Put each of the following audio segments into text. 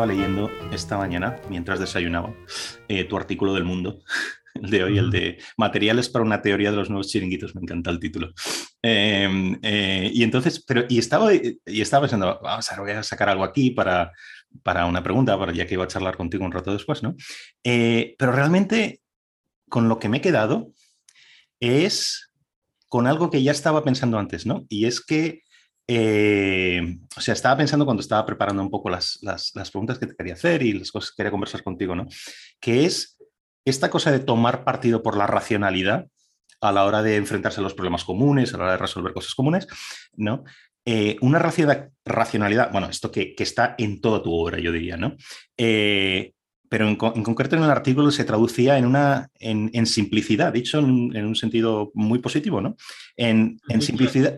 estaba leyendo esta mañana, mientras desayunaba, eh, tu artículo del mundo, el de hoy, el de materiales para una teoría de los nuevos chiringuitos, me encanta el título. Em, eh, y entonces, pero, y estaba, y estaba pensando, vamos a, voy a sacar algo aquí para, para una pregunta, para ya que iba a charlar contigo un rato después, ¿no? Eh, pero realmente, con lo que me he quedado es con algo que ya estaba pensando antes, ¿no? Y es que eh, o sea, estaba pensando cuando estaba preparando un poco las, las, preguntas que te quería hacer y las cosas que quería conversar contigo, ¿no? Que es esta cosa de tomar partido por la racionalidad a la hora de enfrentarse a los problemas comunes, a la hora de resolver cosas comunes, ¿no? Eh, una racionalidad, bueno, esto que, que, está en toda tu obra, yo diría, ¿no? Eh, pero en, concreto en el artículo se traducía en, una, en, simplicidad, dicho en, en, un sentido muy positivo, ¿no? En, simplicidad.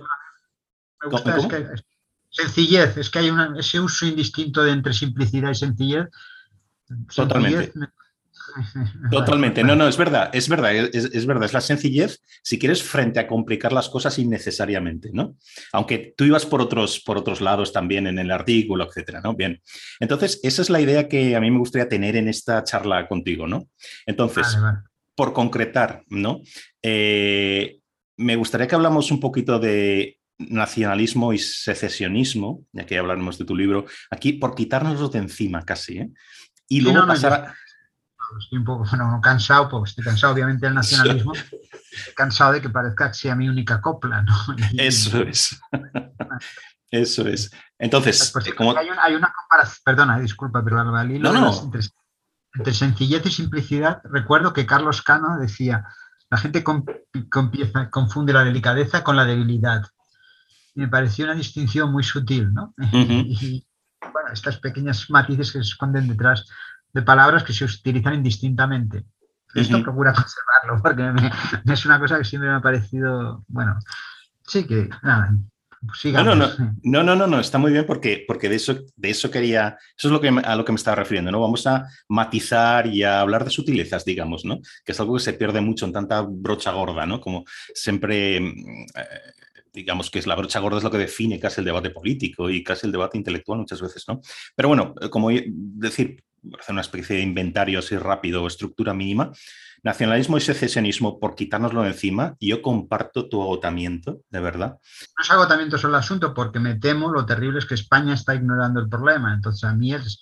Sencillez, es que hay ese uso indistinto de entre simplicidad y sencillez. Totalmente. Totalmente, no, no, es verdad, es verdad, es, verdad, es la sencillez, si quieres, frente a complicar las cosas innecesariamente, ¿no? Aunque tú ibas por otros, por otros lados también en el artículo, etcétera, ¿no? Bien, entonces, esa es la idea que a mí me gustaría tener en esta charla contigo, ¿no? Entonces, por concretar, ¿no? Eh, me gustaría que hablamos un poquito de nacionalismo y secesionismo, ya que hablaremos de tu libro, aquí por quitárnoslo de encima casi, ¿eh? Y luego pasar a estoy un poco cansado, porque estoy cansado obviamente del nacionalismo, cansado de que parezca que sea mi única copla, ¿no? Eso es. Eso es. Entonces, hay, una comparación, perdona, disculpa, pero la no, no. Entre, entre, sencillez y simplicidad, recuerdo que Carlos Cano decía, la gente confunde la delicadeza con la debilidad. Y me pareció una distinción muy sutil, ¿no? y, bueno, estas pequeñas matices que se esconden detrás de palabras que se utilizan indistintamente. Esto procura conservarlo, porque es una cosa que siempre me ha parecido, bueno, sí que, nada, no, no, no, no, no, no, está muy bien porque, porque de, eso, de eso quería, eso es lo que, a lo que me estaba refiriendo, ¿no? Vamos a matizar y a hablar de sutilezas, digamos, ¿no? Que es algo que se pierde mucho en tanta brocha gorda, ¿no? Como siempre, mm, eh, digamos que es la brocha gorda es lo que define casi el debate político y casi el debate intelectual muchas veces, ¿no? Pero bueno, como decir, hacer una especie de inventario así rápido estructura mínima. Nacionalismo y secesionismo, por quitárnoslo de encima, yo comparto tu agotamiento, de verdad. No es agotamiento sobre el asunto, porque me temo lo terrible es que España está ignorando el problema. Entonces, a mí es,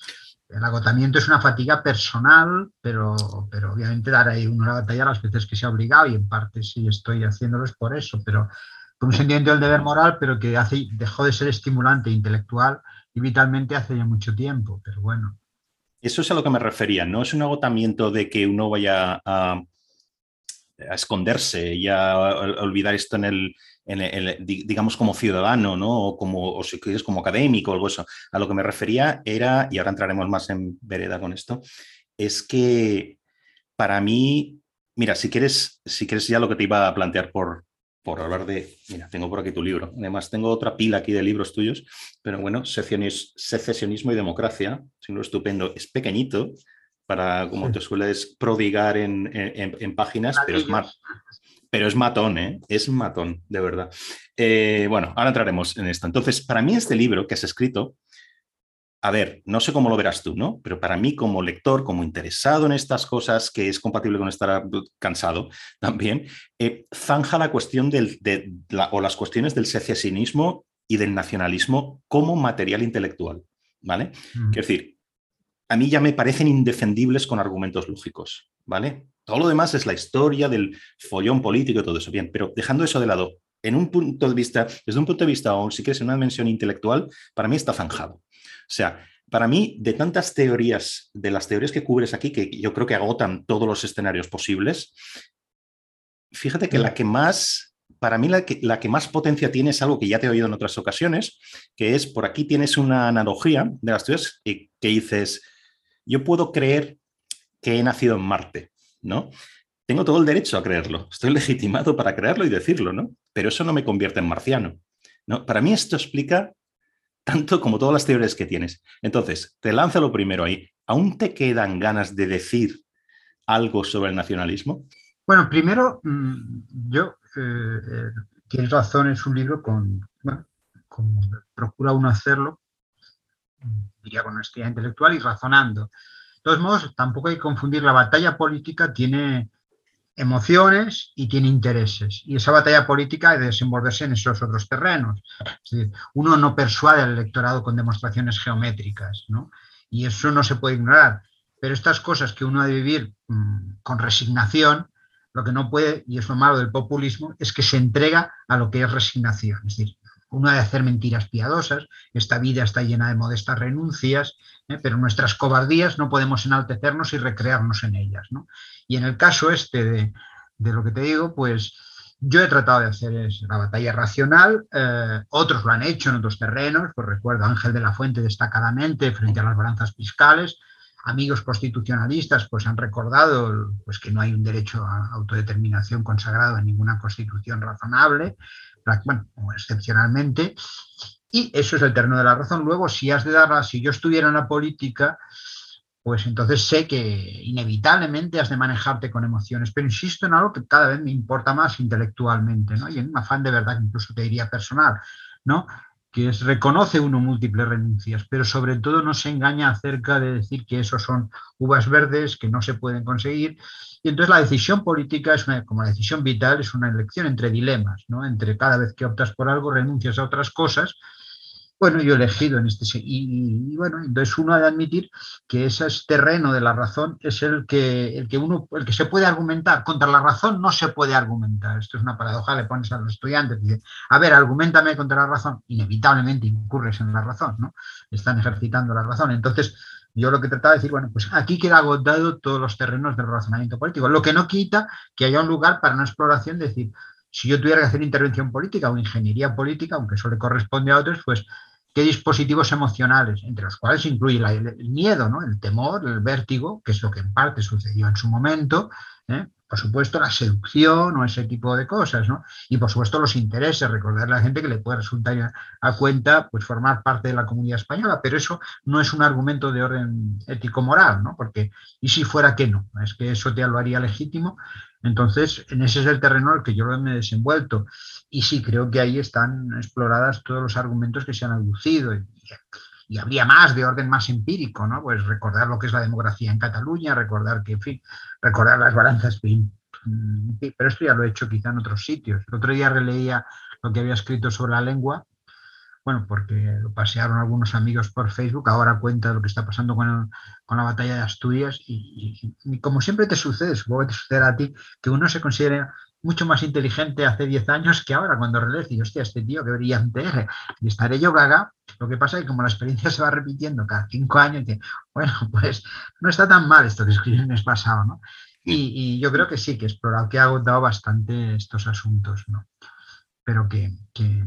el agotamiento es una fatiga personal, pero, pero obviamente dar ahí una batalla las veces que se ha obligado, y en parte sí estoy haciéndolo es por eso, pero un sentimiento del deber moral, pero que dejó de ser estimulante intelectual y vitalmente hace ya mucho tiempo. Pero bueno. Eso es a lo que me refería, no es un agotamiento de que uno vaya a, esconderse y a, olvidar esto en el, digamos, como ciudadano, ¿no? O como, si quieres, como académico o algo eso. A lo que me refería era, y ahora entraremos más en vereda con esto, es que para mí, mira, si quieres, si quieres ya lo que te iba a plantear por, por hablar de, mira, tengo por aquí tu libro. Además, tengo otra pila aquí de libros tuyos, pero bueno, Secesionismo y Democracia, es un libro estupendo, es pequeñito, para, como te sueles prodigar en, en, páginas, pero es, pero es matón, ¿eh? es matón, de verdad. Eh, bueno, ahora entraremos en esto. Entonces, para mí este libro que has escrito a ver, no sé cómo lo verás tú, ¿no? Pero para mí como lector, como interesado en estas cosas, que es compatible con estar cansado también, eh, zanja la cuestión del, de, o las cuestiones del secesionismo y del nacionalismo como material intelectual, ¿vale? Mm. Quiero decir, a mí ya me parecen indefendibles con argumentos lógicos, ¿vale? Todo lo demás es la historia del follón político y todo eso, bien, pero dejando eso de lado, en un punto de vista, desde un punto de vista, o si quieres, en una dimensión intelectual, para mí está zanjado. O sea, para mí, de tantas teorías, de las teorías que cubres aquí, que yo creo que agotan todos los escenarios posibles, fíjate que la que más, para mí la que, la que más potencia tiene es algo que ya te he oído en otras ocasiones, que es, por aquí tienes una analogía de las teorías que, que dices, yo puedo creer que he nacido en Marte, ¿no? Tengo todo el derecho a creerlo, estoy legitimado para creerlo y decirlo, ¿no? Pero eso no me convierte en marciano. ¿no? Para mí esto explica tanto como todas las teorías que tienes. Entonces, te lanzo lo primero ahí. ¿Aún te quedan ganas de decir algo sobre el nacionalismo? Bueno, primero, mm, yo, eh, eh, tienes razón, es un libro con, bueno, como procura uno hacerlo, diría con honestidad intelectual y razonando. De todos modos, tampoco hay que confundir, la batalla política tiene emociones y tiene intereses. Y esa batalla política debe desenvolverse en esos otros terrenos. Es decir, uno no persuade al electorado con demostraciones geométricas, ¿no? Y eso no se puede ignorar. Pero estas cosas que uno ha de vivir mmm, con resignación, lo que no puede, y es lo malo del populismo, es que se entrega a lo que es resignación. Es decir, uno ha de hacer mentiras piadosas, esta vida está llena de modestas renuncias, ¿eh? pero nuestras cobardías no podemos enaltecernos y recrearnos en ellas. ¿no? Y en el caso este de, de, lo que te digo, pues yo he tratado de hacer la batalla racional, eh, otros lo han hecho en otros terrenos, pues recuerdo Ángel de la Fuente destacadamente frente a las balanzas fiscales, amigos constitucionalistas pues han recordado pues, que no hay un derecho a autodeterminación consagrado en ninguna constitución razonable, bueno, excepcionalmente, y eso es el terreno de la razón. Luego, si has de darla, si yo estuviera en la política, pues entonces sé que inevitablemente has de manejarte con emociones, pero insisto en algo que cada vez me importa más intelectualmente, ¿no? Y en un afán de verdad, incluso te diría personal, ¿no? que es reconoce uno múltiples renuncias, pero sobre todo no se engaña acerca de decir que eso son uvas verdes que no se pueden conseguir. Y entonces la decisión política es una, como la decisión vital, es una elección entre dilemas, ¿no? Entre cada vez que optas por algo renuncias a otras cosas bueno, yo he elegido en este... Y, y, bueno, entonces uno ha de admitir que ese terreno de la razón es el que, el que uno, el que se puede argumentar. Contra la razón no se puede argumentar. Esto es una paradoja, le pones a los estudiantes, dice, a ver, argumentame contra la razón. Inevitablemente incurres en la razón, ¿no? Están ejercitando la razón. Entonces, yo lo que trataba de decir, bueno, pues aquí queda agotado todos los terrenos del razonamiento político, lo que no quita que haya un lugar para una exploración de decir, si yo tuviera que hacer intervención política o ingeniería política, aunque eso le corresponde a otros, pues qué dispositivos emocionales, entre los cuales incluye el miedo, ¿no? el temor, el vértigo, que es lo que en parte sucedió en su momento, ¿eh? por supuesto la seducción o ese tipo de cosas, ¿no? y por supuesto los intereses, recordarle a la gente que le puede resultar a cuenta pues, formar parte de la comunidad española, pero eso no es un argumento de orden ético-moral, ¿no? porque ¿y si fuera que no? Es que eso te lo haría legítimo, entonces, en ese es el terreno en el que yo me he desenvuelto. Y sí, creo que ahí están exploradas todos los argumentos que se han aducido. Y, habría más de orden más empírico, ¿no? Pues recordar lo que es la demografía en Cataluña, recordar que, en fin, recordar las balanzas. Pero esto ya lo he hecho quizá en otros sitios. El otro día releía lo que había escrito sobre la lengua bueno, porque lo pasearon algunos amigos por Facebook, ahora cuenta lo que está pasando con, con la batalla de Asturias y, como siempre te sucede, supongo que te sucede a ti, que uno se considera mucho más inteligente hace 10 años que ahora, cuando relees y hostia, este tío, qué brillante es, y estaré yo gaga, lo que pasa es que como la experiencia se va repitiendo cada cinco años, bueno, pues no está tan mal esto que escribí el mes pasado, ¿no? Y, y, yo creo que sí, que he explorado, que ha agotado bastante estos asuntos, ¿no? Pero que, que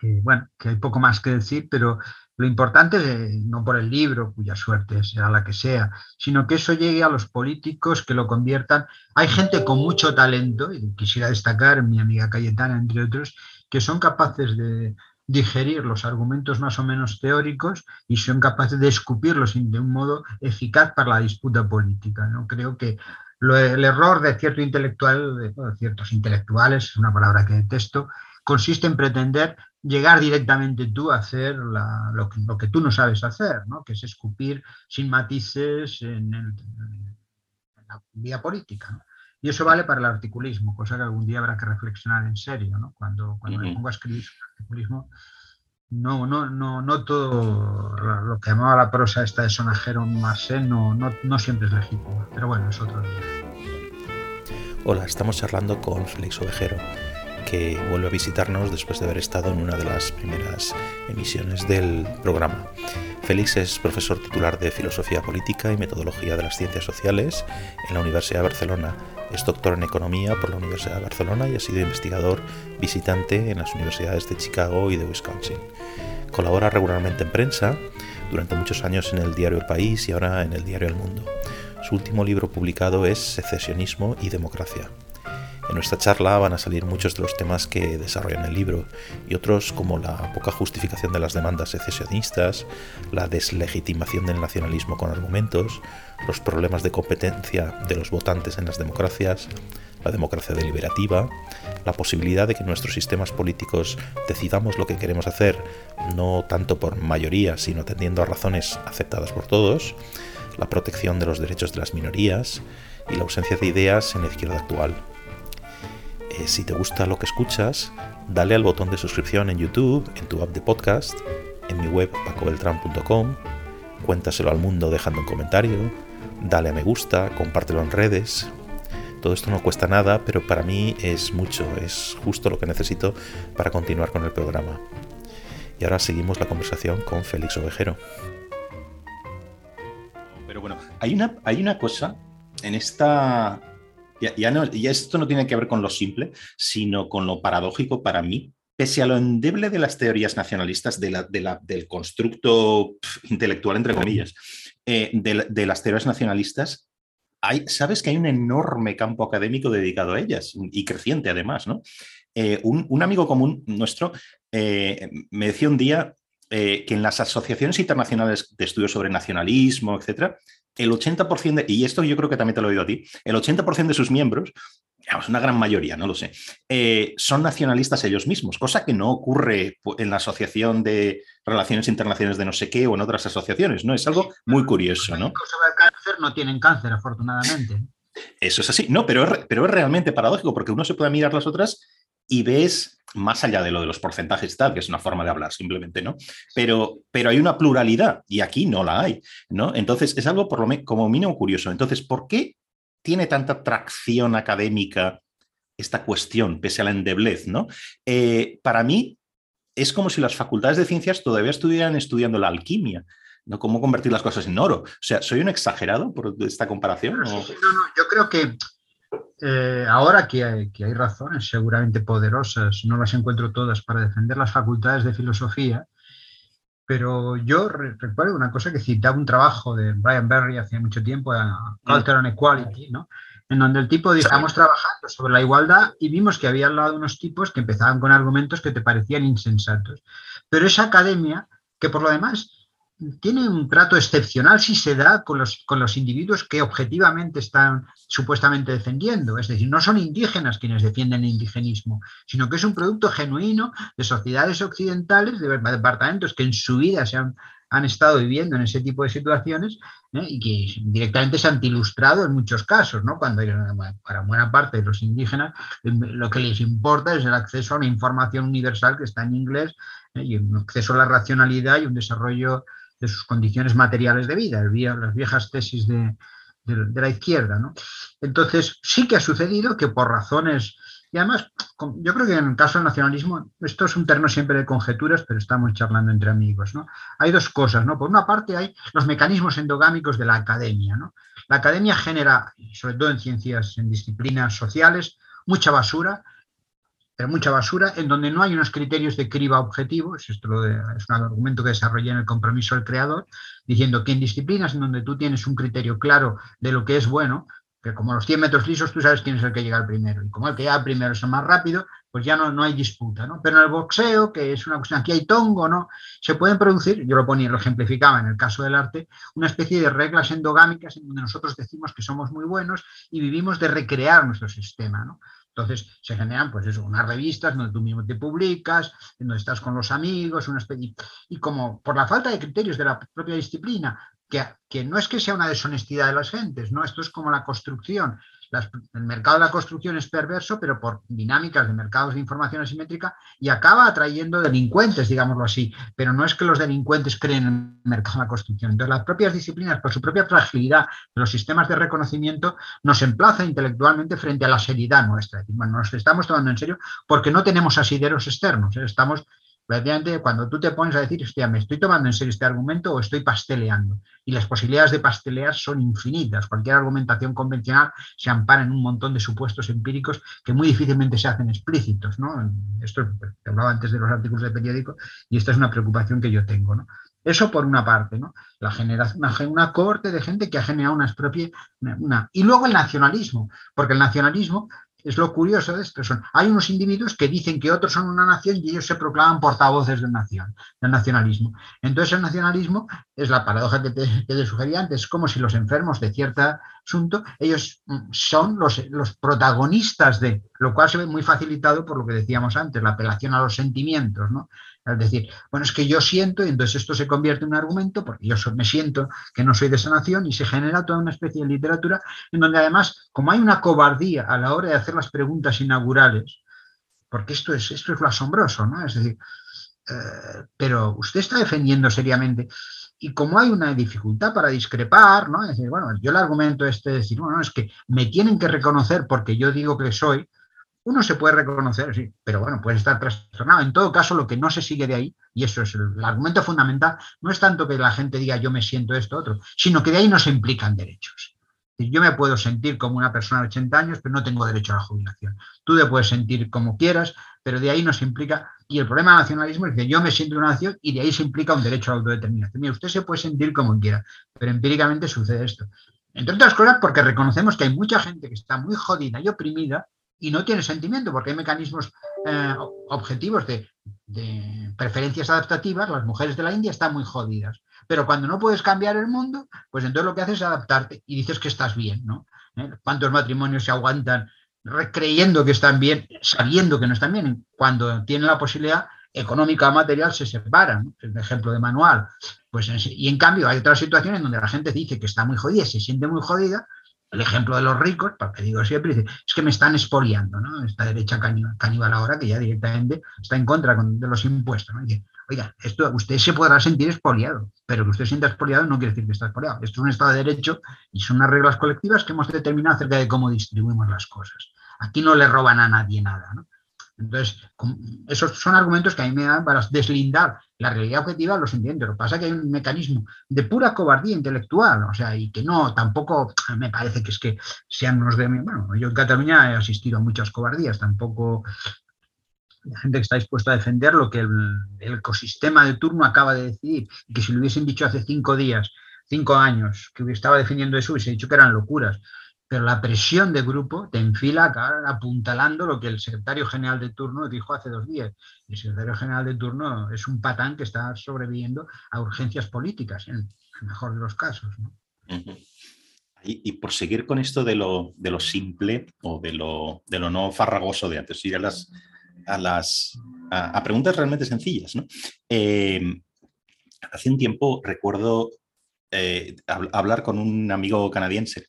que, bueno, que hay poco más que decir, pero lo importante, no por el libro, cuya suerte será la que sea, sino que eso llegue a los políticos, que lo conviertan. Hay gente con mucho talento, y quisiera destacar mi amiga Cayetana, entre otros, que son capaces de digerir los argumentos más o menos teóricos y son capaces de escupirlos de un modo eficaz para la disputa política. ¿no? Creo que el error de cierto intelectual, de ciertos intelectuales, es una palabra que detesto, consiste en pretender llegar directamente tú a hacer la, lo, que, lo, que, tú no sabes hacer, ¿no? que es escupir sin matices en, el, en la vía política. ¿no? Y eso vale para el articulismo, cosa que algún día habrá que reflexionar en serio. ¿no? Cuando, cuando uh -huh. me pongo a escribir sobre articulismo, no, no, no, no todo lo que llamaba la prosa esta de sonajero más no, no, no siempre es legítimo. Pero bueno, es otro día. Hola, estamos charlando con Félix Ovejero que vuelve a visitarnos después de haber estado en una de las primeras emisiones del programa. Félix es profesor titular de Filosofía Política y Metodología de las Ciencias Sociales en la Universidad de Barcelona. Es doctor en Economía por la Universidad de Barcelona y ha sido investigador visitante en las universidades de Chicago y de Wisconsin. Colabora regularmente en prensa, durante muchos años en el diario El País y ahora en el diario El Mundo. Su último libro publicado es Secesionismo y Democracia En nuestra charla van a salir muchos de los temas que desarrollan el libro y otros como la poca justificación de las demandas secesionistas, la deslegitimación del nacionalismo con argumentos, los problemas de competencia de los votantes en las democracias, la democracia deliberativa, la posibilidad de que nuestros sistemas políticos decidamos lo que queremos hacer, no tanto por mayoría, sino atendiendo a razones aceptadas por todos, la protección de los derechos de las minorías y la ausencia de ideas en la izquierda actual. Eh, si te gusta lo que escuchas, dale al botón de suscripción en YouTube, en tu app de podcast, en mi web pacobeltran.com, cuéntaselo al mundo dejando un comentario, dale a me gusta, compártelo en redes. Todo esto no cuesta nada, pero para mí es mucho, es justo lo que necesito para continuar con el programa. Y ahora seguimos la conversación con Félix Ovejero. Pero bueno, hay una, hay una cosa en esta ya, esto no tiene que ver con lo simple, sino con lo paradójico para mí. Pese a lo endeble de las teorías nacionalistas, del constructo intelectual, entre comillas, eh, de, las teorías nacionalistas, sabes que hay un enorme campo académico dedicado a ellas y creciente además. Eh, un, amigo común nuestro eh, me decía un día que en las asociaciones internacionales de estudios sobre nacionalismo, etcétera, el 80% de, y esto yo creo que también te lo he oído a ti, el 80% de sus miembros, una gran mayoría, no lo sé, eh, son nacionalistas ellos mismos, cosa que no ocurre en la Asociación de Relaciones Internacionales de no sé qué o en otras asociaciones, ¿no? Es algo muy curioso, ¿no? Sobre el cáncer no tienen cáncer, afortunadamente. Eso es así, no, pero pero es realmente paradójico porque uno se puede mirar las otras y ves más allá de lo de los porcentajes tal, que es una forma de hablar simplemente, ¿no? Pero, pero hay una pluralidad y aquí no la hay, ¿no? Entonces es algo por lo como mínimo curioso. Entonces, ¿por qué tiene tanta tracción académica esta cuestión, pese a la endeblez, ¿no? Eh, para mí es como si las facultades de ciencias todavía estuvieran estudiando la alquimia, ¿no? Cómo convertir las cosas en oro. O sea, ¿soy un exagerado por esta comparación? no, no, yo creo que eh, ahora que hay, que hay, razones seguramente poderosas, no las encuentro todas para defender las facultades de filosofía, pero yo recuerdo una cosa que citaba un trabajo de Brian Berry hace mucho tiempo, Culture and Equality, ¿no? en donde el tipo dijo, estamos trabajando sobre la igualdad y vimos que había al lado unos tipos que empezaban con argumentos que te parecían insensatos. Pero esa academia, que por lo demás tiene un trato excepcional si se da con los, con los individuos que objetivamente están supuestamente defendiendo. Es decir, no son indígenas quienes defienden el indigenismo, sino que es un producto genuino de sociedades occidentales, de departamentos que en su vida se han, han estado viviendo en ese tipo de situaciones ¿eh? y que directamente se han ilustrado en muchos casos, ¿no? cuando para buena parte de los indígenas lo que les importa es el acceso a una información universal que está en inglés ¿eh? y un acceso a la racionalidad y un desarrollo de sus condiciones materiales de vida, las viejas tesis de, la izquierda. Entonces, sí que ha sucedido que por razones, y además, yo creo que en el caso del nacionalismo, esto es un terreno siempre de conjeturas, pero estamos charlando entre amigos. ¿no? Hay dos cosas, ¿no? Por una parte hay los mecanismos endogámicos de la academia. La academia genera, sobre todo en ciencias, en disciplinas sociales, mucha basura, mucha basura, en donde no hay unos criterios de criba objetivos, esto es un argumento que desarrollé en el compromiso del creador, diciendo que en disciplinas en donde tú tienes un criterio claro de lo que es bueno, que como los 100 metros lisos tú sabes quién es el que llega al primero, y como el que llega primero es el más rápido, pues ya no, no hay disputa, ¿no? Pero en el boxeo, que es una cuestión, aquí hay tongo, ¿no? Se pueden producir, yo lo ponía, lo ejemplificaba en el caso del arte, una especie de reglas endogámicas en donde nosotros decimos que somos muy buenos y vivimos de recrear nuestro sistema, ¿no? Entonces se generan, pues eso, unas revistas donde tú mismo te publicas, donde estás con los amigos, una especie, y como por la falta de criterios de la propia disciplina, que, que no es que sea una deshonestidad de las gentes, ¿no? Esto es como la construcción el mercado de la construcción es perverso, pero por dinámicas de mercados de información asimétrica y acaba atrayendo delincuentes, digámoslo así. Pero no es que los delincuentes creen en el mercado de la construcción. Entonces, las propias disciplinas, por su propia fragilidad de los sistemas de reconocimiento, nos emplaza intelectualmente frente a la seriedad nuestra. Bueno, nos estamos tomando en serio porque no tenemos asideros externos. ¿eh? Estamos Prácticamente cuando tú te pones a decir, hostia, me estoy tomando en serio este argumento o estoy pasteleando. Y las posibilidades de pastelear son infinitas. Cualquier argumentación convencional se ampara en un montón de supuestos empíricos que muy difícilmente se hacen explícitos. ¿no? Esto te hablaba antes de los artículos de periódico y esta es una preocupación que yo tengo. ¿no? Eso por una parte, ¿no? La generación, una, una, cohorte de gente que ha generado una propia. Una, y luego el nacionalismo, porque el nacionalismo es lo curioso de esto. Hay unos individuos que dicen que otros son una nación y ellos se proclaman portavoces de nación, del nacionalismo. Entonces el nacionalismo es la paradoja que te, sugería antes, es como si los enfermos de cierto asunto, ellos mm, son los, los protagonistas de, lo cual se ve muy facilitado por lo que decíamos antes, la apelación a los sentimientos, ¿no? Es decir, bueno, es que yo siento, y entonces esto se convierte en un argumento, porque yo me siento que no soy de esa nación, y se genera toda una especie de literatura en donde además, como hay una cobardía a la hora de hacer las preguntas inaugurales, porque esto es, esto es lo asombroso, ¿no? Es decir, eh, pero usted está defendiendo seriamente, y como hay una dificultad para discrepar, ¿no? Es decir, bueno, yo el argumento este de decir, bueno, es que me tienen que reconocer porque yo digo que soy, uno se puede reconocer, sí, pero bueno, puede estar trastornado. En todo caso, lo que no se sigue de ahí, y eso es el, argumento fundamental, no es tanto que la gente diga yo me siento esto, otro, sino que de ahí no se implican derechos. Yo me puedo sentir como una persona de 80 años, pero no tengo derecho a la jubilación. Tú te puedes sentir como quieras, pero de ahí no se implica. Y el problema del nacionalismo es que yo me siento una nación y de ahí se implica un derecho a la autodeterminación. Mira, usted se puede sentir como quiera, pero empíricamente sucede esto. Entre otras cosas, porque reconocemos que hay mucha gente que está muy jodida y oprimida y no tiene sentimiento, porque hay mecanismos eh, objetivos de, preferencias adaptativas, las mujeres de la India están muy jodidas. Pero cuando no puedes cambiar el mundo, pues entonces lo que haces es adaptarte y dices que estás bien, ¿no? ¿Eh? ¿Cuántos matrimonios se aguantan creyendo que están bien, sabiendo que no están bien? Cuando tienen la posibilidad económica o material se separan, es el ejemplo de manual. Pues y en cambio hay otras situaciones donde la gente dice que está muy jodida, se siente muy jodida, el ejemplo de los ricos, porque digo siempre, dice, es que me están expoliando, ¿no? Esta derecha caníbal ahora que ya directamente está en contra de los impuestos, ¿no? oiga, esto, usted se podrá sentir expoliado, pero que usted sienta expoliado no quiere decir que está expoliado. Esto es un Estado de Derecho y son unas reglas colectivas que hemos determinado acerca de cómo distribuimos las cosas. Aquí no le roban a nadie nada, ¿no? Entonces, esos son argumentos que a mí me dan para deslindar la realidad objetiva los entiendo. Lo que pasa es que hay un mecanismo de pura cobardía intelectual, o sea, y que no, tampoco me parece que es que sean unos de... Bueno, yo en Cataluña he asistido a muchas cobardías, tampoco la gente que está dispuesta a defender lo que el, ecosistema de turno acaba de decidir, y que si lo hubiesen dicho hace cinco días, cinco años, que estaba defendiendo eso, hubiese dicho que eran locuras pero la presión de grupo te enfila apuntalando lo que el secretario general de turno dijo hace dos días. El secretario general de turno es un patán que está sobreviviendo a urgencias políticas, en el mejor de los casos. y, por seguir con esto de lo, de lo simple o de lo, de lo, no farragoso de antes, ir a las, a, las, a, preguntas realmente sencillas. Eh, hace un tiempo recuerdo eh, hablar con un amigo canadiense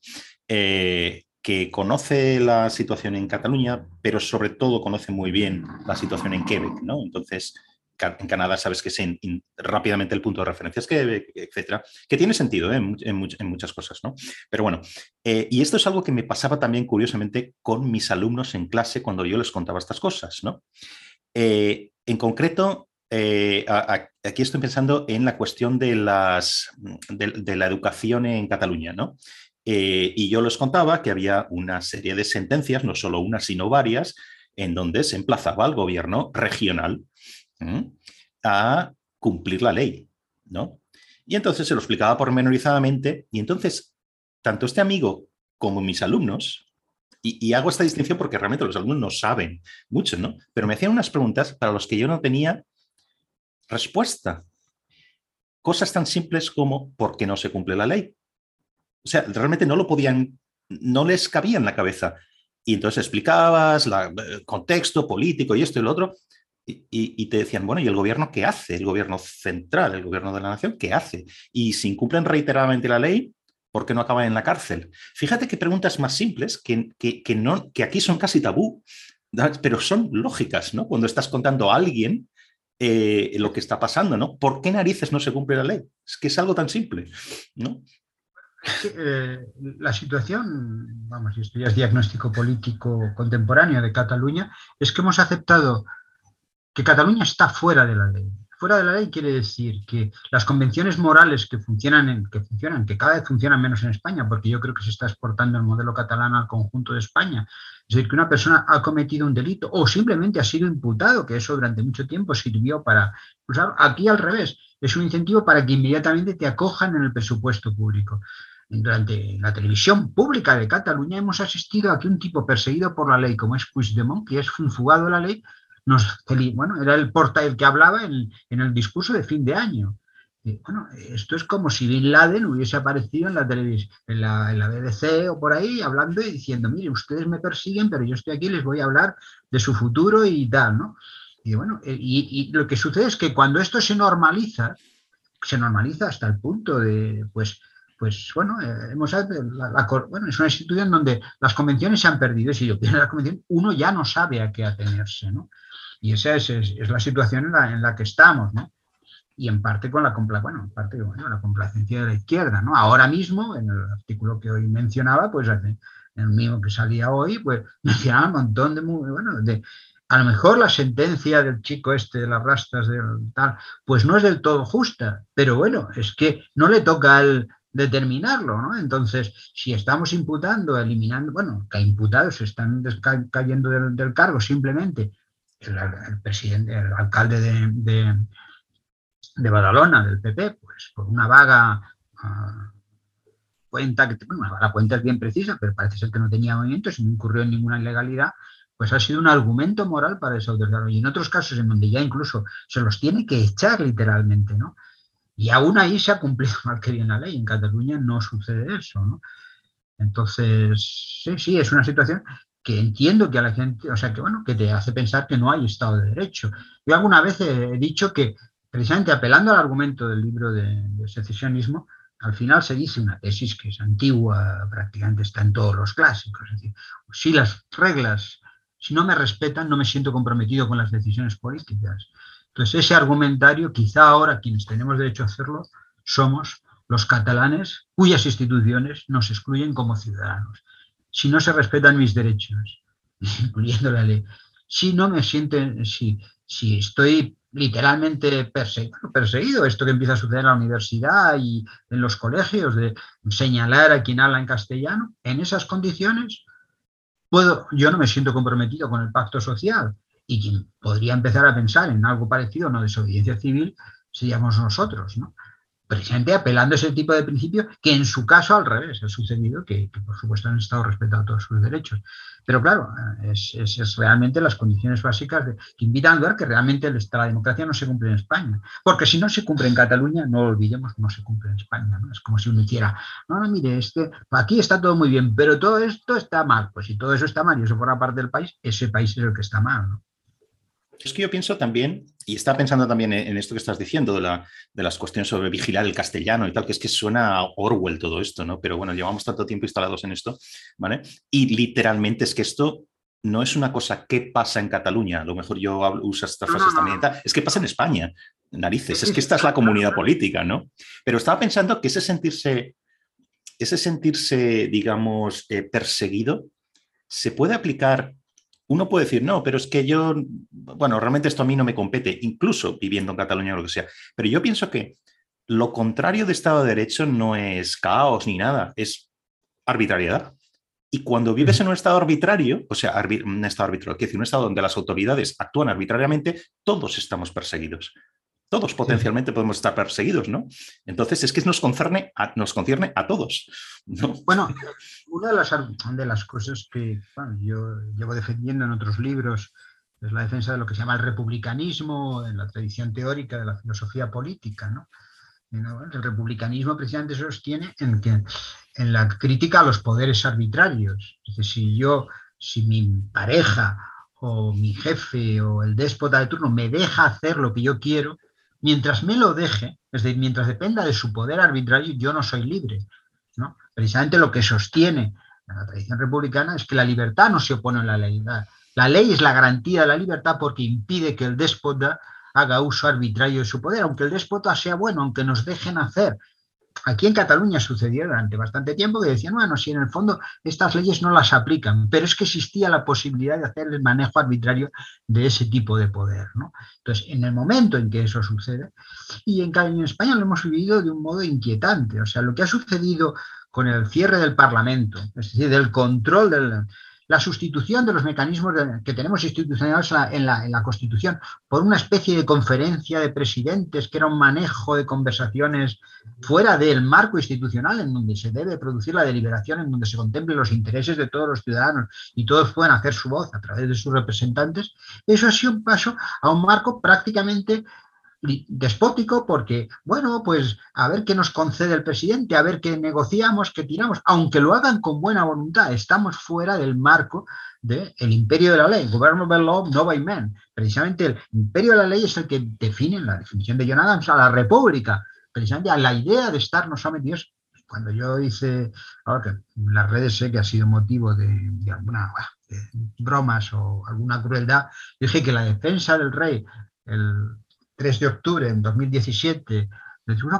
eh, que conoce la situación en Cataluña, pero sobre todo conoce muy bien la situación en Quebec, ¿no? Entonces, en Canadá sabes que es rápidamente el punto de referencia es Quebec, etcétera, que tiene sentido ¿eh? en, muchas cosas, ¿no? Pero bueno, eh, y esto es algo que me pasaba también curiosamente con mis alumnos en clase cuando yo les contaba estas cosas, ¿no? en concreto, aquí estoy pensando en la cuestión de, de, la educación en Cataluña, ¿no? Eh, y yo les contaba que había una serie de sentencias, no solo una, sino varias, en donde se emplazaba al gobierno regional a cumplir la ley, ¿no? Y entonces se lo explicaba pormenorizadamente, y entonces, tanto este amigo como mis alumnos, y, hago esta distinción porque realmente los alumnos no saben mucho, ¿no? Pero me hacían unas preguntas para las que yo no tenía respuesta. Cosas tan simples como ¿por qué no se cumple la ley? O sea, realmente no lo podían, no les cabía en la cabeza. Y entonces explicabas el eh, contexto político y esto y lo otro, y, te decían, bueno, ¿y el gobierno qué hace? El gobierno central, el gobierno de la nación, ¿qué hace? Y si incumplen reiteradamente la ley, ¿por qué no acaban en la cárcel? Fíjate que preguntas más simples que, que, no, que aquí son casi tabú, pero son lógicas, ¿no? Cuando estás contando a alguien eh, lo que está pasando, ¿no? ¿Por qué narices no se cumple la ley? Es que es algo tan simple, ¿no? Eh, la situación, vamos, esto ya es diagnóstico político contemporáneo de Cataluña, es que hemos aceptado que Cataluña está fuera de la ley. Fuera de la ley quiere decir que las convenciones morales que funcionan, en, que funcionan, que cada vez funcionan menos en España, porque yo creo que se está exportando el modelo catalán al conjunto de España, es decir, que una persona ha cometido un delito o simplemente ha sido imputado, que eso durante mucho tiempo sirvió para usar. Aquí al revés, es un incentivo para que inmediatamente te acojan en el presupuesto público. Durante la televisión pública de Cataluña hemos asistido a que un tipo perseguido por la ley como es Puigdemont, que es un fugado de la ley, nos, bueno, era el portal que hablaba en, el discurso de fin de año. bueno, esto es como si Bin Laden hubiese aparecido en la televisión, en la, en la, BBC o por ahí, hablando y diciendo, mire, ustedes me persiguen, pero yo estoy aquí les voy a hablar de su futuro y tal, ¿no? Y bueno, eh, y lo que sucede es que cuando esto se normaliza, se normaliza hasta el punto de, pues, pues bueno, eh, hemos, bueno, es una institución donde las convenciones se han perdido y si yo pierdo la convención, uno ya no sabe a qué atenerse, ¿no? Y esa es, es, la situación en la, en la, que estamos, ¿no? Y en parte con la, bueno, en parte, bueno, la complacencia de la izquierda, ¿no? Ahora mismo, en el artículo que hoy mencionaba, pues en el mismo que salía hoy, pues mencionaba un montón de, bueno, de, a lo mejor la sentencia del chico este de las rastas del tal, pues no es del todo justa, pero bueno, es que no le toca al, determinarlo, ¿no? Entonces, si estamos imputando, eliminando, bueno, que imputados están cayendo del, cargo simplemente el, presidente, el alcalde de, Badalona, del PP, pues por una vaga ah, cuenta, que, bueno, la cuenta es bien precisa, pero parece ser que no tenía movimientos y no incurrió en ninguna ilegalidad, pues ha sido un argumento moral para esa autoridad. Y en otros casos en donde ya incluso se los tiene que echar literalmente, ¿no? Y aún ahí se ha cumplido mal que bien la ley. En Cataluña no sucede eso. Entonces, sí, sí, es una situación que entiendo que a la gente, o sea, que bueno, que te hace pensar que no hay Estado de Derecho. Yo alguna vez he dicho que, precisamente apelando al argumento del libro de, secesionismo, al final se dice una tesis que es antigua, prácticamente está en todos los clásicos. Es decir, si las reglas, si no me respetan, no me siento comprometido con las decisiones políticas. Entonces, ese argumentario, quizá ahora quienes tenemos derecho a hacerlo, somos los catalanes cuyas instituciones nos excluyen como ciudadanos. Si no se respetan mis derechos, incluyendo la ley, si no me sienten, si, si estoy literalmente perseguido, perseguido, esto que empieza a suceder en la universidad y en los colegios, de señalar a quien habla en castellano, en esas condiciones, puedo, yo no me siento comprometido con el pacto social, y quien podría empezar a pensar en algo parecido una desobediencia civil seríamos nosotros, ¿no? precisamente apelando a ese tipo de principio que en su caso al revés ha sucedido, que, por supuesto han estado respetando todos sus derechos. Pero claro, es, es, realmente las condiciones básicas que invitan a ver que realmente la democracia no se cumple en España. Porque si no se cumple en Cataluña, no olvidemos que no se cumple en España. ¿no? Es como si uno hiciera, no, no, mire, este, aquí está todo muy bien, pero todo esto está mal. Pues si todo eso está mal y eso forma parte del país, ese país es el que está mal. ¿no? Es que yo pienso también, y está pensando también en esto que estás diciendo, de, la, de, las cuestiones sobre vigilar el castellano y tal, que es que suena a Orwell todo esto, ¿no? Pero bueno, llevamos tanto tiempo instalados en esto, ¿vale? Y literalmente es que esto no es una cosa que pasa en Cataluña, a lo mejor yo uso estas frases también, es que pasa en España, narices, es que esta es la comunidad política, ¿no? Pero estaba pensando que ese sentirse, ese sentirse, digamos, eh, perseguido, se puede aplicar uno puede decir, no, pero es que yo, bueno, realmente esto a mí no me compete, incluso viviendo en Cataluña o lo que sea. Pero yo pienso que lo contrario de Estado de Derecho no es caos ni nada, es arbitrariedad. Y cuando vives en un estado arbitrario, o sea, un estado arbitrario, es decir, un estado donde las autoridades actúan arbitrariamente, todos estamos perseguidos. Todos potencialmente podemos estar perseguidos, ¿no? Entonces es que nos concierne a, nos concierne a todos. Bueno, una de las, de las cosas que yo llevo defendiendo en otros libros es la defensa de lo que se llama el republicanismo en la tradición teórica de la filosofía política, ¿no? El republicanismo precisamente se sostiene en, que, en la crítica a los poderes arbitrarios. Es decir, si yo, si mi pareja o mi jefe o el déspota de turno me deja hacer lo que yo quiero, mientras me lo deje, es decir, mientras dependa de su poder arbitrario, yo no soy libre. Precisamente lo que sostiene la tradición republicana es que la libertad no se opone a la ley. La ley es la garantía de la libertad porque impide que el déspota haga uso arbitrario de su poder, aunque el déspota sea bueno, aunque nos dejen hacer Aquí en Cataluña sucedió durante bastante tiempo que decían, bueno, si en el fondo estas leyes no las aplican, pero es que existía la posibilidad de hacer el manejo arbitrario de ese tipo de poder. ¿no? Entonces, en el momento en que eso sucede, y en, en España lo hemos vivido de un modo inquietante, o sea, lo que ha sucedido con el cierre del Parlamento, es decir, del control del... la sustitución de los mecanismos que tenemos institucionalizados en la, en la, Constitución por una especie de conferencia de presidentes que era un manejo de conversaciones fuera del marco institucional en donde se debe producir la deliberación, en donde se contemplen los intereses de todos los ciudadanos y todos puedan hacer su voz a través de sus representantes, eso ha sido un paso a un marco prácticamente despótico porque, bueno, pues a ver qué nos concede el presidente, a ver qué negociamos, qué tiramos, aunque lo hagan con buena voluntad, estamos fuera del marco del imperio de la ley, government law, no by men. Precisamente el imperio de la ley es el que define la definición de John Adams a la república, precisamente a la idea de estarnos sometidos. Cuando yo hice, ahora que las redes sé que ha sido motivo de, de alguna de bromas o alguna crueldad, dije que la defensa del rey, el, 3 de octubre en 2017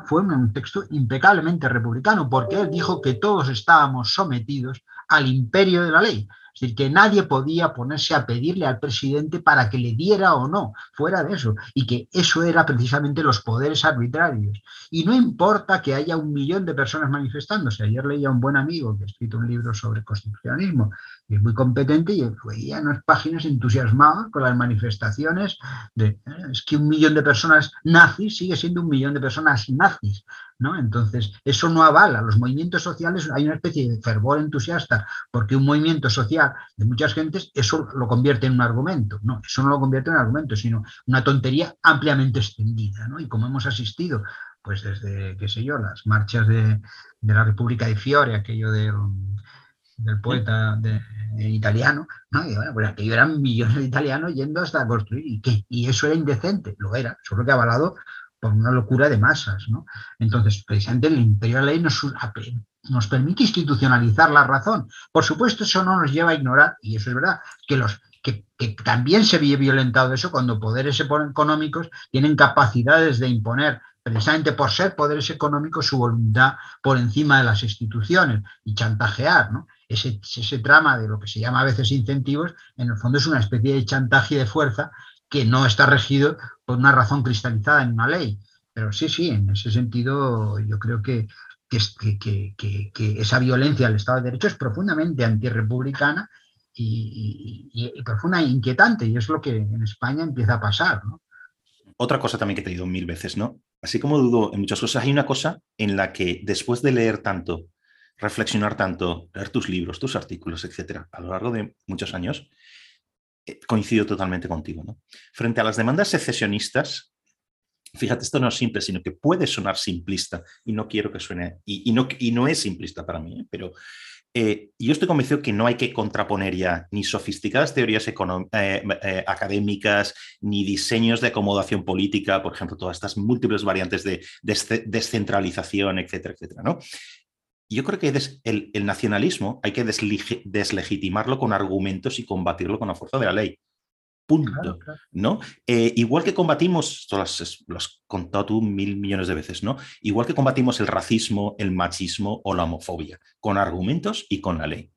fue un texto impecablemente republicano, porque él dijo que todos estábamos sometidos al imperio de la ley. Es decir, que nadie podía ponerse a pedirle al presidente para que le diera o no, fuera de eso, y que eso era precisamente los poderes arbitrarios. Y no importa que haya un millón de personas manifestándose. Ayer leía a un buen amigo que ha escrito un libro sobre constitucionalismo y es muy competente y veía unas páginas entusiasmadas con las manifestaciones de eh, es que un millón de personas nazis sigue siendo un millón de personas nazis. ¿no? Entonces, eso no avala. Los movimientos sociales, hay una especie de fervor entusiasta porque un movimiento social de muchas gentes, eso lo convierte en un argumento. No, eso no lo convierte en un argumento, sino una tontería ampliamente extendida. ¿no? Y como hemos asistido, pues desde, qué sé yo, las marchas de, la República de Fiore, aquello de del poeta italiano, ¿no? y bueno, pues aquello eran millones de italianos yendo hasta construir, ¿y qué? Y eso era indecente, lo era, solo que avalado por una locura de masas. ¿no? Entonces, precisamente el imperio de la ley nos, nos permite institucionalizar la razón. Por supuesto, eso no nos lleva a ignorar, y eso es verdad, que los que, que, también se ve violentado eso cuando poderes económicos tienen capacidades de imponer, precisamente por ser poderes económicos, su voluntad por encima de las instituciones y chantajear. ¿no? Ese, trama de lo que se llama a veces incentivos, en el fondo es una especie de chantaje de fuerza que no está regido por una razón cristalizada en una ley. Pero sí, sí, en ese sentido yo creo que, que, que, esa violencia al Estado de Derecho es profundamente antirrepublicana y, y, y, profunda e inquietante, y es lo que en España empieza a pasar. Otra cosa también que te he dicho mil veces, ¿no? Así como dudo en muchas cosas, hay una cosa en la que después de leer tanto, reflexionar tanto, leer tus libros, tus artículos, etcétera, a lo largo de muchos años, eh, coincido totalmente contigo. ¿no? Frente a las demandas secesionistas, fíjate, esto no es simple, sino que puede sonar simplista y no quiero que suene, y, no, y no es simplista para mí, ¿eh? pero eh, yo estoy convencido que no hay que contraponer ya ni sofisticadas teorías académicas, ni diseños de acomodación política, por ejemplo, todas estas múltiples variantes de descentralización, etcétera, etcétera, ¿no? Yo creo que el, nacionalismo hay que deslegitimarlo con argumentos y combatirlo con la fuerza de la ley. Punto. ¿no? Eh, igual que combatimos, esto lo has, contado tú mil millones de veces, ¿no? Igual que combatimos el racismo, el machismo o la homofobia, con argumentos y con la ley.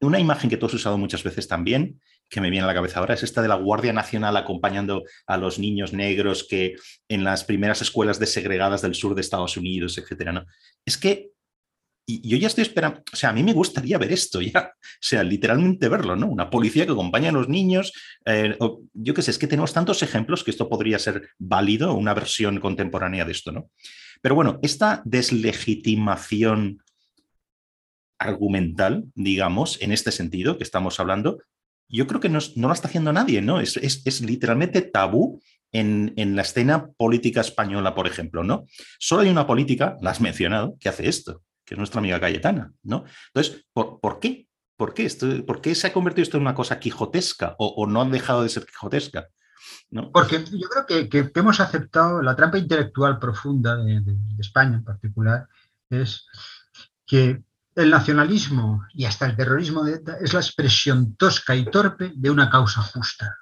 Una imagen que tú has usado muchas veces también, que me viene a la cabeza ahora, es esta de la Guardia Nacional acompañando a los niños negros que en las primeras escuelas desegregadas del sur de Estados Unidos, etcétera, ¿no? Es que y yo ya estoy esperando, o sea, a mí me gustaría ver esto ya, o sea, literalmente verlo, ¿no? Una policía que acompaña a los niños, eh, yo qué sé, es que tenemos tantos ejemplos que esto podría ser válido, una versión contemporánea de esto, ¿no? Pero bueno, esta deslegitimación argumental, digamos, en este sentido que estamos hablando, yo creo que no, no está haciendo nadie, ¿no? Es, es, literalmente tabú en, en, la escena política española, por ejemplo, ¿no? Solo hay una política, la has mencionado, que hace esto que es nuestra amiga Cayetana, ¿no? Entonces, ¿por, qué? ¿Por qué, esto, ¿Por qué se ha convertido esto en una cosa quijotesca o, no han dejado de ser quijotesca? Porque yo creo que, hemos aceptado la trampa intelectual profunda de, España en particular, es que el nacionalismo y hasta el terrorismo es la expresión tosca y torpe de una causa justa.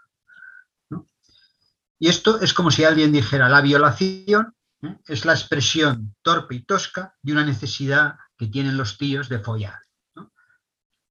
Y esto es como si alguien dijera la violación ¿eh? es la expresión torpe y tosca de una necesidad que tienen los tíos de follar.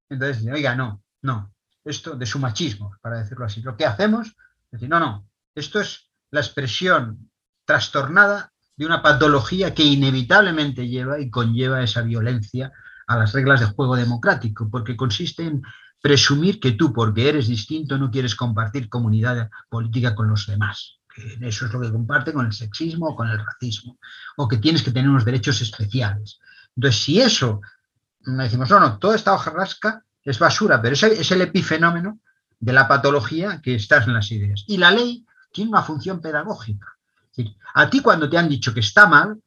Entonces, oiga, no, no, esto de su machismo, para decirlo así. Lo que hacemos es decir, no, no, esto es la expresión trastornada de una patología que inevitablemente lleva y conlleva esa violencia a las reglas de juego democrático, porque consiste en presumir que tú, porque eres distinto, no quieres compartir comunidad política con los demás. Eso es lo que comparte con el sexismo o con el racismo, o que tienes que tener unos derechos especiales. Entonces, si eso, decimos, no, no, toda esta hojarasca es basura, pero es el epifenómeno de la patología que estás en las ideas. Y la ley tiene una función pedagógica. A ti cuando te han dicho que está mal,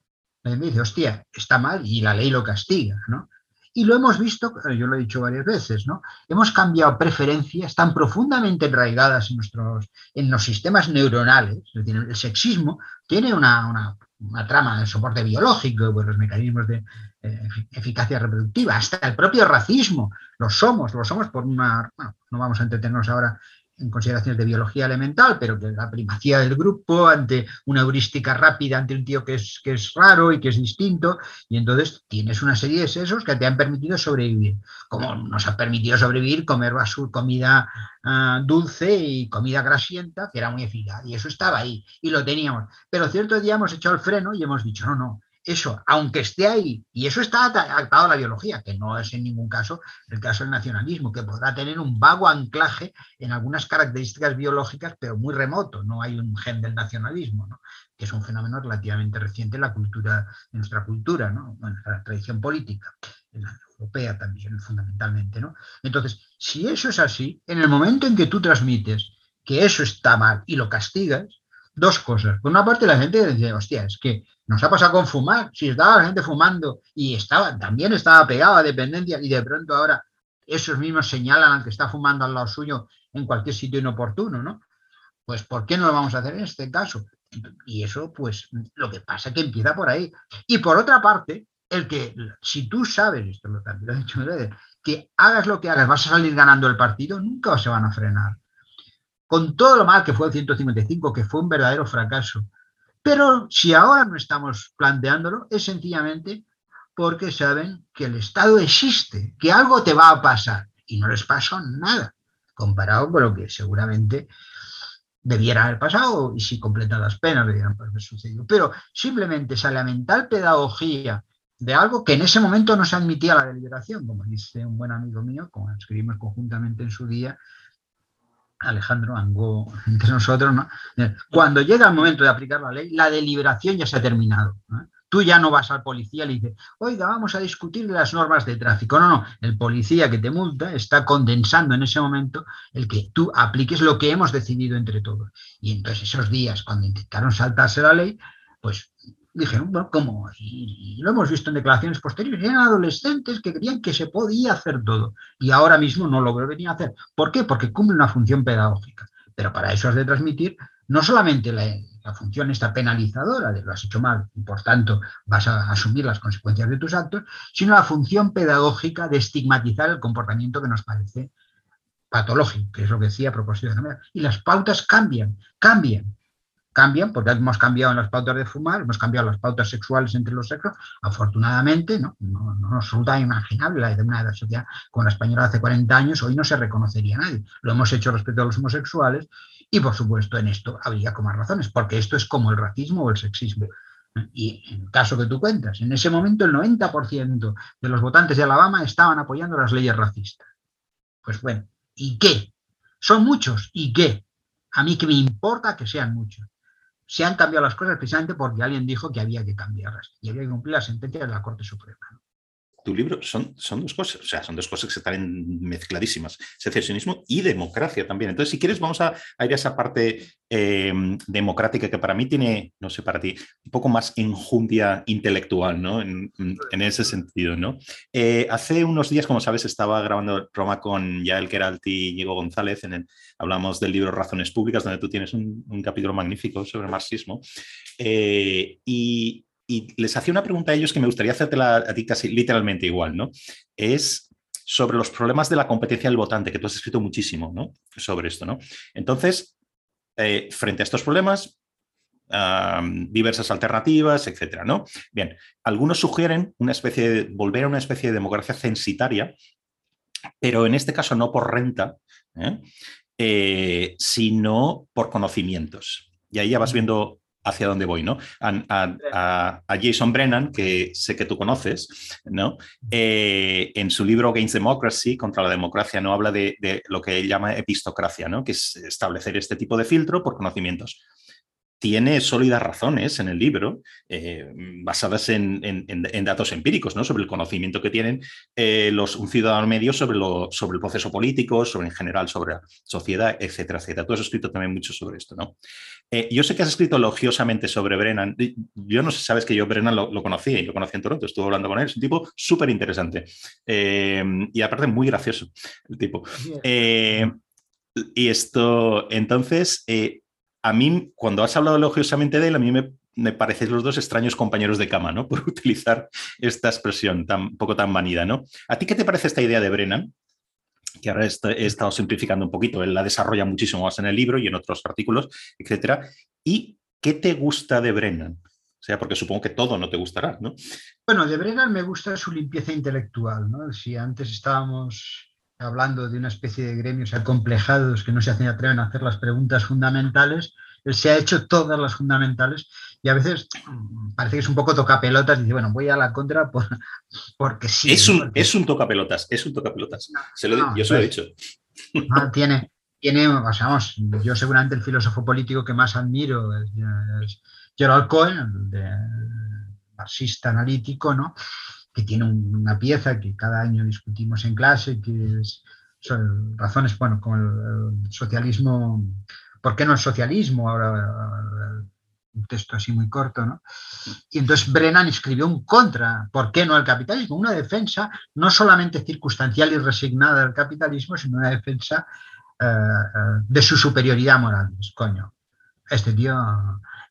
me dice, hostia, está mal y la ley lo castiga, ¿no? Y lo hemos visto, yo lo he dicho varias veces, ¿no? Hemos cambiado preferencias tan profundamente enraigadas en, nuestros, en los sistemas neuronales. El sexismo tiene una, trama de soporte biológico, pues los mecanismos de eh, eficacia reproductiva, hasta el propio racismo. Lo somos, lo somos por una. Bueno, no vamos a entretenernos ahora en consideraciones de biología elemental, pero que la primacía del grupo ante una heurística rápida ante un tío que es, que es raro y que es distinto, y entonces tienes una serie de sesos que te han permitido sobrevivir, como nos ha permitido sobrevivir comer basura, comida ah, dulce y comida grasienta, que era muy eficaz, y eso estaba ahí, y lo teníamos. Pero cierto día hemos echado el freno y hemos dicho, no, no, eso, aunque esté ahí, y eso está atado a la biología, que no es en ningún caso el caso del nacionalismo, que podrá tener un vago anclaje en algunas características biológicas, pero muy remoto, no hay un gen del nacionalismo, que es un fenómeno relativamente reciente en la cultura, en nuestra cultura, en la tradición política, en la europea también, fundamentalmente. ¿no? Entonces, si eso es así, en el momento en que tú transmites que eso está mal y lo castigas, dos cosas. Por una parte, la gente dice, hostia, es que nos ha pasado con fumar. Si estaba la gente fumando y estaba, también estaba pegado a dependencia y de pronto ahora esos mismos señalan al que está fumando al lado suyo en cualquier sitio inoportuno, ¿no? Pues ¿por qué no lo vamos a hacer en este caso? Y eso, pues, lo que pasa es que empieza por ahí. Y por otra parte, el que, si tú sabes, esto lo, he dicho, que hagas lo que hagas, vas a salir ganando el partido, nunca se van a frenar. Con todo lo mal que fue el 155, que fue un verdadero fracaso, pero si ahora no estamos planteándolo, es sencillamente porque saben que el Estado existe, que algo te va a pasar y no les pasó nada, comparado con lo que seguramente debiera haber pasado y si completan las penas debieran haber sucedido. Pero simplemente esa elemental pedagogía de algo que en ese momento no se admitía la deliberación, como dice un buen amigo mío, como escribimos conjuntamente en su día, Alejandro Angó, entre nosotros, ¿no? cuando llega el momento de aplicar la ley, la deliberación ya se ha terminado. Tú ya no vas al policía y le dices, oiga, vamos a discutir las normas de tráfico. No, no, el policía que te multa está condensando en ese momento el que tú apliques lo que hemos decidido entre todos. Y entonces esos días, cuando intentaron saltarse la ley, pues dijeron, bueno, ¿cómo? Y, lo hemos visto en declaraciones posteriores, eran adolescentes que creían que se podía hacer todo y ahora mismo no lo venir a hacer. ¿Por qué? Porque cumple una función pedagógica. Pero para eso has de transmitir no solamente la, función esta penalizadora de lo has hecho mal y por tanto vas a asumir las consecuencias de tus actos, sino la función pedagógica de estigmatizar el comportamiento que nos parece patológico, que es lo que decía a propósito de Y las pautas cambian, cambian cambian, porque hemos cambiado en las pautas de fumar, hemos cambiado las pautas sexuales entre los sexos, afortunadamente, no, no, nos resulta imaginable la de una sociedad como la española hace 40 años, hoy no se reconocería a nadie. Lo hemos hecho respecto a los homosexuales y, por supuesto, en esto habría como razones, porque esto es como el racismo o el sexismo. Y en el caso que tú cuentas, en ese momento el 90% de los votantes de Alabama estaban apoyando las leyes racistas. Pues bueno, ¿y qué? Son muchos, ¿y qué? A mí que me importa que sean muchos se han cambiado las cosas precisamente porque alguien dijo que había que cambiarlas y había que cumplir la sentencia de la Corte Suprema tu libro son, son dos cosas, o sea, son dos cosas que están mezcladísimas, secesionismo y democracia también. Entonces, si quieres, vamos a, ir a esa parte em, democrática que para mí tiene, no sé, para ti, un poco más enjundia intelectual, ¿no? En, ese sentido, ¿no? Eh, hace unos días, como sabes, estaba grabando programa con Yael Keralti y Diego González, en el, hablamos del libro Razones Públicas, donde tú tienes un, capítulo magnífico sobre marxismo. Eh, y, y les hacía una pregunta a ellos que me gustaría hacerte a ti casi literalmente igual, ¿no? Es sobre los problemas de la competencia del votante, que tú has escrito muchísimo, ¿no? Sobre esto, ¿no? Entonces, eh, frente a estos problemas, diversas alternativas, etcétera, ¿no? Bien, algunos sugieren una especie de, volver a una especie de democracia censitaria, pero en este caso no por renta, ¿eh? Eh, sino por conocimientos. Y ahí ya vas viendo hacia dónde voy, ¿no? A, Jason Brennan, que sé que tú conoces, ¿no? Eh, en su libro Against Democracy, contra la democracia, no habla de, de, lo que él llama epistocracia, ¿no? Que es establecer este tipo de filtro por conocimientos tiene sólidas razones en el libro, eh, basadas en, datos empíricos, ¿no? sobre el conocimiento que tienen eh, los, un ciudadano medio sobre, lo, sobre el proceso político, sobre en general sobre la sociedad, etcétera, etcétera. Tú has escrito también mucho sobre esto. ¿no? Eh, yo sé que has escrito elogiosamente sobre Brennan. Yo no sé, sabes que yo Brennan lo, lo conocí, lo conocí en Toronto, estuve hablando con él, es un tipo súper interesante y aparte muy gracioso el tipo. y esto, entonces, a mí, cuando has hablado elogiosamente de él, a mí me, me parecen los dos extraños compañeros de cama, ¿no? Por utilizar esta expresión tan poco tan vanida, ¿no? ¿A ti qué te parece esta idea de Brennan? Que ahora he estado simplificando un poquito, él la desarrolla muchísimo más en el libro y en otros artículos, etcétera. ¿Y qué te gusta de Brennan? O sea, porque supongo que todo no te gustará, ¿no? Bueno, de Brennan me gusta su limpieza intelectual, ¿no? Si antes estábamos hablando de una especie de gremios acomplejados que no se hacen atreven a hacer las preguntas fundamentales, él se ha hecho todas las fundamentales y a veces mm, parece que es un poco tocapelotas, dice, bueno, voy a la contra porque sí. Es un, es un tocapelotas, es un tocapelotas. Se lo, yo se lo he dicho. tiene, tiene, vamos, yo seguramente el filósofo político que más admiro es, Gerald Cohen, el marxista analítico, ¿no? Que tiene una pieza que cada año discutimos en clase, que es son razones, bueno, como el, socialismo, ¿por qué no el socialismo? Ahora un texto así muy corto, ¿no? Y entonces Brennan escribió un contra, ¿por qué no el capitalismo? Una defensa no solamente circunstancial y resignada del capitalismo, sino una defensa eh, eh, de su superioridad moral. Pues, coño, este tío,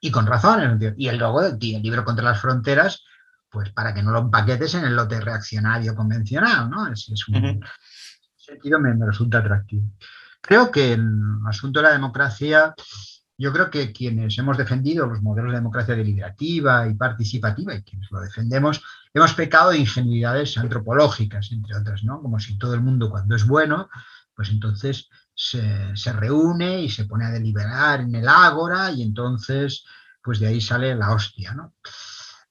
y con razón, y el el libro contra las fronteras, pues para que no lo empaquetes en el lote reaccionario convencional, ¿no? Es, un sentido me, resulta atractivo. Creo que en el asunto de la democracia, yo creo que quienes hemos defendido los modelos de democracia deliberativa y participativa y quienes lo defendemos, hemos pecado de ingenuidades antropológicas, entre otras, ¿no? Como si todo el mundo cuando es bueno, pues entonces se, se reúne y se pone a deliberar en el ágora y entonces, pues de ahí sale la hostia, ¿no?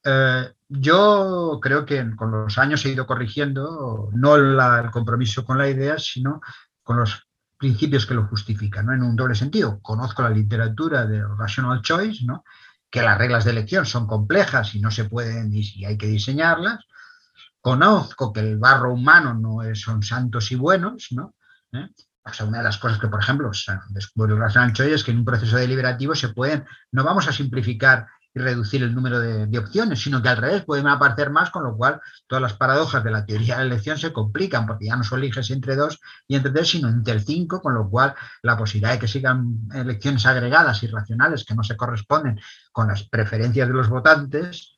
Eh, yo creo que con los años he ido corrigiendo no el compromiso con la idea, sino con los principios que lo justifican, ¿no? en un doble sentido. Conozco la literatura de Rational Choice, ¿no? que las reglas de elección son complejas y no se pueden y hay que diseñarlas. Conozco que el barro humano no es, son santos y buenos, ¿no? ¿Eh? O sea, una de las cosas que, por ejemplo, descubrió Rational Choice es que en un proceso deliberativo se pueden, no vamos a simplificar y reducir el número de, opciones, sino que al revés pueden aparecer más, con lo cual todas las paradojas de la teoría de la elección se complican, porque ya no solo eliges entre dos y entre tres, sino entre cinco, con lo cual la posibilidad de que sigan elecciones agregadas y racionales que no se corresponden con las preferencias de los votantes,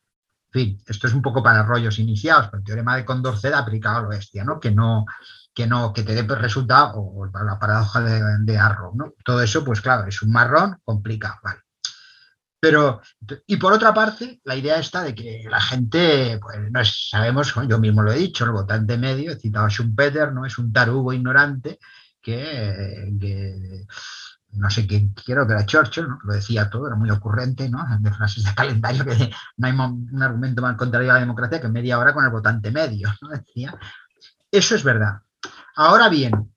en fin, esto es un poco para rollos iniciados, pero el teorema de Condorcet aplicado a lo bestia, ¿no? Que no, que no, que te dé resultado, o la paradoja de, de Arrow, ¿no? Todo eso, pues claro, es un marrón complicado, ¿vale? Pero, y por otra parte, la idea está de que la gente, pues no es, sabemos, yo mismo lo he dicho, el votante medio, he citado a Schumpeter, ¿no? Es un tarugo ignorante que, no sé quién, quiero que era Churchill, ¿no? lo decía todo, era muy ocurrente, ¿no? De frases de calendario que no hay un argumento más contrario a la democracia que media hora con el votante medio, ¿no? Decía. Eso es verdad. Ahora bien,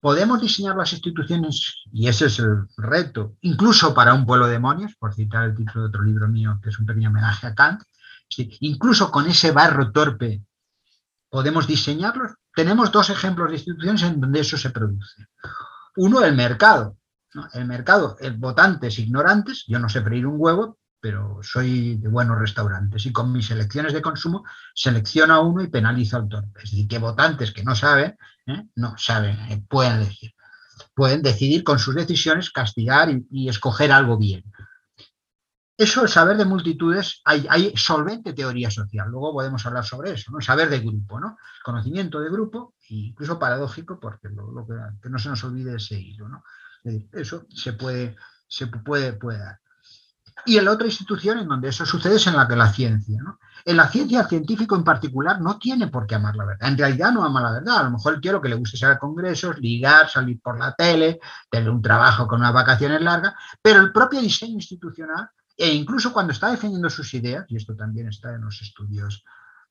podemos diseñar las instituciones, y ese es el reto, incluso para un pueblo de demonios, por citar el título de otro libro mío, que es un pequeño homenaje a Kant, incluso con ese barro torpe podemos diseñarlos. Tenemos dos ejemplos de instituciones en donde eso se produce. Uno, el mercado. El mercado, el votantes ignorantes, yo no sé freír un huevo, pero soy de buenos restaurantes y con mis elecciones de consumo selecciono a uno y penalizo al torpe. Es decir, que votantes que no saben, ¿eh? no saben, eh, pueden elegir. Pueden decidir con sus decisiones castigar y, escoger algo bien. Eso, el saber de multitudes, hay, solvente teoría social. Luego podemos hablar sobre eso, ¿no? Saber de grupo, ¿no? Conocimiento de grupo, e incluso paradójico, porque lo, que, no se nos olvide ese hilo, ¿no? eso se puede, se puede, puede dar. Y la otra institución en donde eso sucede es en la que la ciencia. En la ciencia, el científico en particular no tiene por qué amar la verdad. En realidad no ama la verdad. A lo mejor el tío lo que le gusta es ir a congresos, ligar, salir por la tele, tener un trabajo con unas vacaciones largas, pero el propio diseño institucional, e incluso cuando está defendiendo sus ideas, y esto también está en los estudios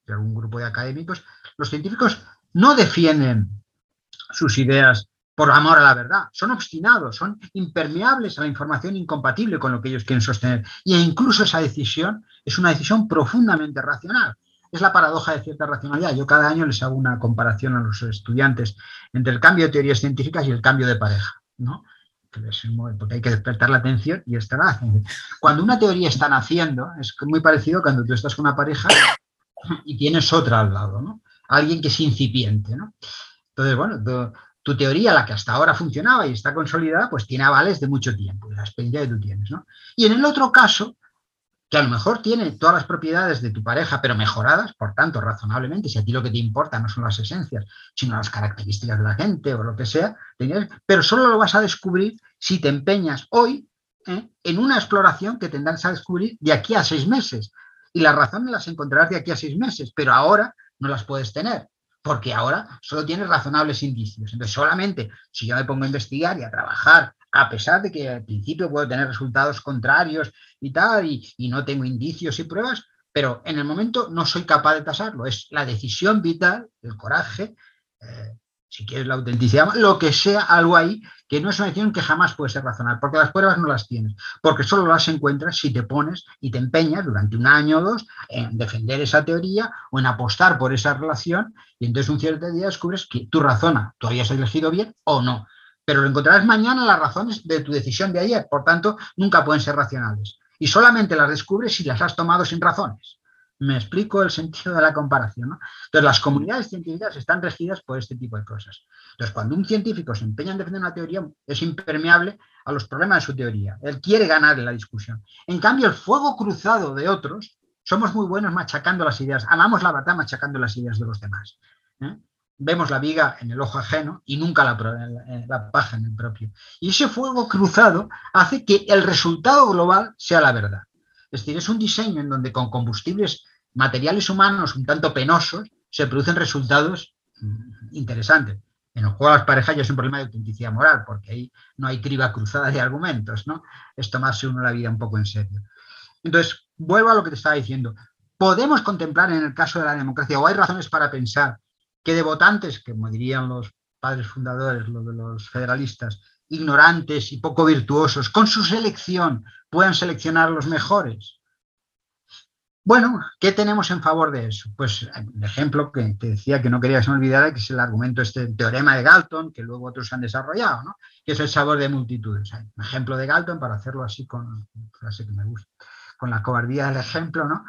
de algún grupo de académicos, los científicos no defienden sus ideas por amor a la verdad, son obstinados, son impermeables a la información incompatible con lo que ellos quieren sostener. E incluso esa decisión es una decisión profundamente racional. Es la paradoja de cierta racionalidad. Yo cada año les hago una comparación a los estudiantes entre el cambio de teorías científicas y el cambio de pareja, ¿no? porque hay que despertar la atención y estar Cuando una teoría está naciendo, es muy parecido cuando tú estás con una pareja y tienes otra al lado, ¿no? Alguien que es incipiente, ¿no? Entonces, bueno, tu teoría, la que hasta ahora funcionaba y está consolidada, pues tiene avales de mucho tiempo, de la experiencia que tú tienes. ¿no? Y en el otro caso, que a lo mejor tiene todas las propiedades de tu pareja, pero mejoradas, por tanto, razonablemente, si a ti lo que te importa no son las esencias, sino las características de la gente o lo que sea, pero solo lo vas a descubrir si te empeñas hoy ¿eh? en una exploración que tendrás a descubrir de aquí a seis meses. Y las razones las encontrarás de aquí a seis meses, pero ahora no las puedes tener porque ahora solo tienes razonables indicios. Entonces, solamente si yo me pongo a investigar y a trabajar, a pesar de que al principio puedo tener resultados contrarios y tal, y, no tengo indicios y pruebas, pero en el momento no soy capaz de tasarlo. Es la decisión vital, el coraje, eh, si quieres la autenticidad, lo que sea, algo ahí, que no es una decisión que jamás puede ser razonable, porque las pruebas no las tienes, porque solo las encuentras si te pones y te empeñas durante un año o dos en defender esa teoría o en apostar por esa relación, y entonces un cierto día descubres que tu razona, tú habías elegido bien o no, pero lo encontrarás mañana las razones de tu decisión de ayer, por tanto, nunca pueden ser racionales. Y solamente las descubres si las has tomado sin razones. Me explico el sentido de la comparación. ¿no? Entonces, las comunidades científicas están regidas por este tipo de cosas. Entonces, cuando un científico se empeña en defender una teoría, es impermeable a los problemas de su teoría. Él quiere ganar en la discusión. En cambio, el fuego cruzado de otros, somos muy buenos machacando las ideas. Amamos la batalla machacando las ideas de los demás. ¿eh? Vemos la viga en el ojo ajeno y nunca la, la paja en el propio. Y ese fuego cruzado hace que el resultado global sea la verdad. Es decir, es un diseño en donde con combustibles materiales humanos un tanto penosos se producen resultados interesantes. En el juego de las parejas ya es un problema de autenticidad moral, porque ahí no hay criba cruzada de argumentos, ¿no? Es tomarse uno la vida un poco en serio. Entonces, vuelvo a lo que te estaba diciendo. Podemos contemplar en el caso de la democracia, o hay razones para pensar que de votantes, como dirían los padres fundadores, los los federalistas, ignorantes y poco virtuosos, con su selección puedan seleccionar los mejores. Bueno, ¿qué tenemos en favor de eso? Pues el ejemplo que te decía que no quería que se olvidara, que es el argumento, este teorema de Galton, que luego otros han desarrollado, ¿no? que es el sabor de multitudes. Un ejemplo de Galton, para hacerlo así con frase que me gusta, con la cobardía del ejemplo, ¿no?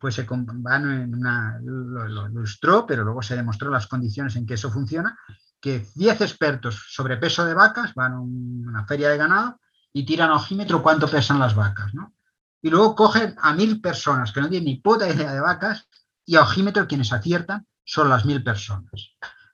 pues se en una, lo ilustró, pero luego se demostró las condiciones en que eso funciona, que 10 expertos sobre peso de vacas van a una feria de ganado y tiran ojímetro cuánto pesan las vacas, ¿no? Y luego cogen a mil personas que no tienen ni puta idea de vacas y a ojímetro quienes aciertan son las mil personas.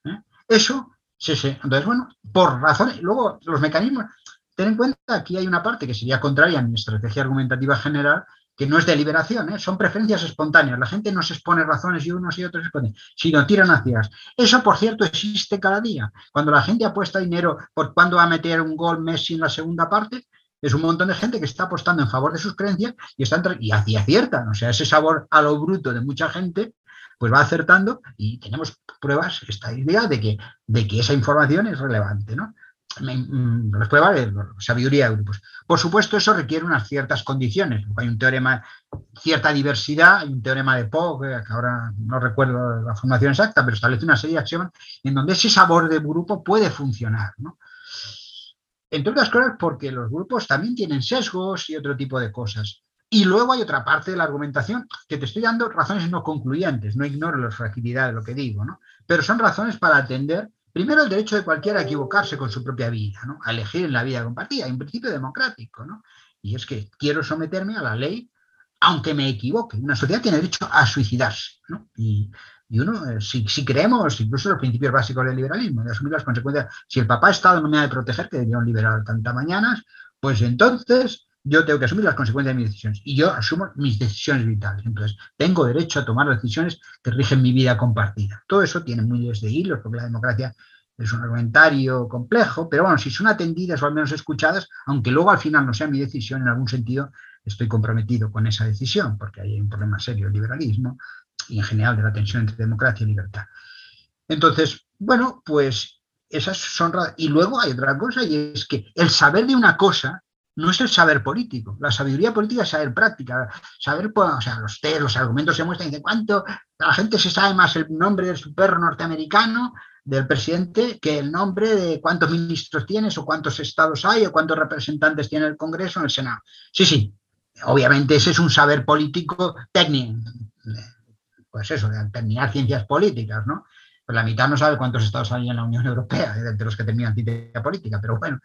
¿eh? Eso, sí, sí. Entonces, bueno, por razones, luego los mecanismos, ten en cuenta, aquí hay una parte que sería contraria a mi estrategia argumentativa general, que no es deliberación, ¿eh? son preferencias espontáneas. La gente no se expone razones y unos y otros se exponen, sino tiran hacia. Eso, por cierto, existe cada día. Cuando la gente apuesta dinero por cuándo va a meter un gol Messi en la segunda parte, es un montón de gente que está apostando en favor de sus creencias y, están, y aciertan. O sea, ese sabor a lo bruto de mucha gente pues va acertando y tenemos pruebas, esta idea de que, de que esa información es relevante. ¿no? Mm, las pruebas de sabiduría de grupos. Por supuesto, eso requiere unas ciertas condiciones. Hay un teorema, cierta diversidad, hay un teorema de Poe, que ahora no recuerdo la formación exacta, pero establece una serie de axiomas en donde ese sabor de grupo puede funcionar. ¿no? Entre otras cosas, porque los grupos también tienen sesgos y otro tipo de cosas. Y luego hay otra parte de la argumentación que te estoy dando razones no concluyentes, no ignoro la fragilidad de lo que digo, ¿no? pero son razones para atender Primero, el derecho de cualquiera a equivocarse con su propia vida, ¿no? a elegir en la vida compartida, hay un principio democrático. ¿no? Y es que quiero someterme a la ley aunque me equivoque. Una sociedad tiene derecho a suicidarse. ¿no? Y, uno, eh, si, creemos incluso los principios básicos del liberalismo, de asumir las consecuencias, si el papá Estado no me ha de proteger, que diría un liberal tanta mañanas, pues entonces yo tengo que asumir las consecuencias de mis decisiones y yo asumo mis decisiones vitales. Entonces, tengo derecho a tomar decisiones que rigen mi vida compartida. Todo eso tiene miles de hilos, porque la democracia es un argumentario complejo, pero bueno, si son atendidas o al menos escuchadas, aunque luego al final no sea mi decisión, en algún sentido estoy comprometido con esa decisión, porque hay un problema serio del liberalismo y en general de la tensión entre democracia y libertad. Entonces, bueno, pues esas son... Y luego hay otra cosa, y es que el saber de una cosa no es el saber político. La sabiduría política es saber práctica. Saber, pues, o sea, los test, los argumentos se muestran y dicen cuánto la gente se sabe más el nombre del perro norteamericano del presidente que el nombre de cuántos ministros tienes o cuántos estados hay o cuántos representantes tiene el Congreso o el Senado. Sí, sí, obviamente ese es un saber político técnico, pues eso, de terminar ciencias políticas, ¿no? Pues la mitad no sabe cuántos estados hay en la Unión Europea, de los que terminan ciencia política, pero bueno,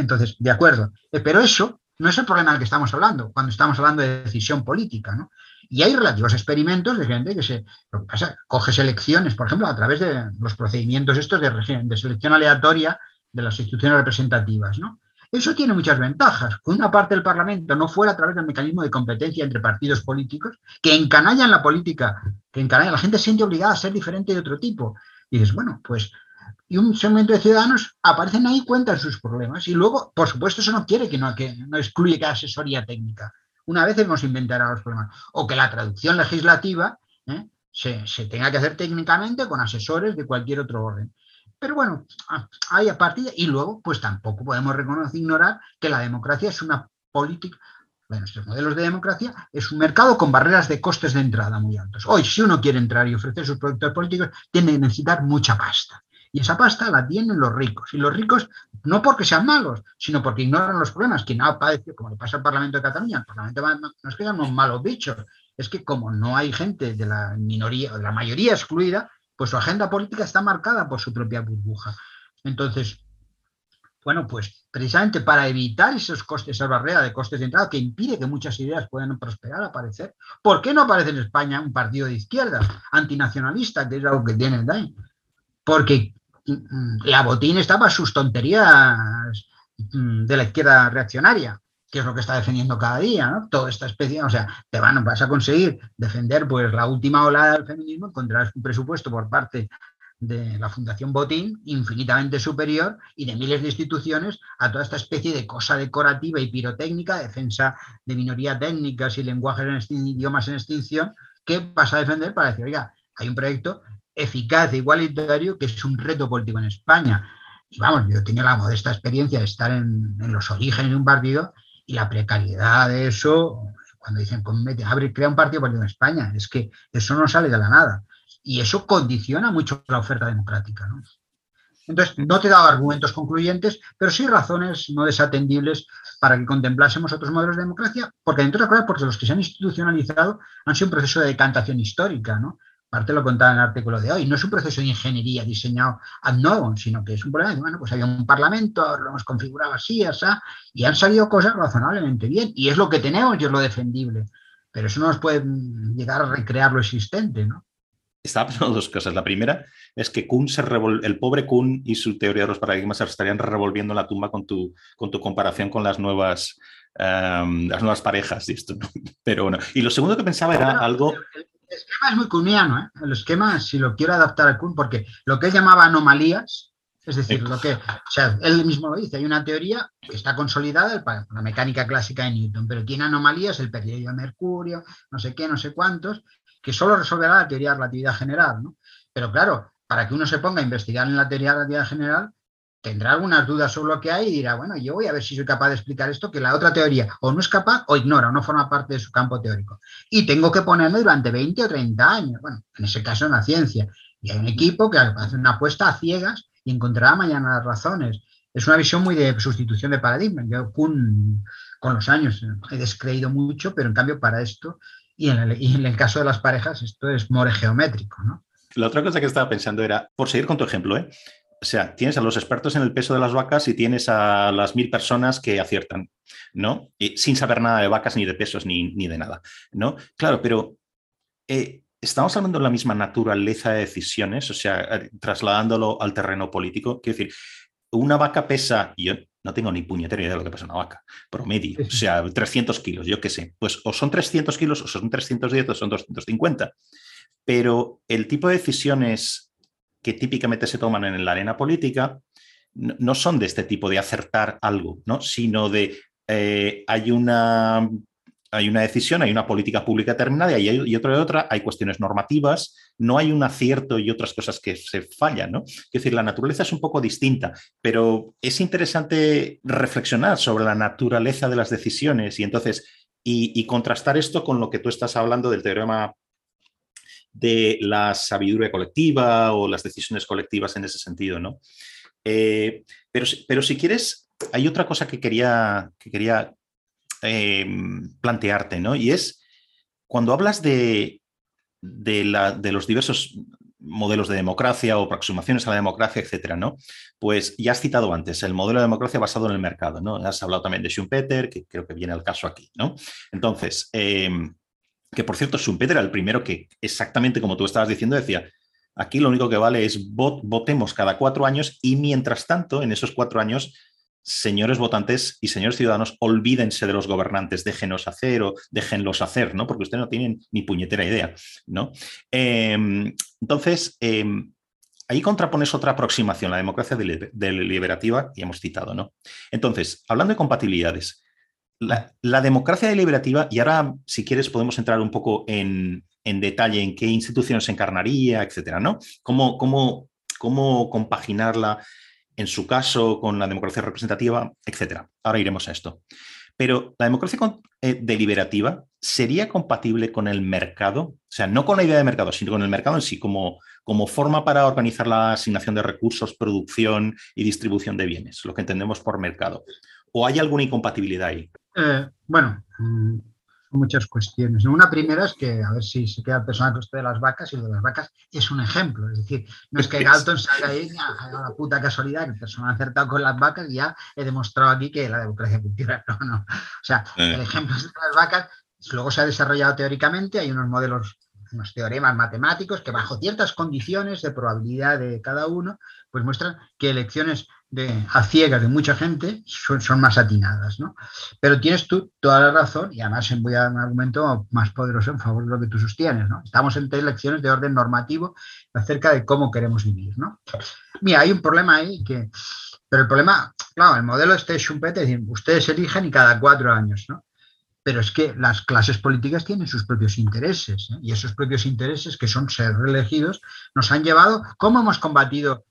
entonces, de acuerdo. Eh, pero eso no es el problema del que estamos hablando, cuando estamos hablando de decisión política, ¿no? Y hay relativos experimentos de gente que se lo que pasa, coge selecciones, por ejemplo, a través de los procedimientos estos de, selección aleatoria de las instituciones representativas. ¿no? Eso tiene muchas ventajas. Una parte del Parlamento no fuera a través del mecanismo de competencia entre partidos políticos, que encanallan la política, que encanallan, la gente se siente obligada a ser diferente de otro tipo. Y dices, bueno, pues y un segmento de ciudadanos aparecen ahí, cuentan sus problemas. Y luego, por supuesto, eso no quiere que no, que no excluye que asesoría técnica una vez hemos inventado los problemas. O que la traducción legislativa ¿eh? se, tenga que hacer técnicamente con asesores de cualquier otro orden. Pero bueno, hay a partir y luego, pues tampoco podemos reconocer, ignorar que la democracia es una política, bueno, nuestros modelos de democracia es un mercado con barreras de costes de entrada muy altos. Hoy, si uno quiere entrar y ofrecer sus productos políticos, tiene que necesitar mucha pasta. Y esa pasta la tienen los ricos. Y los ricos, no porque sean malos, sino porque ignoran los problemas. Quien ha padecido, como le pasa al Parlamento de Cataluña, el Parlamento no es que seamos malos bichos, es que como no hay gente de la minoría o de la mayoría excluida, pues su agenda política está marcada por su propia burbuja. Entonces, bueno, pues precisamente para evitar esos costes, esa barrera de costes de entrada que impide que muchas ideas puedan prosperar, aparecer. ¿Por qué no aparece en España un partido de izquierda antinacionalista, que es algo que tienen ahí? Porque la botín estaba sus tonterías mm, de la izquierda reaccionaria, que es lo que está defendiendo cada día, ¿no? Toda esta especie, o sea, te van, vas a conseguir defender pues la última ola del feminismo, encontrarás un presupuesto por parte de la Fundación Botín infinitamente superior y de miles de instituciones a toda esta especie de cosa decorativa y pirotécnica, defensa de minorías técnicas y lenguajes en idiomas en extinción, que vas a defender para decir, oiga, hay un proyecto eficaz e igualitario, que es un reto político en España. Y vamos, yo tenía la modesta experiencia de estar en, los orígenes de un partido y la precariedad de eso, cuando dicen, pues abre, crea un partido político en España, es que eso no sale de la nada. Y eso condiciona mucho la oferta democrática. ¿no? Entonces, no te he dado argumentos concluyentes, pero sí razones no desatendibles para que contemplásemos otros modelos de democracia, porque entre otras cosas, porque los que se han institucionalizado han sido un proceso de decantación histórica, ¿no? Parte lo contaba en el artículo de hoy, no es un proceso de ingeniería diseñado ad novo, sino que es un problema de, bueno, pues había un parlamento, lo hemos configurado así, así, y han salido cosas razonablemente bien, y es lo que tenemos y es lo defendible, pero eso no nos puede llegar a recrear lo existente, ¿no? Estaba pensando dos cosas. La primera es que Kuhn se el pobre Kuhn y su teoría de los paradigmas se estarían revolviendo en la tumba con tu, con tu comparación con las nuevas, em, las nuevas parejas. Y esto, Pero bueno. Y lo segundo que pensaba era algo el esquema es muy kuhniano, ¿eh? El esquema, si lo quiero adaptar a Kuhn, porque lo que él llamaba anomalías, es decir, lo que, o sea, él mismo lo dice, hay una teoría que está consolidada, la mecánica clásica de Newton, pero tiene anomalías, el periodo de Mercurio, no sé qué, no sé cuántos, que solo resolverá la teoría de relatividad general, ¿no? Pero claro, para que uno se ponga a investigar en la teoría de relatividad general, tendrá algunas dudas sobre lo que hay y dirá, bueno, yo voy a ver si soy capaz de explicar esto, que la otra teoría o no es capaz o ignora o no forma parte de su campo teórico. Y tengo que ponerme durante 20 o 30 años, bueno, en ese caso en la ciencia. Y hay un equipo que hace una apuesta a ciegas y encontrará mañana las razones. Es una visión muy de sustitución de paradigma. Yo con, los años he descreído mucho, pero en cambio para esto, y en, el, y en el caso de las parejas, esto es more geométrico, ¿no? La otra cosa que estaba pensando era, por seguir con tu ejemplo, ¿eh? O sea, tienes a los expertos en el peso de las vacas y tienes a las mil personas que aciertan, ¿no? Y sin saber nada de vacas, ni de pesos, ni, de nada, ¿no? Claro, pero eh, estamos hablando de la misma naturaleza de decisiones, o sea, eh, trasladándolo al terreno político. Quiero decir, una vaca pesa, y yo no tengo ni puñetera idea de lo que pasa en una vaca, promedio, o sea, 300 kilos, yo qué sé, pues o son 300 kilos, o son 310, o son 250, pero el tipo de decisiones que típicamente se toman en la arena política no, son de este tipo de acertar algo, ¿no? sino de eh, hay una hay una decisión, hay una política pública determinada y, hay, y otra de otra, hay cuestiones normativas, no hay un acierto y otras cosas que se fallan, ¿no? Es decir, la naturaleza es un poco distinta, pero es interesante reflexionar sobre la naturaleza de las decisiones y entonces, y, contrastar esto con lo que tú estás hablando del teorema de la sabiduría colectiva o las decisiones colectivas en ese sentido, ¿no? Eh, pero, pero si quieres, hay otra cosa que quería, que quería Em, plantearte, ¿no? Y es cuando hablas de, de, los diversos modelos de democracia o aproximaciones a la democracia, etcétera, ¿no? Pues ya has citado antes el modelo de democracia basado en el mercado, ¿no? Has hablado también de Schumpeter, que creo que viene al caso aquí, ¿no? Entonces, em, que por cierto, Schumpeter era el primero que, exactamente como tú estabas diciendo, decía, aquí lo único que vale es votemos cada cuatro años y mientras tanto, en esos cuatro años, señores votantes y señores ciudadanos, olvídense de los gobernantes, déjenos hacer o déjenlos hacer, ¿no? Porque ustedes no tienen ni puñetera idea, ¿no? Em, entonces, em, ahí contrapones otra aproximación, la democracia deliberativa, y hemos citado, ¿no? Entonces, hablando de compatibilidades, la, democracia deliberativa, y ahora, si quieres, podemos entrar un poco en, detalle en qué instituciones encarnaría, etcétera, ¿no? Cómo, cómo, cómo compaginarla en su caso con la democracia representativa, etc. Ahora iremos a esto. Pero la democracia eh, deliberativa sería compatible con el mercado, o sea, no con la idea de mercado, sino con el mercado en sí, como, como forma para organizar la asignación de recursos, producción y distribución de bienes, lo que entendemos por mercado. ¿O hay alguna incompatibilidad ahí? Eh, bueno, mm, muchas cuestiones. Una primera es que, a ver si se queda el personaje de las vacas, y lo de las vacas es un ejemplo. Es decir, no es que Galton salga ahí a la puta casualidad que el personaje acertado con las vacas y ya he demostrado aquí que la democracia funciona. No, no. O sea, el ejemplo de las vacas luego se ha desarrollado teóricamente, hay unos modelos unos teoremas matemáticos que bajo ciertas condiciones de probabilidad de cada uno, pues muestran que elecciones de, a ciegas de mucha gente son, más atinadas, ¿no? Pero tienes tú toda la razón y además voy a dar un argumento más poderoso en favor de lo que tú sostienes, ¿no? Estamos en tres elecciones de orden normativo acerca de cómo queremos vivir, ¿no? Mira, hay un problema ahí que... Pero el problema, claro, el modelo este Schumpeter es decir, ustedes eligen y cada cuatro años, ¿no? pero es que las clases políticas tienen sus propios intereses ¿eh? y esos propios intereses, que son ser reelegidos, nos han llevado, ¿cómo hemos combatido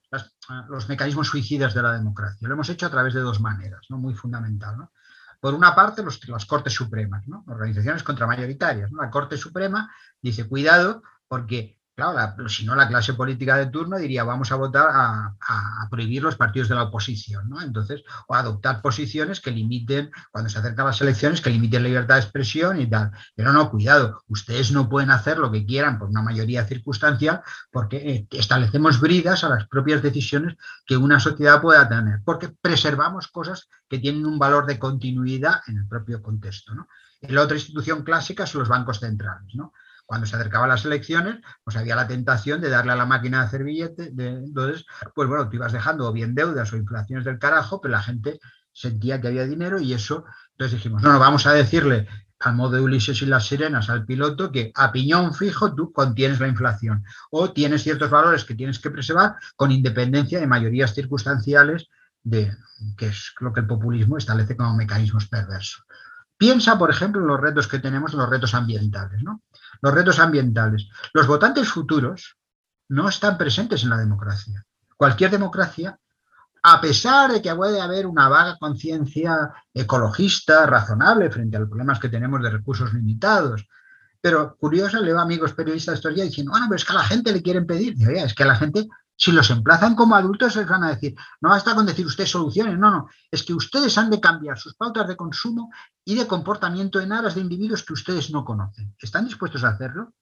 los mecanismos suicidas de la democracia? Lo hemos hecho a través de dos maneras, ¿no? muy fundamental. ¿no? Por una parte, los, las Cortes Supremas, ¿no? organizaciones contramayoritarias. La Corte Suprema dice, cuidado, porque Claro, si no, la clase política de turno diría vamos a votar a, prohibir los partidos de la oposición, ¿no? Entonces, o adoptar posiciones que limiten, cuando se acercan las elecciones, que limiten la libertad de expresión y tal. Pero no, cuidado, ustedes no pueden hacer lo que quieran por una mayoría circunstancial porque eh, establecemos bridas a las propias decisiones que una sociedad pueda tener, porque preservamos cosas que tienen un valor de continuidad en el propio contexto, ¿no? La otra institución clásica son los bancos centrales, ¿no? Cuando se acercaban las elecciones, pues había la tentación de darle a la máquina de hacer billetes. entonces, pues bueno, te ibas dejando o bien deudas o inflaciones del carajo, pero la gente sentía que había dinero y eso, entonces dijimos, no, no, vamos a decirle al modo de Ulises y las sirenas al piloto que a piñón fijo tú contienes la inflación o tienes ciertos valores que tienes que preservar con independencia de mayorías circunstanciales de que es lo que el populismo establece como mecanismos perversos. Piensa, por ejemplo, en los retos que tenemos, los retos ambientales, ¿no? Los retos ambientales. Los votantes futuros no están presentes en la democracia. Cualquier democracia, a pesar de que puede haber una vaga conciencia ecologista razonable frente a los problemas que tenemos de recursos limitados, pero curioso, leo amigos periodistas estos días diciendo, bueno, pero es que a la gente le quieren pedir. Es que a la gente si los emplazan como adultos, les van a decir, no basta con decir usted soluciones, no, no, es que ustedes han de cambiar sus pautas de consumo y de comportamiento en aras de individuos que ustedes no conocen. ¿Están dispuestos a hacerlo?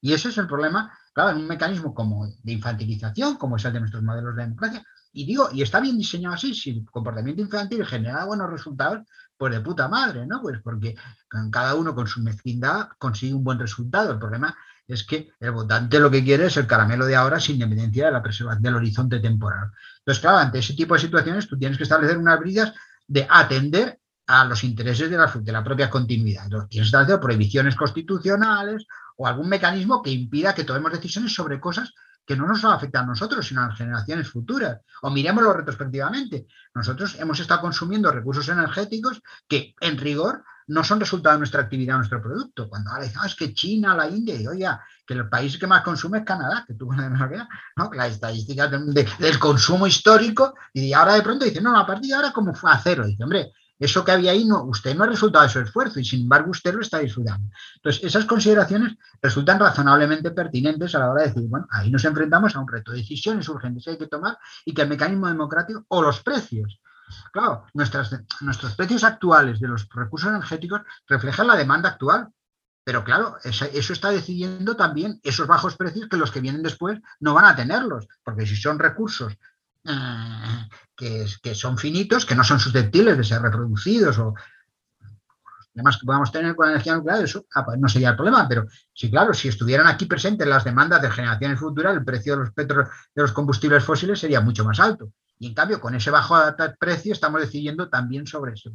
Y ese es el problema, claro, en un mecanismo como de infantilización, como es el de nuestros modelos de democracia. Y digo, y está bien diseñado así, si el comportamiento infantil genera buenos resultados, pues de puta madre, ¿no? Pues porque cada uno con su mezquindad consigue un buen resultado. El problema es que el votante lo que quiere es el caramelo de ahora sin independencia de la preservación del horizonte temporal. Entonces, claro, ante ese tipo de situaciones tú tienes que establecer unas bridas de atender a los intereses de la, de la propia continuidad. Tienes que hacer prohibiciones constitucionales o algún mecanismo que impida que tomemos decisiones sobre cosas que no nos afectan a nosotros, sino a generaciones futuras. O miremoslo retrospectivamente. Nosotros hemos estado consumiendo recursos energéticos que, en rigor, no son resultado de nuestra actividad, de nuestro producto. Cuando ahora dicen, ah, es que China, la India, y oye, que el país que más consume es Canadá, que una ¿no? la estadística del consumo histórico, y ahora de pronto dicen, no, a partir de ahora como fue a cero. Dice, hombre, eso que había ahí, no, usted no ha resultado de su esfuerzo y sin embargo usted lo está disfrutando. Entonces, esas consideraciones resultan razonablemente pertinentes a la hora de decir, bueno, ahí nos enfrentamos a un reto de decisiones urgentes que hay que tomar y que el mecanismo democrático o los precios. Claro, nuestros precios actuales de los recursos energéticos reflejan la demanda actual, pero claro, eso está decidiendo también esos bajos precios que los que vienen después no van a tenerlos, porque si son recursos eh, que, son finitos, que no son susceptibles de ser reproducidos o demás que podamos tener con la energía nuclear, eso ah, pues no sería el problema, pero sí, claro, si estuvieran aquí presentes las demandas de generaciones futuras, el precio de los, de los combustibles fósiles sería mucho más alto. Y en cambio, con ese bajo precio estamos decidiendo también sobre eso.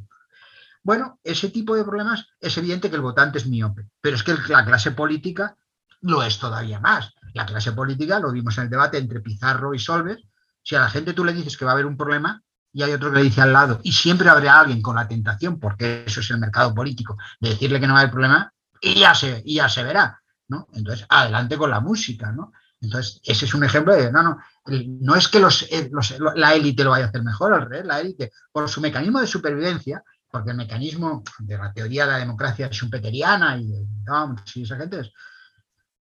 Bueno, ese tipo de problemas es evidente que el votante es miope, pero es que la clase política lo es todavía más. La clase política, lo vimos en el debate entre Pizarro y Solves, si a la gente tú le dices que va a haber un problema y hay otro que le dice al lado, y siempre habrá alguien con la tentación, porque eso es el mercado político, de decirle que no va a haber problema, y ya se, y ya se verá. ¿no? Entonces, adelante con la música. ¿no? Entonces, ese es un ejemplo de, no, no, no es que eh, la élite lo vaya a hacer mejor, al revés, la élite, por su mecanismo de supervivencia, porque el mecanismo de la teoría de la democracia schumpeteriana y, no, si esa gente es,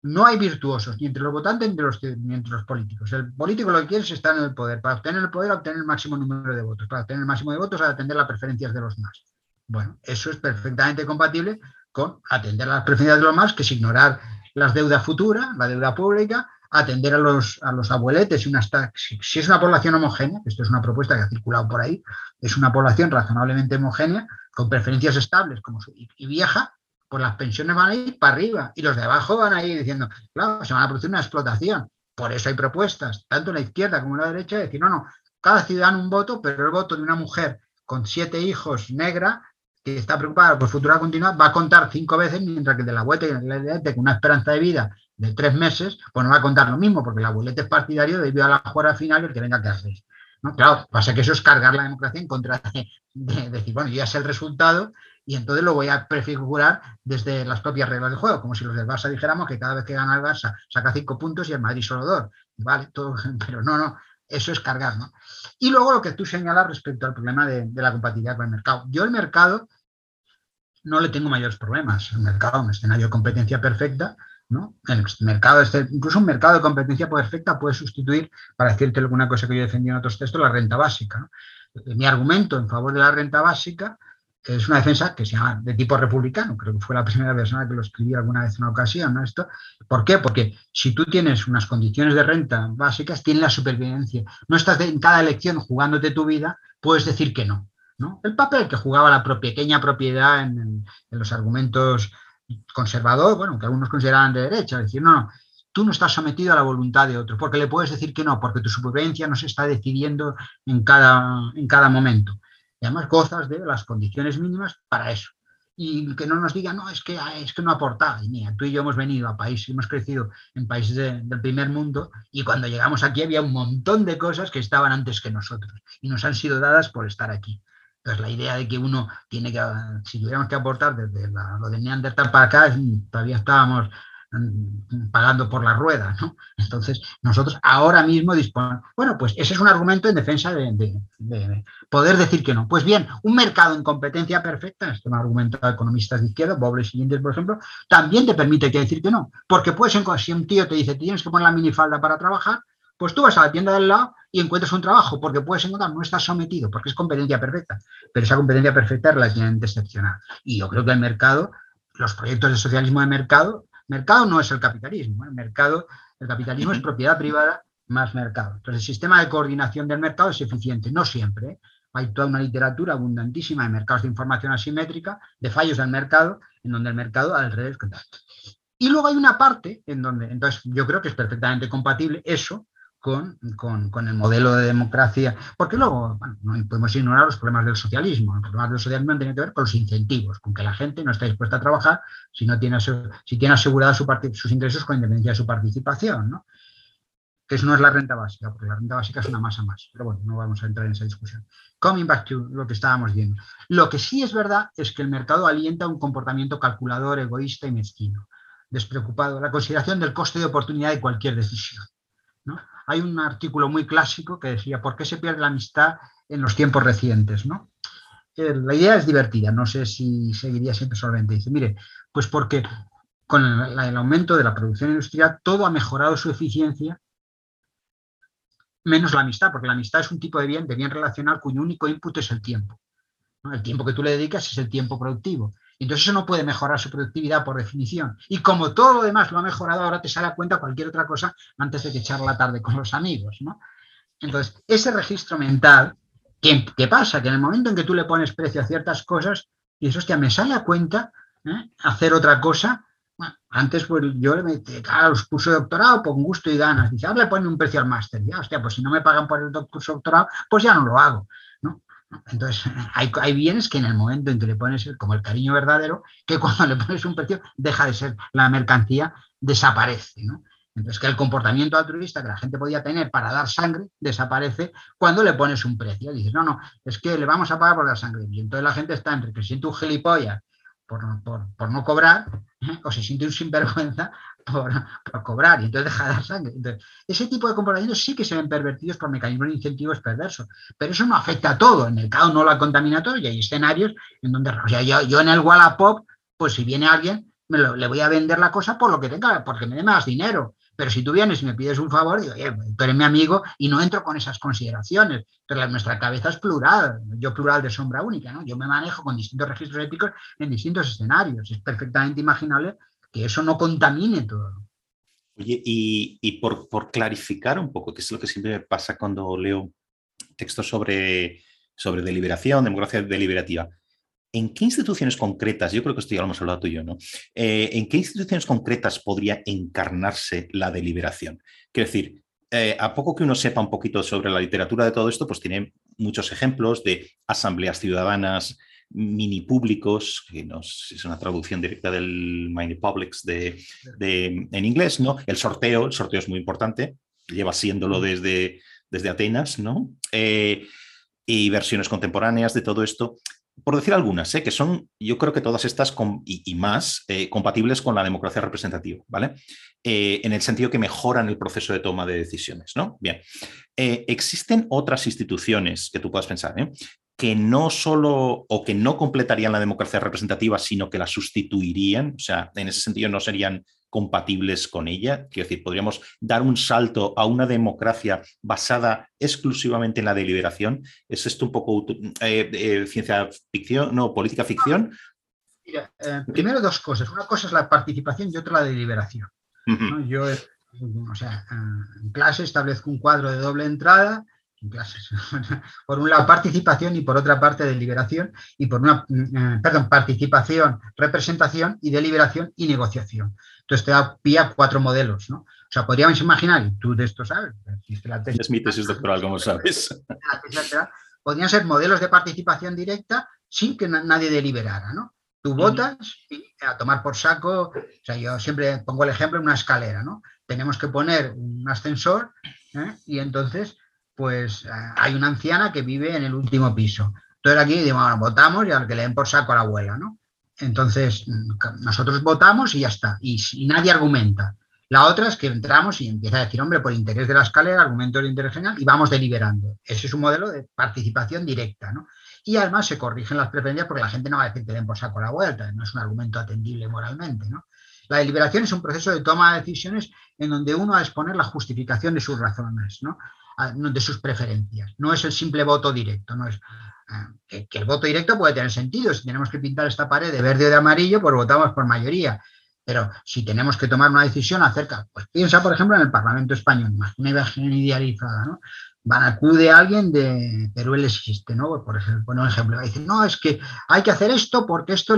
no hay virtuosos ni entre los votantes ni entre los, entre los políticos. El político lo que quiere es estar en el poder. Para obtener el poder, obtener el máximo número de votos. Para obtener el máximo de votos, atender las preferencias de los más. Bueno, eso es perfectamente compatible con atender las preferencias de los más, que es ignorar las deudas futuras, la deuda pública, atender a los, a los abueletes. Y una, si, es una población homogénea, esto es una propuesta que ha circulado por ahí, es una población razonablemente homogénea, con preferencias estables como, y vieja, pues las pensiones van a ir para arriba y los de abajo van a ir diciendo, claro, se van a producir una explotación. Por eso hay propuestas, tanto en la izquierda como en la derecha, de decir, no, no, cada ciudadano un voto, pero el voto de una mujer con siete hijos negra que está preocupada por futura continua va a contar cinco veces, mientras que de la abuelita y con una esperanza de vida de tres meses, pues no va a contar lo mismo, porque la abuelita es partidario debido a la jugada final y el que venga que hacer. ¿no? Claro, pasa que eso es cargar la democracia en contra de, de decir, bueno, ya es el resultado y entonces lo voy a prefigurar desde las propias reglas del juego, como si los del Barça dijéramos que cada vez que gana el Barça saca cinco puntos y el Madrid solo dos. Vale, todo, pero no, no, eso es cargar, ¿no? Y luego lo que tú señalas respecto al problema de, la compatibilidad con el mercado. Yo el mercado no le tengo mayores problemas. El mercado, un escenario de competencia perfecta, ¿no? El mercado, este, incluso un mercado de competencia perfecta puede sustituir, para decirte alguna cosa que yo defendí en otros textos, la renta básica. Mi argumento en favor de la renta básica es una defensa que se llama de tipo republicano, creo que fue la primera persona que lo escribió alguna vez en una ocasión, ¿no? Esto, ¿Por qué? Porque si tú tienes unas condiciones de renta básicas, tienes la supervivencia. No estás en cada elección jugándote tu vida, puedes decir que no. ¿no? El papel que jugaba la pequeña propiedad en, los argumentos conservadores, bueno, que algunos consideraban de derecha, decir, no, no, tú no estás sometido a la voluntad de otro, porque le puedes decir que no, porque tu supervivencia no se está decidiendo en cada, en cada momento además gozas de las condiciones mínimas para eso. Y que no nos digan, no, es que, es que no aporta. Y mira, tú y yo hemos venido a países, hemos crecido en países del primer mundo y cuando llegamos aquí había un montón de cosas que estaban antes que nosotros y nos han sido dadas por estar aquí. Entonces, la idea de que uno tiene que, si tuviéramos que aportar desde lo de Neandertal para acá, todavía estábamos Mm, pagando por la rueda, ¿no? Entonces, nosotros ahora mismo disponemos. Bueno, pues ese es un argumento en defensa de, poder decir que no. Pues bien, un mercado en competencia perfecta, esto me ha argumentado economistas de izquierda, Bobles y Indes, por ejemplo, también te permite que decir que no. Porque puedes, si un tío te dice, tienes que poner la minifalda para trabajar, pues tú vas a la tienda del lado y encuentras un trabajo, porque puedes encontrar, no estás sometido, porque es competencia perfecta, pero esa competencia perfecta es relativamente excepcional. Y yo creo que el mercado, los proyectos de socialismo de mercado, Mercado no es el capitalismo. El ¿eh? mercado, el capitalismo es propiedad privada más mercado. Entonces, el sistema de coordinación del mercado es eficiente, no siempre. ¿eh? Hay toda una literatura abundantísima de mercados de información asimétrica, de fallos del mercado, en donde el mercado al revés. Y luego hay una parte en donde, entonces yo creo que es perfectamente compatible eso con, el modelo de democracia, porque luego no podemos ignorar los problemas del socialismo. Los problemas del socialismo tienen que ver con los incentivos, con que la gente no está dispuesta a trabajar si, no tiene, si su sus ingresos con independencia de su participación. Que eso no es la renta básica, porque la renta básica es una masa más. Pero bueno, no vamos a entrar en esa discusión. Coming back to lo que estábamos viendo. Lo que sí es verdad es que el mercado alienta un comportamiento calculador, egoísta y mezquino, despreocupado, la consideración del coste de oportunidad de cualquier decisión. ¿no? Hay un artículo muy clásico que decía, ¿por qué se pierde la amistad en los tiempos recientes? ¿no? Eh, la idea es divertida, no sé si seguiría siempre solamente. Dice, mire, pues porque con el, aumento de la producción industrial todo ha mejorado su eficiencia, menos la amistad, porque la amistad es un tipo de bien, de bien relacional cuyo único input es el tiempo. El tiempo que tú le dedicas es el tiempo productivo. Entonces eso no puede mejorar su productividad por definición. Y como todo lo demás lo ha mejorado, ahora te sale a cuenta cualquier otra cosa antes de que echar la tarde con los amigos. ¿no? Entonces, ese registro mental, ¿qué, pasa? Que en el momento en que tú le pones precio a ciertas cosas, y eso, hostia, me sale a cuenta ¿eh? hacer otra cosa. antes pues, yo le metí, claro, los cursos de doctorado con gusto y ganas. Dice, ahora le ponen un precio al máster. Ya, hostia, pues si no me pagan por el curso de doctorado, pues ya no lo hago. Entonces, hay, bienes que en el momento en que le pones, como el cariño verdadero, que cuando le pones un precio deja de ser la mercancía, desaparece. Entonces, que el comportamiento altruista que la gente podía tener para dar sangre desaparece cuando le pones un precio. Dices, no, no, es que le vamos a pagar por dar sangre. Y entonces la gente está entre que siente un gilipollas por, por, no cobrar ¿eh? o se siente un sinvergüenza por, cobrar y entonces deja de sangre. ese tipo de comportamientos sí que se ven pervertidos por mecanismos de incentivos perversos, pero eso no afecta a todo. En el caso no la contamina todo y hay escenarios en donde, o sea, yo, en el Wallapop, pues si viene alguien, me le voy a vender la cosa por lo que tenga, porque me dé más dinero. Pero si tú vienes y me pides un favor, digo, oye, tú eres mi amigo y no entro con esas consideraciones. Pero nuestra cabeza es plural, yo plural de sombra única. Yo me manejo con distintos registros éticos en distintos escenarios. Es perfectamente imaginable que eso no contamine todo. Oye, y, por, clarificar un poco, que es lo que siempre pasa cuando leo textos sobre, sobre deliberación, democracia deliberativa. ¿En qué instituciones concretas, yo creo que esto ya lo hemos hablado tú y yo, ¿no? Eh, ¿En qué instituciones concretas podría encarnarse la deliberación? Quiero decir, eh, a poco que uno sepa un poquito sobre la literatura de todo esto, pues tiene muchos ejemplos de asambleas ciudadanas, mini públicos, que no es una traducción directa del mini publics de, en inglés, ¿no? El sorteo, el sorteo es muy importante, lleva siéndolo desde, desde Atenas, ¿no? Eh, y versiones contemporáneas de todo esto. Por decir algunas, ¿eh? que son, yo creo que todas estas y, más eh, compatibles con la democracia representativa, ¿vale? en el sentido que mejoran el proceso de toma de decisiones, ¿no? Bien, existen otras instituciones que tú puedas pensar, ¿eh? Que no solo o que no completarían la democracia representativa, sino que la sustituirían, o sea, en ese sentido no serían compatibles con ella. Quiero decir, podríamos dar un salto a una democracia basada exclusivamente en la deliberación. ¿Es esto un poco eh, eh, ciencia ficción, no, política ficción? Mira, eh, primero dos cosas. Una cosa es la participación y otra la deliberación. Yo, o sea, en clase establezco un cuadro de doble entrada clases. por un lado, participación y por otra parte, deliberación. Y por una, mm, perdón, participación, representación y deliberación y negociación. Entonces te da pie a cuatro modelos, ¿no? O sea, podríamos imaginar, y tú de esto sabes, la tesis, es mi tesis doctoral, como sabes. Podrían ser modelos de participación directa sin que nadie deliberara, ¿no? Tú votas y a tomar por saco, o sea, yo siempre pongo el ejemplo en una escalera, ¿no? Tenemos que poner un ascensor ¿eh? y entonces pues eh, hay una anciana que vive en el último piso. Entonces aquí digo, bueno, votamos y al que le den por saco a la abuela, ¿no? Entonces, nosotros votamos y ya está, y, nadie argumenta. La otra es que entramos y empieza a decir, hombre, por interés de la escalera, argumento del interés general, y vamos deliberando. Ese es un modelo de participación directa, ¿no? Y además se corrigen las preferencias porque la gente no va a decir que den por saco la vuelta, no es un argumento atendible moralmente, ¿no? La deliberación es un proceso de toma de decisiones en donde uno va a exponer la justificación de sus razones, ¿no? De sus preferencias. No es el simple voto directo. No es, eh, que, el voto directo puede tener sentido. Si tenemos que pintar esta pared de verde o de amarillo, pues votamos por mayoría. Pero si tenemos que tomar una decisión acerca, pues piensa, por ejemplo, en el Parlamento español, más una imagen idealizada, ¿no? Van acude alguien de Perú el existe, ¿no? Por ejemplo, ejemplo, decir, no, es que hay que hacer esto porque esto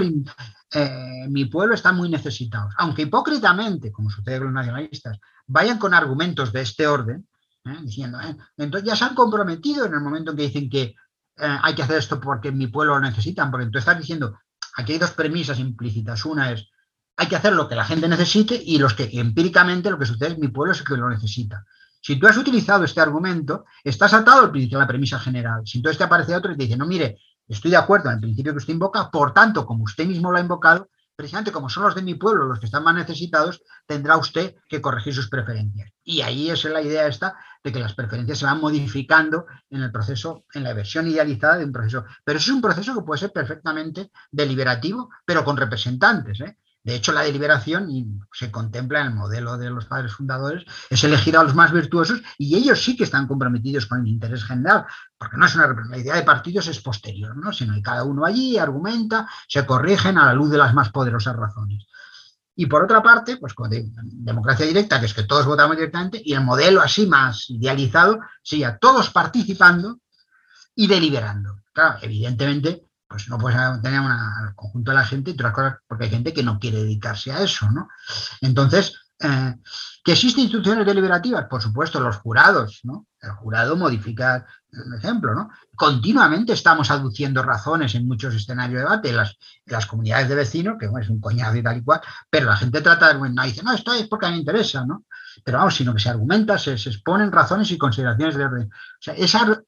eh, mi pueblo está muy necesitado. Aunque hipócritamente, como sucede con los nacionalistas, vayan con argumentos de este orden, ¿eh? diciendo, ¿eh? entonces ya se han comprometido en el momento en que dicen que eh, hay que hacer esto porque mi pueblo lo necesitan, porque tú estás diciendo, aquí hay dos premisas implícitas. Una es, hay que hacer lo que la gente necesite y los que empíricamente lo que sucede es mi pueblo es el que lo necesita. Si tú has utilizado este argumento, estás atado al principio, a la premisa general. Si entonces te aparece otro y te dice, no, mire, estoy de acuerdo en el principio que usted invoca, por tanto, como usted mismo lo ha invocado, precisamente como son los de mi pueblo los que están más necesitados, tendrá usted que corregir sus preferencias. Y ahí es la idea esta de que las preferencias se van modificando en el proceso, en la versión idealizada de un proceso. Pero es un proceso que puede ser perfectamente deliberativo, pero con representantes. ¿eh? De hecho, la deliberación, y se contempla en el modelo de los padres fundadores, es elegir a los más virtuosos y ellos sí que están comprometidos con el interés general, porque no es una la idea de partidos es posterior, ¿no? sino que cada uno allí argumenta, se corrigen a la luz de las más poderosas razones. Y por otra parte, pues con democracia directa, que es que todos votamos directamente, y el modelo así más idealizado sería todos participando y deliberando. Claro, evidentemente pues no puedes tener al conjunto de la gente y otras cosas, porque hay gente que no quiere dedicarse a eso, ¿no? Entonces, eh, ¿que existen instituciones deliberativas? Por supuesto, los jurados, ¿no? El jurado modifica el ejemplo, ¿no? Continuamente estamos aduciendo razones en muchos escenarios de debate, en las, comunidades de vecinos, que es un coñazo y tal y cual, pero la gente trata de, bueno, dice, no, esto es porque me interesa, ¿no? Pero vamos, sino que se argumenta, se, exponen razones y consideraciones de orden. O sea, esa,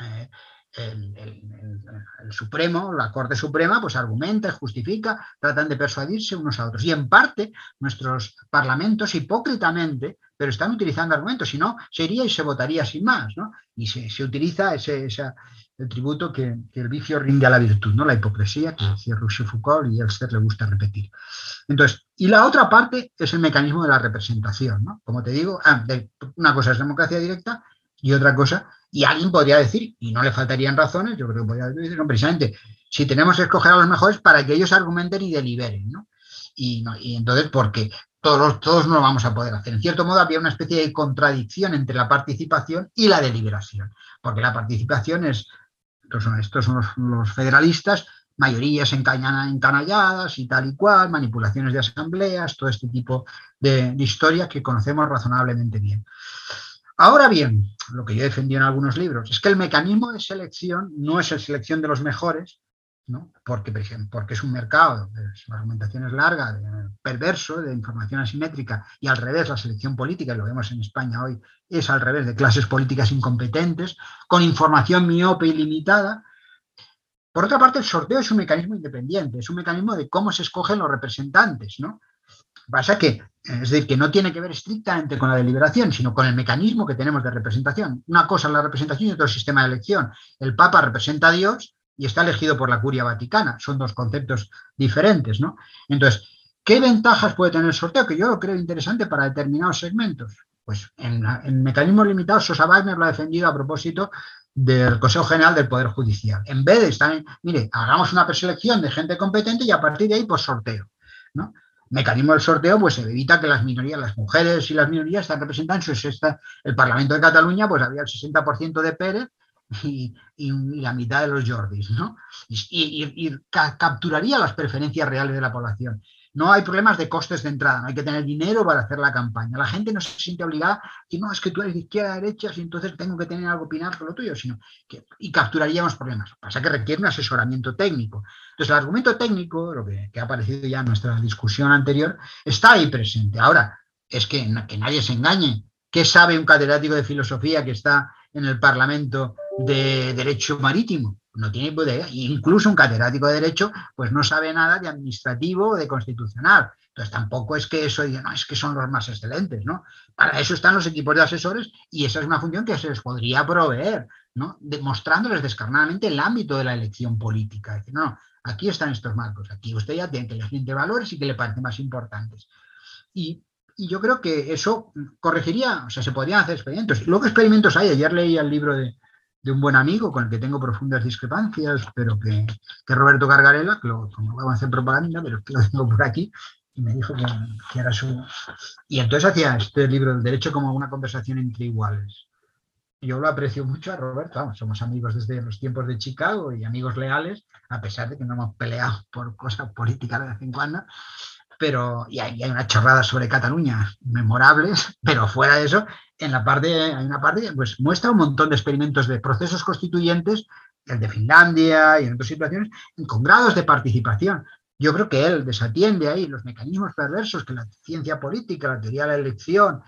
eh, el, Supremo, la Corte Suprema, pues argumenta, justifica, tratan de persuadirse unos a otros. Y en parte nuestros parlamentos hipócritamente, pero están utilizando argumentos, si no, se iría y se votaría sin más, ¿no? Y se, utiliza ese, el tributo que, el vicio rinde a la virtud, ¿no? La hipocresía, que decía Rousseau Foucault y a usted le gusta repetir. Entonces, y la otra parte es el mecanismo de la representación, ¿no? Como te digo, ah, una cosa es democracia directa y otra cosa y alguien podría decir, y no le faltarían razones, yo creo que podría decir, no, precisamente, si tenemos que escoger a los mejores para que ellos argumenten y deliberen, ¿no? Y, entonces, porque todos, todos no lo vamos a poder hacer. En cierto modo, había una especie de contradicción entre la participación y la deliberación, porque la participación es, estos son, estos son los, federalistas, mayorías encanalladas y tal y cual, manipulaciones de asambleas, todo este tipo de, de historias que conocemos razonablemente bien. Ahora bien, lo que yo he defendido en algunos libros es que el mecanismo de selección no es la selección de los mejores, ¿no? porque, por ejemplo, porque es un mercado, la argumentación es larga, perverso, de información asimétrica, y al revés, la selección política, y lo vemos en España hoy, es al revés, de clases políticas incompetentes, con información miope y limitada. Por otra parte, el sorteo es un mecanismo independiente, es un mecanismo de cómo se escogen los representantes, ¿no? Pasa que, es decir, que no tiene que ver estrictamente con la deliberación, sino con el mecanismo que tenemos de representación. Una cosa es la representación y otro el sistema de elección. El Papa representa a Dios y está elegido por la curia vaticana. Son dos conceptos diferentes, ¿no? Entonces, ¿qué ventajas puede tener el sorteo? Que yo lo creo interesante para determinados segmentos. Pues en, mecanismos limitados, Sosa Wagner lo ha defendido a propósito del Consejo General del Poder Judicial. En vez de estar, mire, hagamos una preselección de gente competente y a partir de ahí, pues sorteo. ¿no? Mecanismo del sorteo, pues evita que las minorías, las mujeres y las minorías están representadas. el Parlamento de Cataluña, pues había el 60% de Pérez y, la mitad de los Jordis, ¿no? Y, capturaría las preferencias reales de la población. No hay problemas de costes de entrada, no hay que tener dinero para hacer la campaña. La gente no se siente obligada y no, es que tú eres de izquierda, derecha, y entonces tengo que tener algo opinar con lo tuyo, sino que, y capturaríamos problemas. Pasa que requiere un asesoramiento técnico. Entonces, el argumento técnico, lo que, ha aparecido ya en nuestra discusión anterior, está ahí presente. Ahora, es que, que nadie se engañe. ¿Qué sabe un catedrático de filosofía que está en el Parlamento de Derecho Marítimo? No tiene idea. Incluso un catedrático de Derecho, pues no sabe nada de administrativo o de constitucional. Entonces tampoco es que eso no, es que son los más excelentes, ¿no? Para eso están los equipos de asesores y esa es una función que se les podría proveer, ¿no? Demostrándoles descarnadamente el ámbito de la elección política. decir, no, aquí están estos marcos, aquí usted ya tiene que elegir valores y que le parecen más importantes. Y, y, yo creo que eso corregiría, o sea, se podrían hacer experimentos. Luego experimentos hay, ayer leí el libro de, de un buen amigo con el que tengo profundas discrepancias, pero que, Roberto Gargarela, que lo, no vamos a hacer propaganda, pero lo tengo por aquí, y me dijo que, era su... Y entonces hacía este libro, del derecho como una conversación entre iguales. Yo lo aprecio mucho a Roberto, somos amigos desde los tiempos de Chicago y amigos leales, a pesar de que no hemos peleado por cosas políticas de vez en. Pero y hay, hay una chorrada sobre Cataluña memorables, pero fuera de eso, en la parte, hay una parte pues muestra un montón de experimentos de procesos constituyentes, el de Finlandia y en otras situaciones, con grados de participación. Yo creo que él desatiende ahí los mecanismos perversos que la ciencia política, la teoría de la elección,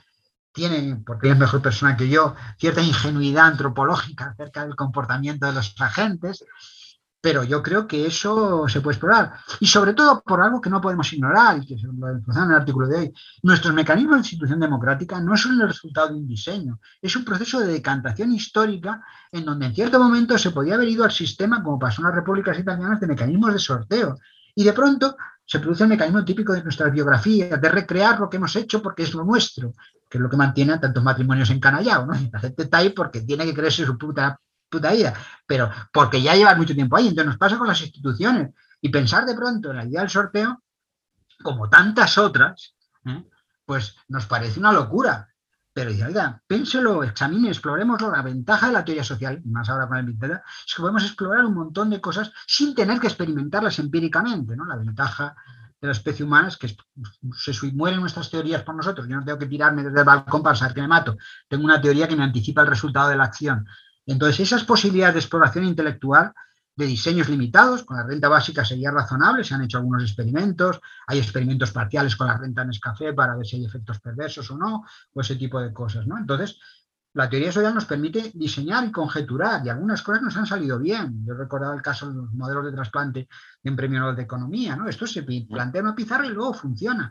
tiene, porque es mejor persona que yo, cierta ingenuidad antropológica acerca del comportamiento de los agentes, pero yo creo que eso se puede explorar. Y sobre todo por algo que no podemos ignorar, y que se lo en el artículo de hoy. Nuestros mecanismos de institución democrática no son el resultado de un diseño, es un proceso de decantación histórica en donde en cierto momento se podía haber ido al sistema, como pasó en las repúblicas italianas, de mecanismos de sorteo. Y de pronto se produce el mecanismo típico de nuestras biografías, de recrear lo que hemos hecho porque es lo nuestro, que es lo que mantiene a tantos matrimonios encanallados. ¿no? la gente porque tiene que creerse su puta puta vida, pero porque ya lleva mucho tiempo ahí. Entonces nos pasa con las instituciones. Y pensar de pronto en la idea del sorteo, como tantas otras, ¿eh? pues nos parece una locura. Pero ya, oiga, pénselo, examine, exploremoslo. La ventaja de la teoría social, más ahora con el Big es que podemos explorar un montón de cosas sin tener que experimentarlas empíricamente. ¿no? La ventaja de la especie humana es que se mueren nuestras teorías por nosotros. Yo no tengo que tirarme desde el balcón para saber que me mato. Tengo una teoría que me anticipa el resultado de la acción. Entonces, esas posibilidades de exploración intelectual de diseños limitados, con la renta básica sería razonable, se han hecho algunos experimentos, hay experimentos parciales con la renta en escafé para ver si hay efectos perversos o no, o ese tipo de cosas, ¿no? Entonces, la teoría social nos permite diseñar y conjeturar, y algunas cosas nos han salido bien. Yo he recordado el caso de los modelos de trasplante de un premio Nobel de Economía, ¿no? Esto se plantea en una pizarra y luego funciona.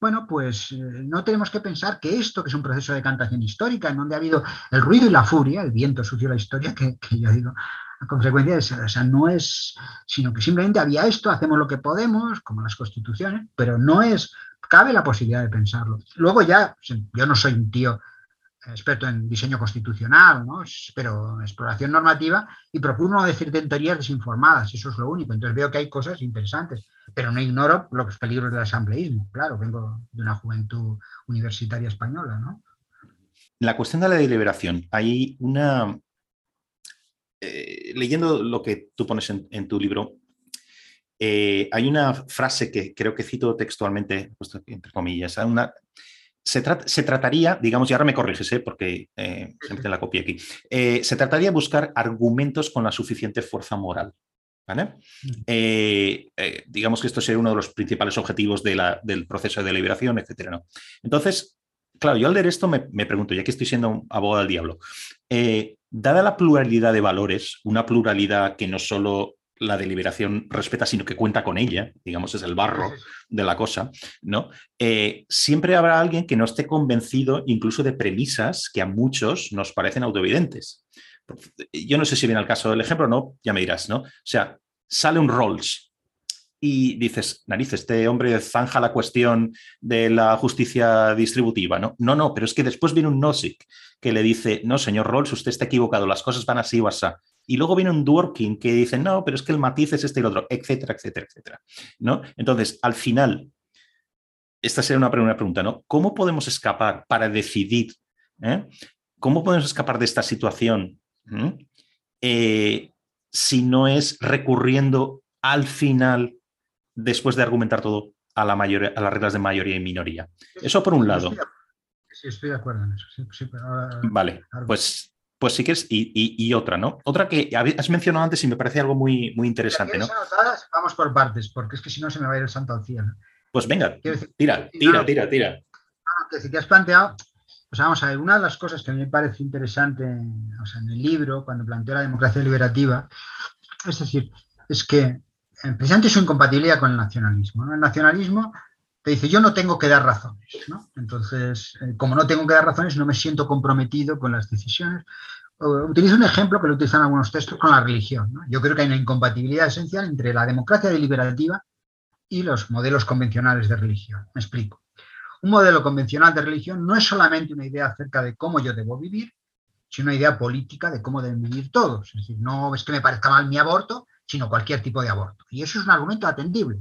Bueno, pues eh, no tenemos que pensar que esto, que es un proceso de cantación histórica, en donde ha habido el ruido y la furia, el viento sucio la historia, que, yo digo, a consecuencia de eso, o sea, no es, sino que simplemente había esto, hacemos lo que podemos, como las constituciones, pero no es, cabe la posibilidad de pensarlo. Luego ya, yo no soy un tío experto en diseño constitucional, ¿no? pero exploración normativa, y procuro no decir teorías desinformadas, eso es lo único. Entonces veo que hay cosas interesantes, pero no ignoro los peligros del asambleísmo. Claro, vengo de una juventud universitaria española. ¿no? La cuestión de la deliberación, hay una... Eh, leyendo lo que tú pones en, tu libro, eh, hay una frase que creo que cito textualmente, entre comillas, una, se, trataría, digamos, y ahora me corriges, ¿eh? porque eh, siempre la copia aquí, eh, se trataría de buscar argumentos con la suficiente fuerza moral. ¿vale? digamos que esto sería uno de los principales objetivos del proceso de deliberación, etc. ¿no? Entonces, claro, yo al leer esto me, me pregunto, ya que estoy siendo un abogado del diablo, dada la pluralidad de valores, una pluralidad que no solo la deliberación respeta, sino que cuenta con ella, digamos, es el barro de la cosa, ¿no? Eh, siempre habrá alguien que no esté convencido incluso de premisas que a muchos nos parecen autoevidentes. Yo no sé si viene al caso del ejemplo, ¿no? Ya me dirás, ¿no? O sea, sale un Rolls y dices, narices, este hombre zanja la cuestión de la justicia distributiva, ¿no? No, no, pero es que después viene un Nozick que le dice, no, señor Rolls, usted está equivocado, las cosas van así o así. Y luego viene un Dworkin que dice, no, pero es que el matiz es este y el otro, etcétera, etcétera, etcétera. ¿no? Entonces, al final, esta sería una primera pregunta, ¿no? ¿Cómo podemos escapar para decidir? ¿eh? ¿Cómo podemos escapar de esta situación eh, si no es recurriendo al final, después de argumentar todo, a, la mayoría, a las reglas de mayoría y minoría? Eso por un lado. Sí, estoy de acuerdo en eso. vale, pues pues sí que es, y, otra, ¿no? Otra que has mencionado antes y me parece algo muy, muy interesante, ¿no? vamos por partes, porque es que si no se me va a ir el santo al cielo. Pues venga, tira, tira, tira, tira. que si te has planteado, pues vamos a ver, una de las cosas que a mí me parece interesante o sea, en el libro, cuando planteo la democracia liberativa, es decir, es que eh, precisamente su incompatibilidad con el nacionalismo. ¿no? El nacionalismo dice, yo no tengo que dar razones. Entonces, eh, como no tengo que dar razones, no me siento comprometido con las decisiones. Utilizo un ejemplo que lo utilizan algunos textos con la religión. Yo creo que hay una incompatibilidad esencial entre la democracia deliberativa y los modelos convencionales de religión. Me explico. Un modelo convencional de religión no es solamente una idea acerca de cómo yo debo vivir, sino una idea política de cómo deben vivir todos. Es decir, no es que me parezca mal mi aborto, sino cualquier tipo de aborto. Y eso es un argumento atendible.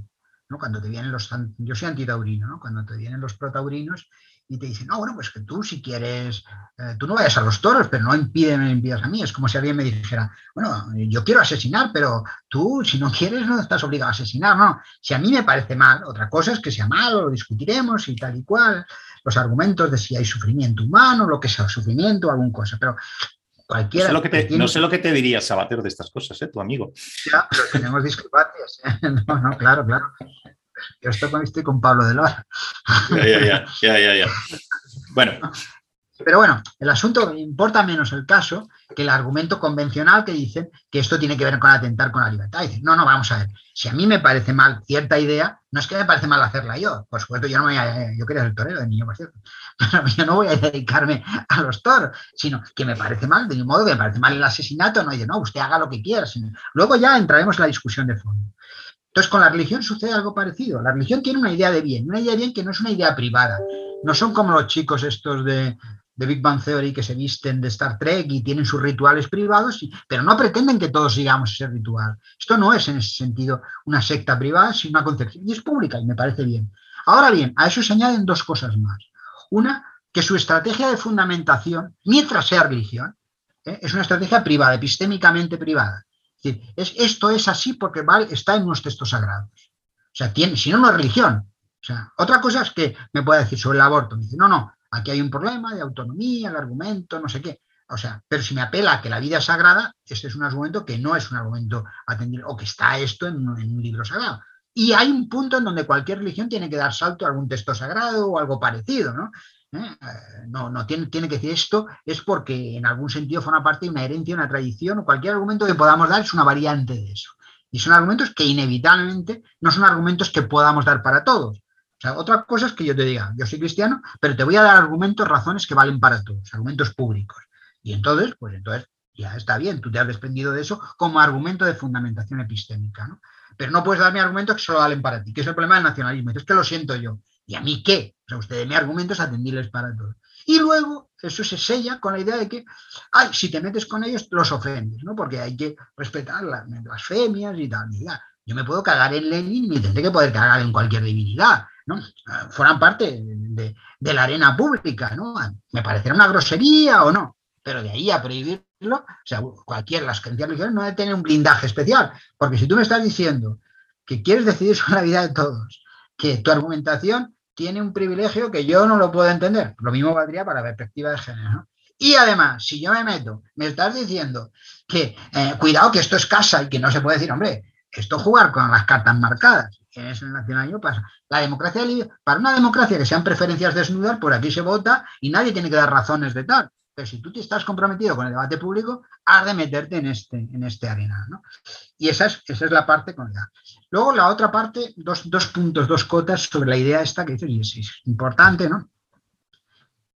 Cuando te vienen los, yo soy antitaurino, ¿no? Cuando te vienen los protaurinos y te dicen, no, bueno, pues que tú si quieres, eh, tú no vayas a los toros, pero no impide, me impidas a mí. Es como si alguien me dijera, bueno, yo quiero asesinar, pero tú si no quieres no estás obligado a asesinar, no. Si a mí me parece mal, otra cosa es que sea malo, lo discutiremos y tal y cual, los argumentos de si hay sufrimiento humano, lo que sea sufrimiento, alguna cosa, pero cualquiera... No sé lo que te, no sé lo que te diría Sabater de estas cosas, ¿eh? tu amigo. Ya, pero tenemos discrepancias. ¿eh? No, no, claro, claro. Yo estoy con, Pablo de Lora. Ya, ya, ya, ya, ya. Bueno. Pero bueno, el asunto importa menos el caso que el argumento convencional que dicen que esto tiene que ver con atentar con la libertad. Dicen, no, no, vamos a ver. Si a mí me parece mal cierta idea, no es que me parece mal hacerla yo. Por supuesto, yo no voy a, yo quería ser torero de niño, por cierto. Pero yo no voy a dedicarme a los toros, sino que me parece mal, de ningún modo que me parece mal el asesinato, no dice, no, usted haga lo que quiera. Luego ya entraremos en la discusión de fondo. Entonces, con la religión sucede algo parecido. La religión tiene una idea de bien, una idea de bien que no es una idea privada. No son como los chicos estos de, Big Bang Theory que se visten de Star Trek y tienen sus rituales privados, pero no pretenden que todos sigamos ese ritual. Esto no es en ese sentido una secta privada, sino una concepción. Y es pública y me parece bien. Ahora bien, a eso se añaden dos cosas más. Una, que su estrategia de fundamentación, mientras sea religión, ¿eh? es una estrategia privada, epistémicamente privada es, esto es así porque está en unos textos sagrados. O sea, tiene, si no, no es religión. Otra cosa es que me pueda decir sobre el aborto. Me dice, no, no, aquí hay un problema de autonomía, el argumento, no sé qué. O sea, pero si me apela a que la vida es sagrada, este es un argumento que no es un argumento atendido, o que está esto en, un libro sagrado. Y hay un punto en donde cualquier religión tiene que dar salto a algún texto sagrado o algo parecido, ¿no? ¿eh? No, no tiene, tiene, que decir esto, es porque en algún sentido forma parte de una herencia, una tradición, o cualquier argumento que podamos dar es una variante de eso. Y son argumentos que inevitablemente no son argumentos que podamos dar para todos. Otra cosa es que yo te diga, yo soy cristiano, pero te voy a dar argumentos, razones que valen para todos, argumentos públicos. Y entonces, pues entonces ya está bien, tú te has desprendido de eso como argumento de fundamentación epistémica, ¿no? Pero no puedes darme argumentos que solo valen para ti, que es el problema del nacionalismo. Es que lo siento yo. ¿Y a mí qué? O sea, ustedes mi argumento es atendibles para todos. Y luego eso se sella con la idea de que, ay, si te metes con ellos, los ofendes, ¿no? Porque hay que respetar las blasfemias y tal. Y yo me puedo cagar en Lenin y me tendré que poder cagar en cualquier divinidad, ¿no? Fueran parte de, la arena pública, ¿no? Me parecerá una grosería o no, pero de ahí a prohibirlo, o sea, cualquier, las creencias religiosas no debe tener un blindaje especial, porque si tú me estás diciendo que quieres decidir sobre la vida de todos, que tu argumentación tiene un privilegio que yo no lo puedo entender. Lo mismo valdría para la perspectiva de género. Y además, si yo me meto, me estás diciendo que eh, cuidado que esto es casa y que no se puede decir, hombre, esto jugar con las cartas marcadas, es el nacionalismo pasa. La democracia para una democracia que sean preferencias desnudas, por aquí se vota y nadie tiene que dar razones de tal. Pero si tú te estás comprometido con el debate público, has de meterte en este, en este arena. ¿no? Y esa es, esa es la parte con la. Luego la otra parte, dos, puntos, dos cotas sobre la idea esta que dice, y es, importante, ¿no?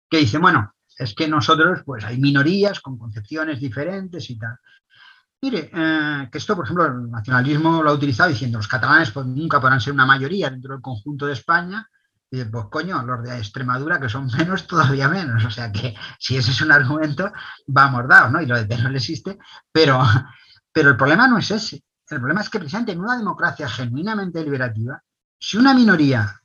Que dice, bueno, es que nosotros, pues hay minorías con concepciones diferentes y tal. Mire, eh, que esto, por ejemplo, el nacionalismo lo ha utilizado diciendo los catalanes pues, nunca podrán ser una mayoría dentro del conjunto de España, y pues coño, los de Extremadura, que son menos, todavía menos. O sea que si ese es un argumento, vamos dados, ¿no? Y lo de no existe. Pero, pero el problema no es ese. El problema es que precisamente en una democracia genuinamente liberativa, si una minoría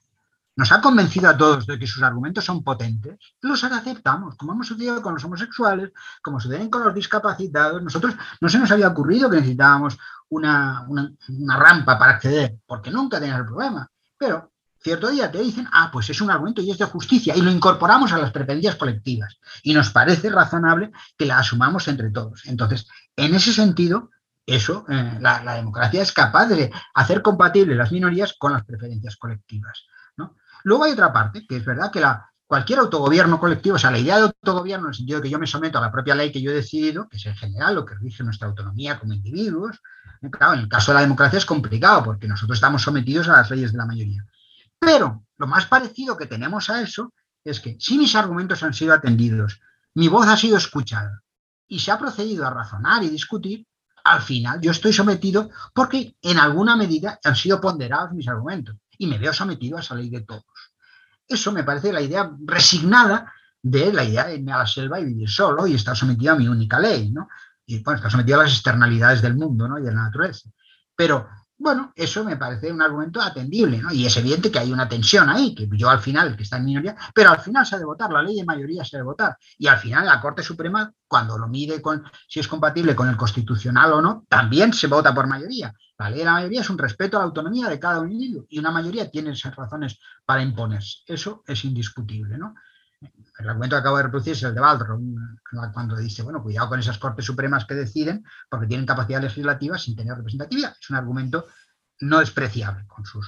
nos ha convencido a todos de que sus argumentos son potentes, los aceptamos, como hemos sucedido con los homosexuales, como suceden con los discapacitados. Nosotros no se nos había ocurrido que necesitábamos una, una, rampa para acceder, porque nunca teníamos el problema. Pero cierto día te dicen, ah, pues es un argumento y es de justicia, y lo incorporamos a las preferencias colectivas. Y nos parece razonable que la asumamos entre todos. Entonces, en ese sentido, eso, eh, la, democracia es capaz de hacer compatibles las minorías con las preferencias colectivas. Luego hay otra parte, que es verdad que cualquier autogobierno colectivo, o sea, la idea de autogobierno en el sentido de que yo me someto a la propia ley que yo he decidido, que es en general lo que rige nuestra autonomía como individuos, claro, en el caso de la democracia es complicado porque nosotros estamos sometidos a las leyes de la mayoría. Pero lo más parecido que tenemos a eso es que si mis argumentos han sido atendidos, mi voz ha sido escuchada y se ha procedido a razonar y discutir, al final yo estoy sometido porque en alguna medida han sido ponderados mis argumentos y me veo sometido a esa ley de todos. Eso me parece la idea resignada de la idea de irme a la selva y vivir solo y estar sometido a mi única ley, ¿no? Y bueno, estar sometido a las externalidades del mundo, ¿no? Y de la naturaleza. Pero Bueno, eso me parece un argumento atendible, ¿no? Y es evidente que hay una tensión ahí, que yo al final, que está en minoría, pero al final se ha de votar, la ley de mayoría se ha de votar. Y al final la Corte Suprema, cuando lo mide con si es compatible con el constitucional o no, también se vota por mayoría. La ley de la mayoría es un respeto a la autonomía de cada individuo y una mayoría tiene esas razones para imponerse. Eso es indiscutible, ¿no? El argumento que acabo de reproducir es el de Baldro, cuando dice, bueno, cuidado con esas Cortes Supremas que deciden porque tienen capacidad legislativa sin tener representatividad. Es un argumento no despreciable con sus...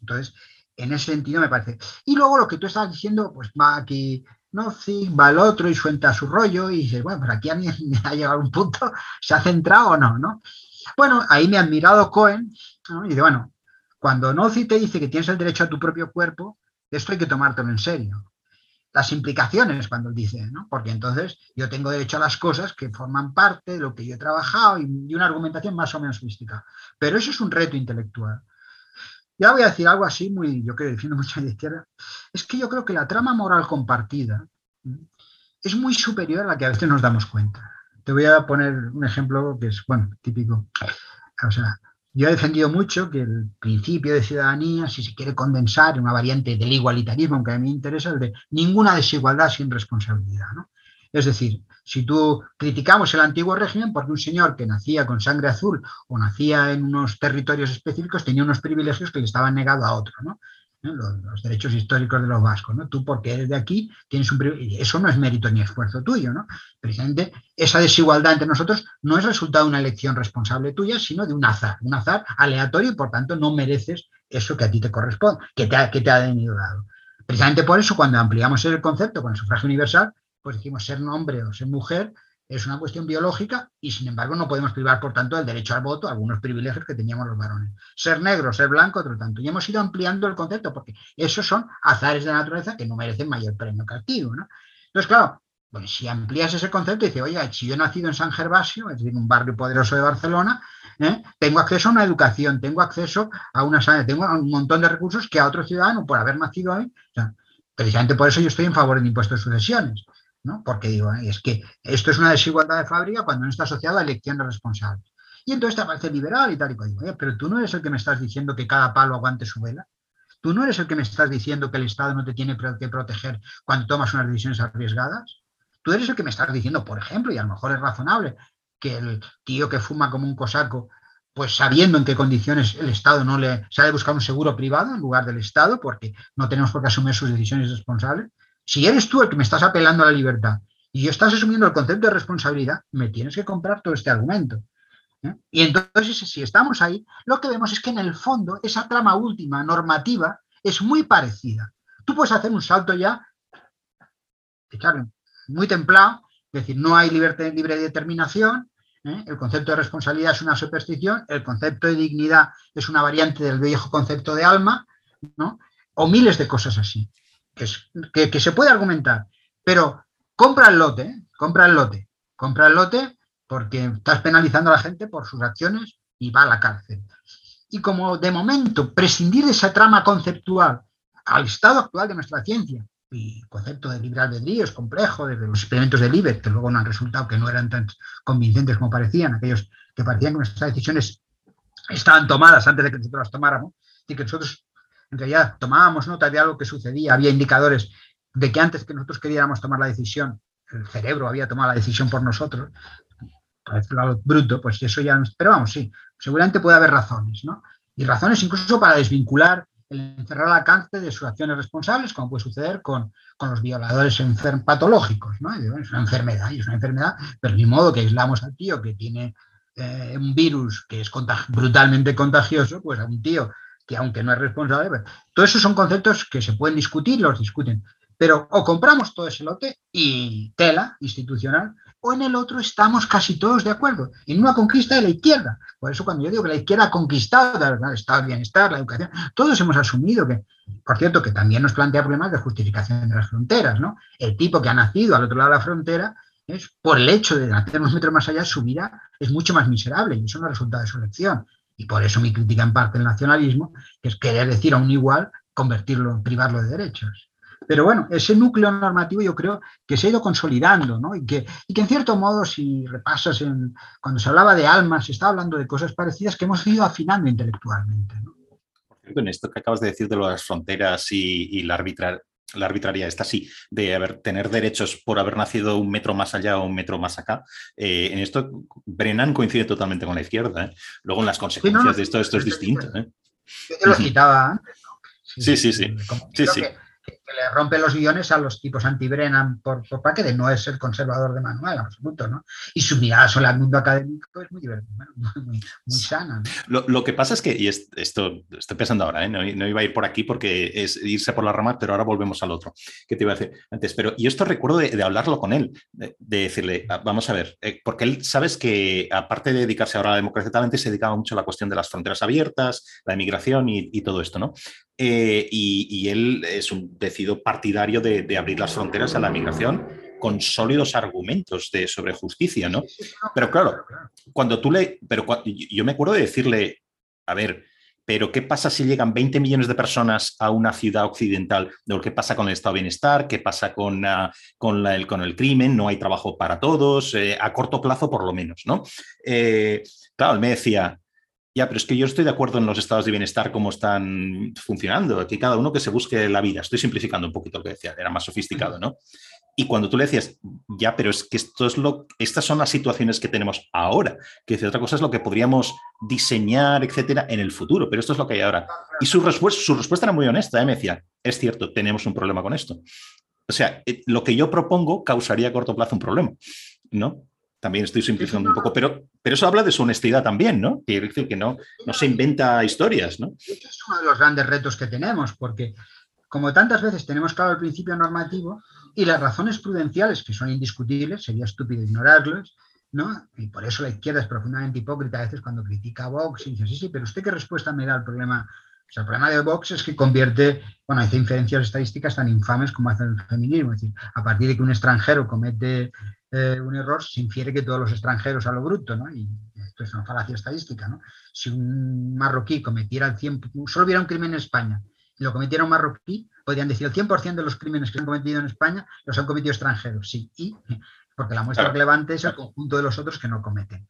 Entonces, en ese sentido me parece. Y luego lo que tú estabas diciendo, pues va aquí, no, sí, va el otro y suelta su rollo y dices, bueno, pues aquí a mí me ha llegado un punto, ¿se ha centrado o no? ¿no? Bueno, ahí me ha admirado Cohen y dice, bueno, cuando Nozi te dice que tienes el derecho a tu propio cuerpo, esto hay que tomártelo en serio las implicaciones cuando él dice, ¿no? Porque entonces yo tengo derecho a las cosas que forman parte de lo que yo he trabajado y, una argumentación más o menos mística. Pero eso es un reto intelectual. Ya voy a decir algo así, muy, yo creo que defiendo mucho a izquierda, es que yo creo que la trama moral compartida es muy superior a la que a veces nos damos cuenta. Te voy a poner un ejemplo que es, bueno, típico. O sea, yo he defendido mucho que el principio de ciudadanía, si se quiere condensar en una variante del igualitarismo, aunque a mí me interesa, el de ninguna desigualdad sin responsabilidad. Es decir, si tú criticamos el antiguo régimen porque un señor que nacía con sangre azul o nacía en unos territorios específicos tenía unos privilegios que le estaban negados a otro. ¿no? Los, derechos históricos de los vascos, ¿no? Tú porque eres de aquí tienes un eso no es mérito ni esfuerzo tuyo, ¿no? Precisamente esa desigualdad entre nosotros no es resultado de una elección responsable tuya, sino de un azar, un azar aleatorio y por tanto no mereces eso que a ti te corresponde, que te ha, que te ha venido dado. Precisamente por eso cuando ampliamos el concepto con el sufragio universal, pues decimos ser hombre o ser mujer, es una cuestión biológica y sin embargo no podemos privar, por tanto, del derecho al voto, algunos privilegios que teníamos los varones. Ser negro, ser blanco, otro tanto. Y hemos ido ampliando el concepto porque esos son azares de la naturaleza que no merecen mayor premio que ¿no? Entonces, claro, pues si amplías ese concepto y dices, oye, si yo he nacido en San Gervasio, es decir, un barrio poderoso de Barcelona, ¿eh? tengo acceso a una educación, tengo acceso a una sanidad, tengo un montón de recursos que a otro ciudadano, por haber nacido ahí, precisamente por eso yo estoy en favor del impuesto de sucesiones porque digo, es que esto es una desigualdad de fábrica cuando no está asociado a elecciones responsables. Y entonces te parece liberal y tal y cual. Digo, pero tú no eres el que me estás diciendo que cada palo aguante su vela. Tú no eres el que me estás diciendo que el Estado no te tiene que proteger cuando tomas unas decisiones arriesgadas. Tú eres el que me estás diciendo, por ejemplo, y a lo mejor es razonable, que el tío que fuma como un cosaco, pues sabiendo en qué condiciones el Estado no le sale a buscar un seguro privado en lugar del Estado, porque no tenemos por qué asumir sus decisiones responsables, si eres tú el que me estás apelando a la libertad y yo estás asumiendo el concepto de responsabilidad, me tienes que comprar todo este argumento. ¿eh? Y entonces, si estamos ahí, lo que vemos es que en el fondo esa trama última normativa es muy parecida. Tú puedes hacer un salto ya, muy templado, es decir, no hay libertad, libre determinación, ¿eh? el concepto de responsabilidad es una superstición, el concepto de dignidad es una variante del viejo concepto de alma, ¿no? o miles de cosas así que, se puede argumentar, pero compra el lote, compra el lote, compra el lote porque estás penalizando a la gente por sus acciones y va a la cárcel. Y como de momento prescindir de esa trama conceptual al estado actual de nuestra ciencia, y concepto de libre albedrío es complejo, desde los experimentos de Libet, que luego no han resultado que no eran tan convincentes como parecían, aquellos que parecían que nuestras decisiones estaban tomadas antes de que nosotros las tomáramos, y que nosotros en realidad tomábamos nota de algo que sucedía, había indicadores de que antes que nosotros queríamos tomar la decisión, el cerebro había tomado la decisión por nosotros, para decirlo bruto, pues eso ya, pero vamos, sí, seguramente puede haber razones, ¿no? Y razones incluso para desvincular el encerrar al cáncer de sus acciones responsables, como puede suceder con, los violadores patológicos, ¿no? Es una enfermedad, y es una enfermedad, pero ni modo que aislamos al tío que tiene eh, un virus que es brutalmente contagioso, pues a un tío que aunque no es responsable, pero, esos son conceptos que se pueden discutir, los discuten. Pero o compramos todo ese lote y tela institucional, o en el otro estamos casi todos de acuerdo, en una conquista de la izquierda. Por eso cuando yo digo que la izquierda ha conquistado el estado de bienestar, la educación, todos hemos asumido que, por cierto, que también nos plantea problemas de justificación de las fronteras, ¿no? El tipo que ha nacido al otro lado de la frontera, es por el hecho de nacer unos metros más allá, su vida es mucho más miserable y eso no es resultado de su elección. Y por eso mi crítica en parte del nacionalismo, que es querer decir a un igual, convertirlo, privarlo de derechos. Pero bueno, ese núcleo normativo yo creo que se ha ido consolidando, ¿no? Y que, y que en cierto modo, si repasas en, cuando se hablaba de almas, se estaba hablando de cosas parecidas que hemos ido afinando intelectualmente. ¿no? Esto que acabas de decir de las fronteras y, la arbitrar, la arbitraria está así, de haber, tener derechos por haber nacido un metro más allá o un metro más acá. Eh, en esto, Brennan coincide totalmente con la izquierda. ¿eh? Luego, en las consecuencias de esto, esto es distinto. ¿eh? Yo te lo citaba antes. Sí, sí, sí. sí, sí que le rompe los guiones a los tipos anti-Brennan por, por parte de no es el conservador de Manuel, absoluto, ¿no? Y su mirada sobre el mundo académico es muy divertida, muy, muy, sana. Lo, que pasa es que, y esto estoy pensando ahora, ¿eh? no, iba a ir por aquí porque es irse por la rama, pero ahora volvemos al otro, que te iba a decir antes. Pero, y esto recuerdo de, hablarlo con él, de, decirle, vamos a ver, eh, porque él, sabes que aparte de dedicarse ahora a la democracia, talente, se dedicaba mucho a la cuestión de las fronteras abiertas, la inmigración y, y todo esto, ¿no? Eh, y, él es un decido partidario de, abrir las fronteras a la migración con sólidos argumentos de, sobre justicia, ¿no? Pero claro, cuando tú le... Pero yo me acuerdo de decirle, a ver, pero ¿qué pasa si llegan 20 millones de personas a una ciudad occidental? ¿Qué pasa con el estado de bienestar? ¿Qué pasa con, ah, con, el, con el, crimen? No hay trabajo para todos, eh, a corto plazo por lo menos, ¿no? Eh, claro, él me decía, ya, pero es que yo estoy de acuerdo en los estados de bienestar cómo están funcionando, aquí cada uno que se busque la vida. Estoy simplificando un poquito lo que decía, era más sofisticado, ¿no? Y cuando tú le decías, ya, pero es que esto es lo, estas son las situaciones que tenemos ahora, que dice, otra cosa es lo que podríamos diseñar, etcétera, en el futuro, pero esto es lo que hay ahora. Y su, respuesta, su respuesta era muy honesta, ¿eh? me decía, es cierto, tenemos un problema con esto. O sea, eh, lo que yo propongo causaría a corto plazo un problema, ¿no? También estoy simplificando un poco, pero, pero eso habla de su honestidad también, ¿no? Quiere decir que no, no se inventa historias, ¿no? Este es uno de los grandes retos que tenemos, porque como tantas veces tenemos claro el principio normativo y las razones prudenciales, que son indiscutibles, sería estúpido ignorarlos, ¿no? Y por eso la izquierda es profundamente hipócrita a veces cuando critica a Vox y dice, sí, sí, pero usted qué respuesta me da al problema. El problema de Vox es que convierte, bueno, hace inferencias estadísticas tan infames como hace el feminismo. Es decir, a partir de que un extranjero comete eh, un error, se infiere que todos los extranjeros a lo bruto, ¿no? Y esto es una falacia estadística, ¿no? Si un marroquí cometiera el 100, solo hubiera un crimen en España y lo cometiera un marroquí, podrían decir el 100% de los crímenes que se han cometido en España los han cometido extranjeros, sí, y porque la muestra relevante es el conjunto de los otros que no cometen.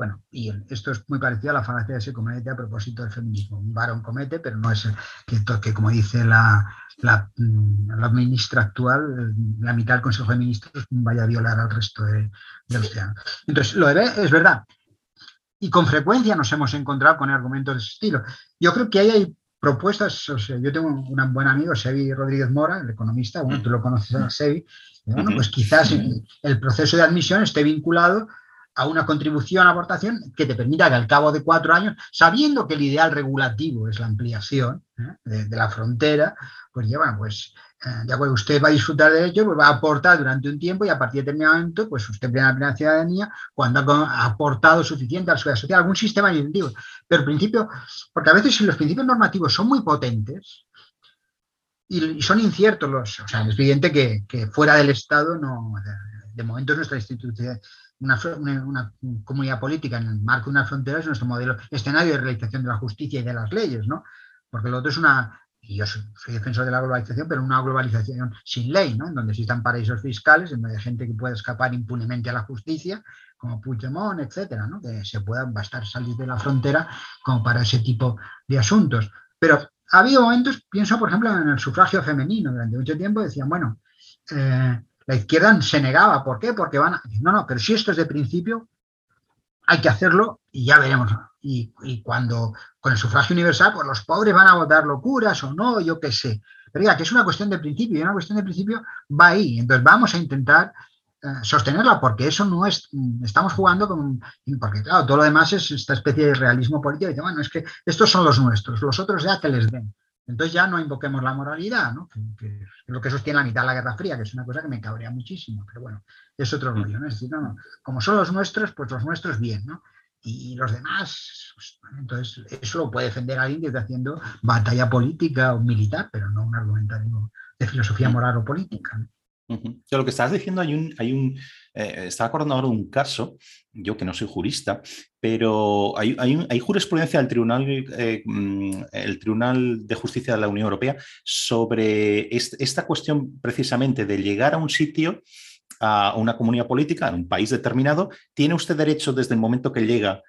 Bueno, y esto es muy parecido a la falacia de se comete a propósito del feminismo. Un varón comete, pero no es que, que como dice la, la, mm, ministra actual, la mitad del Consejo de Ministros vaya a violar al resto de, los ciudadanos. Entonces, lo de, es verdad. Y con frecuencia nos hemos encontrado con argumentos de ese estilo. Yo creo que ahí hay propuestas, o sea, yo tengo un buen amigo, Sevi Rodríguez Mora, el economista, bueno, tú lo conoces a Sevi, bueno, pues quizás el proceso de admisión esté vinculado a una contribución a aportación que te permita que al cabo de cuatro años, sabiendo que el ideal regulativo es la ampliación ¿eh? de, la frontera, pues ya bueno, pues eh, ya pues usted va a disfrutar de ello, pues va a aportar durante un tiempo y a partir de determinado momento, pues usted tiene la plena ciudadanía cuando ha aportado suficiente a la sociedad social, algún sistema incentivo. Pero el principio, porque a veces si los principios normativos son muy potentes, y, son inciertos los, o sea, es evidente que, fuera del Estado no, de, de momento nuestra institución, una, comunidad política en el marco de una frontera es nuestro modelo, escenario de realización de la justicia y de las leyes, ¿no? Porque lo otro es una, y yo soy, defensor de la globalización, pero una globalización sin ley, ¿no? En donde existan paraísos fiscales, en donde hay gente que puede escapar impunemente a la justicia, como Puigdemont, etcétera, ¿no? Que se puedan bastar salir de la frontera como para ese tipo de asuntos. Pero ha habido momentos, pienso por ejemplo en el sufragio femenino, durante mucho tiempo decían, bueno, eh, la izquierda se negaba. ¿Por qué? Porque van a... No, no, pero si esto es de principio, hay que hacerlo y ya veremos. Y, cuando con el sufragio universal, pues los pobres van a votar locuras o no, yo qué sé. Pero ya que es una cuestión de principio y una cuestión de principio va ahí. Entonces vamos a intentar eh, sostenerla porque eso no es, estamos jugando con, porque claro, todo lo demás es esta especie de realismo político. Y bueno, es que estos son los nuestros, los otros ya que les den. Entonces ya no invoquemos la moralidad, ¿no? que, es lo que sostiene la mitad de la Guerra Fría, que es una cosa que me cabrea muchísimo, pero bueno, es otro rollo, ¿no? Es decir, no, no, como son los nuestros, pues los nuestros bien, ¿no? Y los demás, pues, entonces eso lo puede defender alguien que está haciendo batalla política o militar, pero no un argumentario de filosofía moral o política. Lo que estás diciendo, hay un, hay eh, estaba acordando ahora de un caso, yo que no soy jurista, pero hay, hay, jurisprudencia del Tribunal, eh, mm, el Tribunal de Justicia de la Unión Europea sobre esta cuestión precisamente de llegar a un sitio, a una comunidad política, en un país determinado, tiene usted derecho desde el momento que llega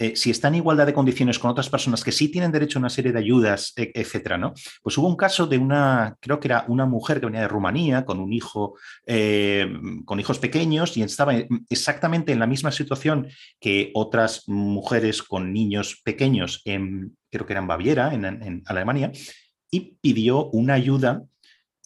eh, si está en igualdad de condiciones con otras personas que sí tienen derecho a una serie de ayudas, e, etcétera, ¿no? Pues hubo un caso de una, creo que era una mujer que venía de Rumanía con un hijo, eh, con hijos pequeños y estaba exactamente en la misma situación que otras mujeres con niños pequeños, en, creo que era en Baviera, en, Alemania, y pidió una ayuda,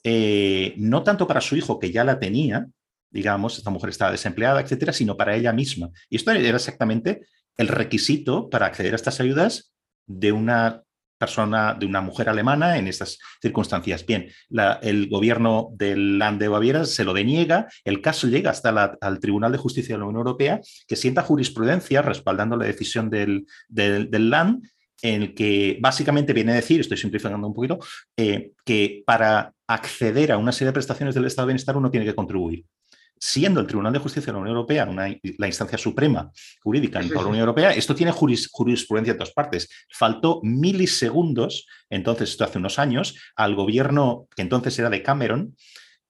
eh, no tanto para su hijo, que ya la tenía, digamos, esta mujer estaba desempleada, etcétera, sino para ella misma. Y esto era exactamente el requisito para acceder a estas ayudas de una persona, de una mujer alemana en estas circunstancias. Bien, el gobierno del Land de Baviera se lo deniega, el caso llega hasta el Tribunal de Justicia de la Unión Europea, que sienta jurisprudencia respaldando la decisión del, del, Land, en el que básicamente viene a decir, estoy simplificando un poquito, eh, que para acceder a una serie de prestaciones del Estado de Bienestar uno tiene que contribuir siendo el Tribunal de Justicia de la Unión Europea la instancia suprema jurídica en toda la Unión Europea, esto tiene jurisprudencia en todas partes. Faltó milisegundos, entonces, esto hace unos años, al gobierno que entonces era de Cameron,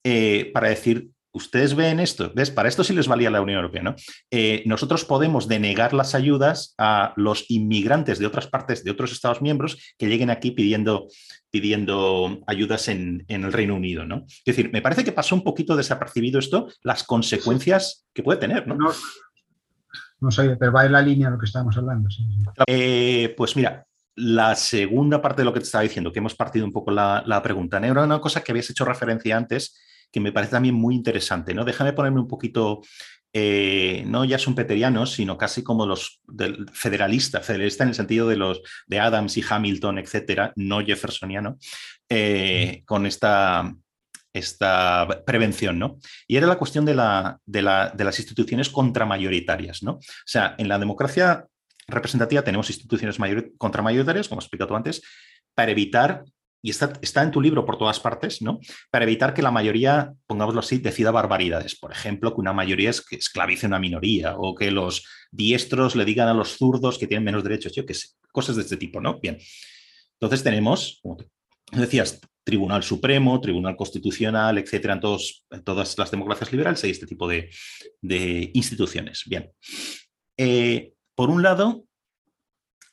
eh, para decir, ustedes ven esto, ¿ves? Para esto sí les valía la Unión Europea, ¿no? Eh, nosotros podemos denegar las ayudas a los inmigrantes de otras partes, de otros Estados miembros, que lleguen aquí pidiendo, pidiendo ayudas en, el Reino Unido, ¿no? Es decir, me parece que pasó un poquito desapercibido esto, las consecuencias que puede tener, ¿no? No, sé, pero va en la línea de lo que estábamos hablando. Eh, pues mira, la segunda parte de lo que te estaba diciendo, que hemos partido un poco la, la pregunta, era una cosa que habías hecho referencia antes, que me parece también muy interesante. ¿no? Déjame ponerme un poquito, eh, no ya son peterianos, sino casi como los del federalista, federalista en el sentido de los de Adams y Hamilton, etcétera, no jeffersoniano, eh, con esta, esta prevención, ¿no? Y era la cuestión de, la, de, las instituciones contramayoritarias, ¿no? O sea, en la democracia representativa tenemos instituciones contramayoritarias, como he explicado antes, para evitar y está, está, en tu libro por todas partes, ¿no? Para evitar que la mayoría, pongámoslo así, decida barbaridades. Por ejemplo, que una mayoría es que esclavice a una minoría o que los diestros le digan a los zurdos que tienen menos derechos, yo qué sé, cosas de este tipo, ¿no? Bien. Entonces tenemos, como decías, Tribunal Supremo, Tribunal Constitucional, etcétera, en, todos, todas las democracias liberales hay este tipo de, instituciones. Bien. Eh, por un lado,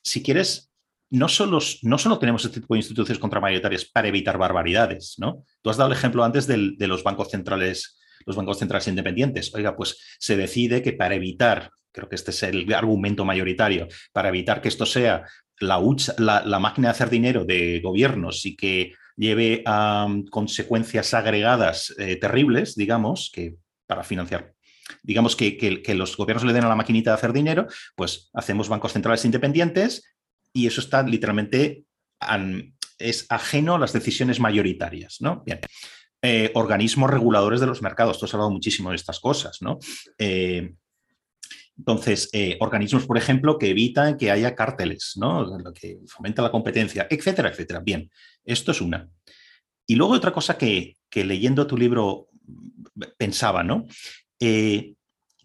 si quieres, no solo, no solo tenemos este tipo de instituciones contramayoritarias para evitar barbaridades, ¿no? Tú has dado el ejemplo antes de los bancos centrales, los bancos centrales independientes. Oiga, pues se decide que para evitar, creo que este es el argumento mayoritario, para evitar que esto sea la, la, máquina de hacer dinero de gobiernos y que lleve a um, consecuencias agregadas eh, terribles, digamos, que para financiar digamos que, que, los gobiernos le den a la maquinita de hacer dinero, pues hacemos bancos centrales independientes y eso está literalmente, es ajeno a las decisiones mayoritarias, ¿no? Bien. Eh, organismos reguladores de los mercados, tú has hablado muchísimo de estas cosas, ¿no? Eh, entonces, eh, organismos, por ejemplo, que evitan que haya cárteles, ¿no? Lo que fomenta la competencia, etcétera, etcétera. Bien, esto es una. Y luego otra cosa que, que leyendo tu libro pensaba, ¿no?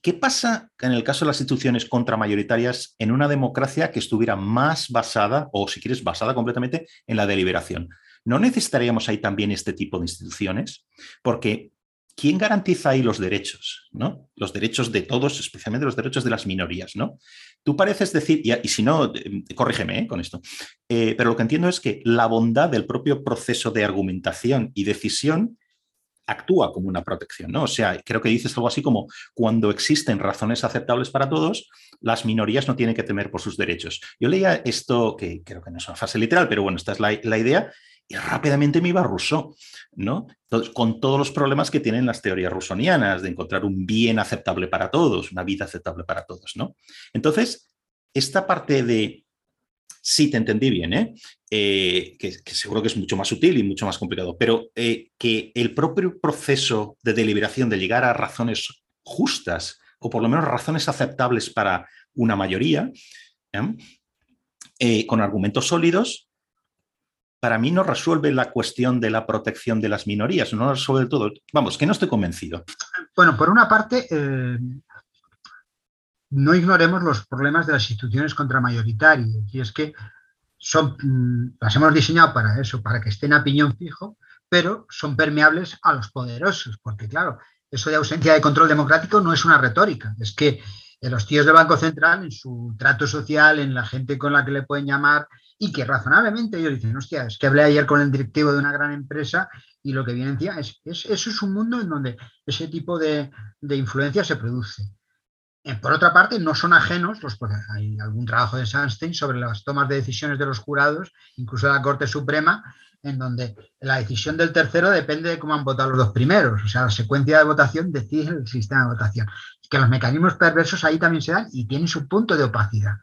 ¿Qué pasa en el caso de las instituciones contramayoritarias en una democracia que estuviera más basada, o si quieres, basada completamente en la deliberación? ¿No necesitaríamos ahí también este tipo de instituciones? Porque ¿quién garantiza ahí los derechos? ¿no? Los derechos de todos, especialmente los derechos de las minorías. ¿no? Tú pareces decir, y, si no, eh, corrígeme ¿eh? con esto, eh, pero lo que entiendo es que la bondad del propio proceso de argumentación y decisión actúa como una protección, ¿no? O sea, creo que dices algo así como cuando existen razones aceptables para todos, las minorías no tienen que temer por sus derechos. Yo leía esto, que creo que no es una frase literal, pero bueno, esta es la, idea, y rápidamente me iba a ¿no? Entonces, con todos los problemas que tienen las teorías rusonianas de encontrar un bien aceptable para todos, una vida aceptable para todos, ¿no? Entonces, esta parte de sí te entendí bien, ¿eh? Eh, que, seguro que es mucho más sutil y mucho más complicado, pero eh, que el propio proceso de deliberación, de llegar a razones justas, o por lo menos razones aceptables para una mayoría, con argumentos sólidos, para mí no resuelve la cuestión de la protección de las minorías, no resuelve todo. Vamos, que no estoy convencido. Bueno, por una parte, eh, no ignoremos los problemas de las instituciones contramayoritarias, y es que son, mm, las hemos diseñado para eso, para que estén a piñón fijo, pero son permeables a los poderosos, porque claro, eso de ausencia de control democrático no es una retórica, es que los tíos del Banco Central, en su trato social, en la gente con la que le pueden llamar, y que razonablemente ellos dicen, hostia, es que hablé ayer con el directivo de una gran empresa y lo que viene es, es, eso es un mundo en donde ese tipo de, de influencia se produce. Por otra parte, no son ajenos, los, hay algún trabajo de Sandstein sobre las tomas de decisiones de los jurados, incluso de la Corte Suprema, en donde la decisión del tercero depende de cómo han votado los dos primeros. O sea, la secuencia de votación decide el sistema de votación. Que los mecanismos perversos ahí también se dan y tienen su punto de opacidad.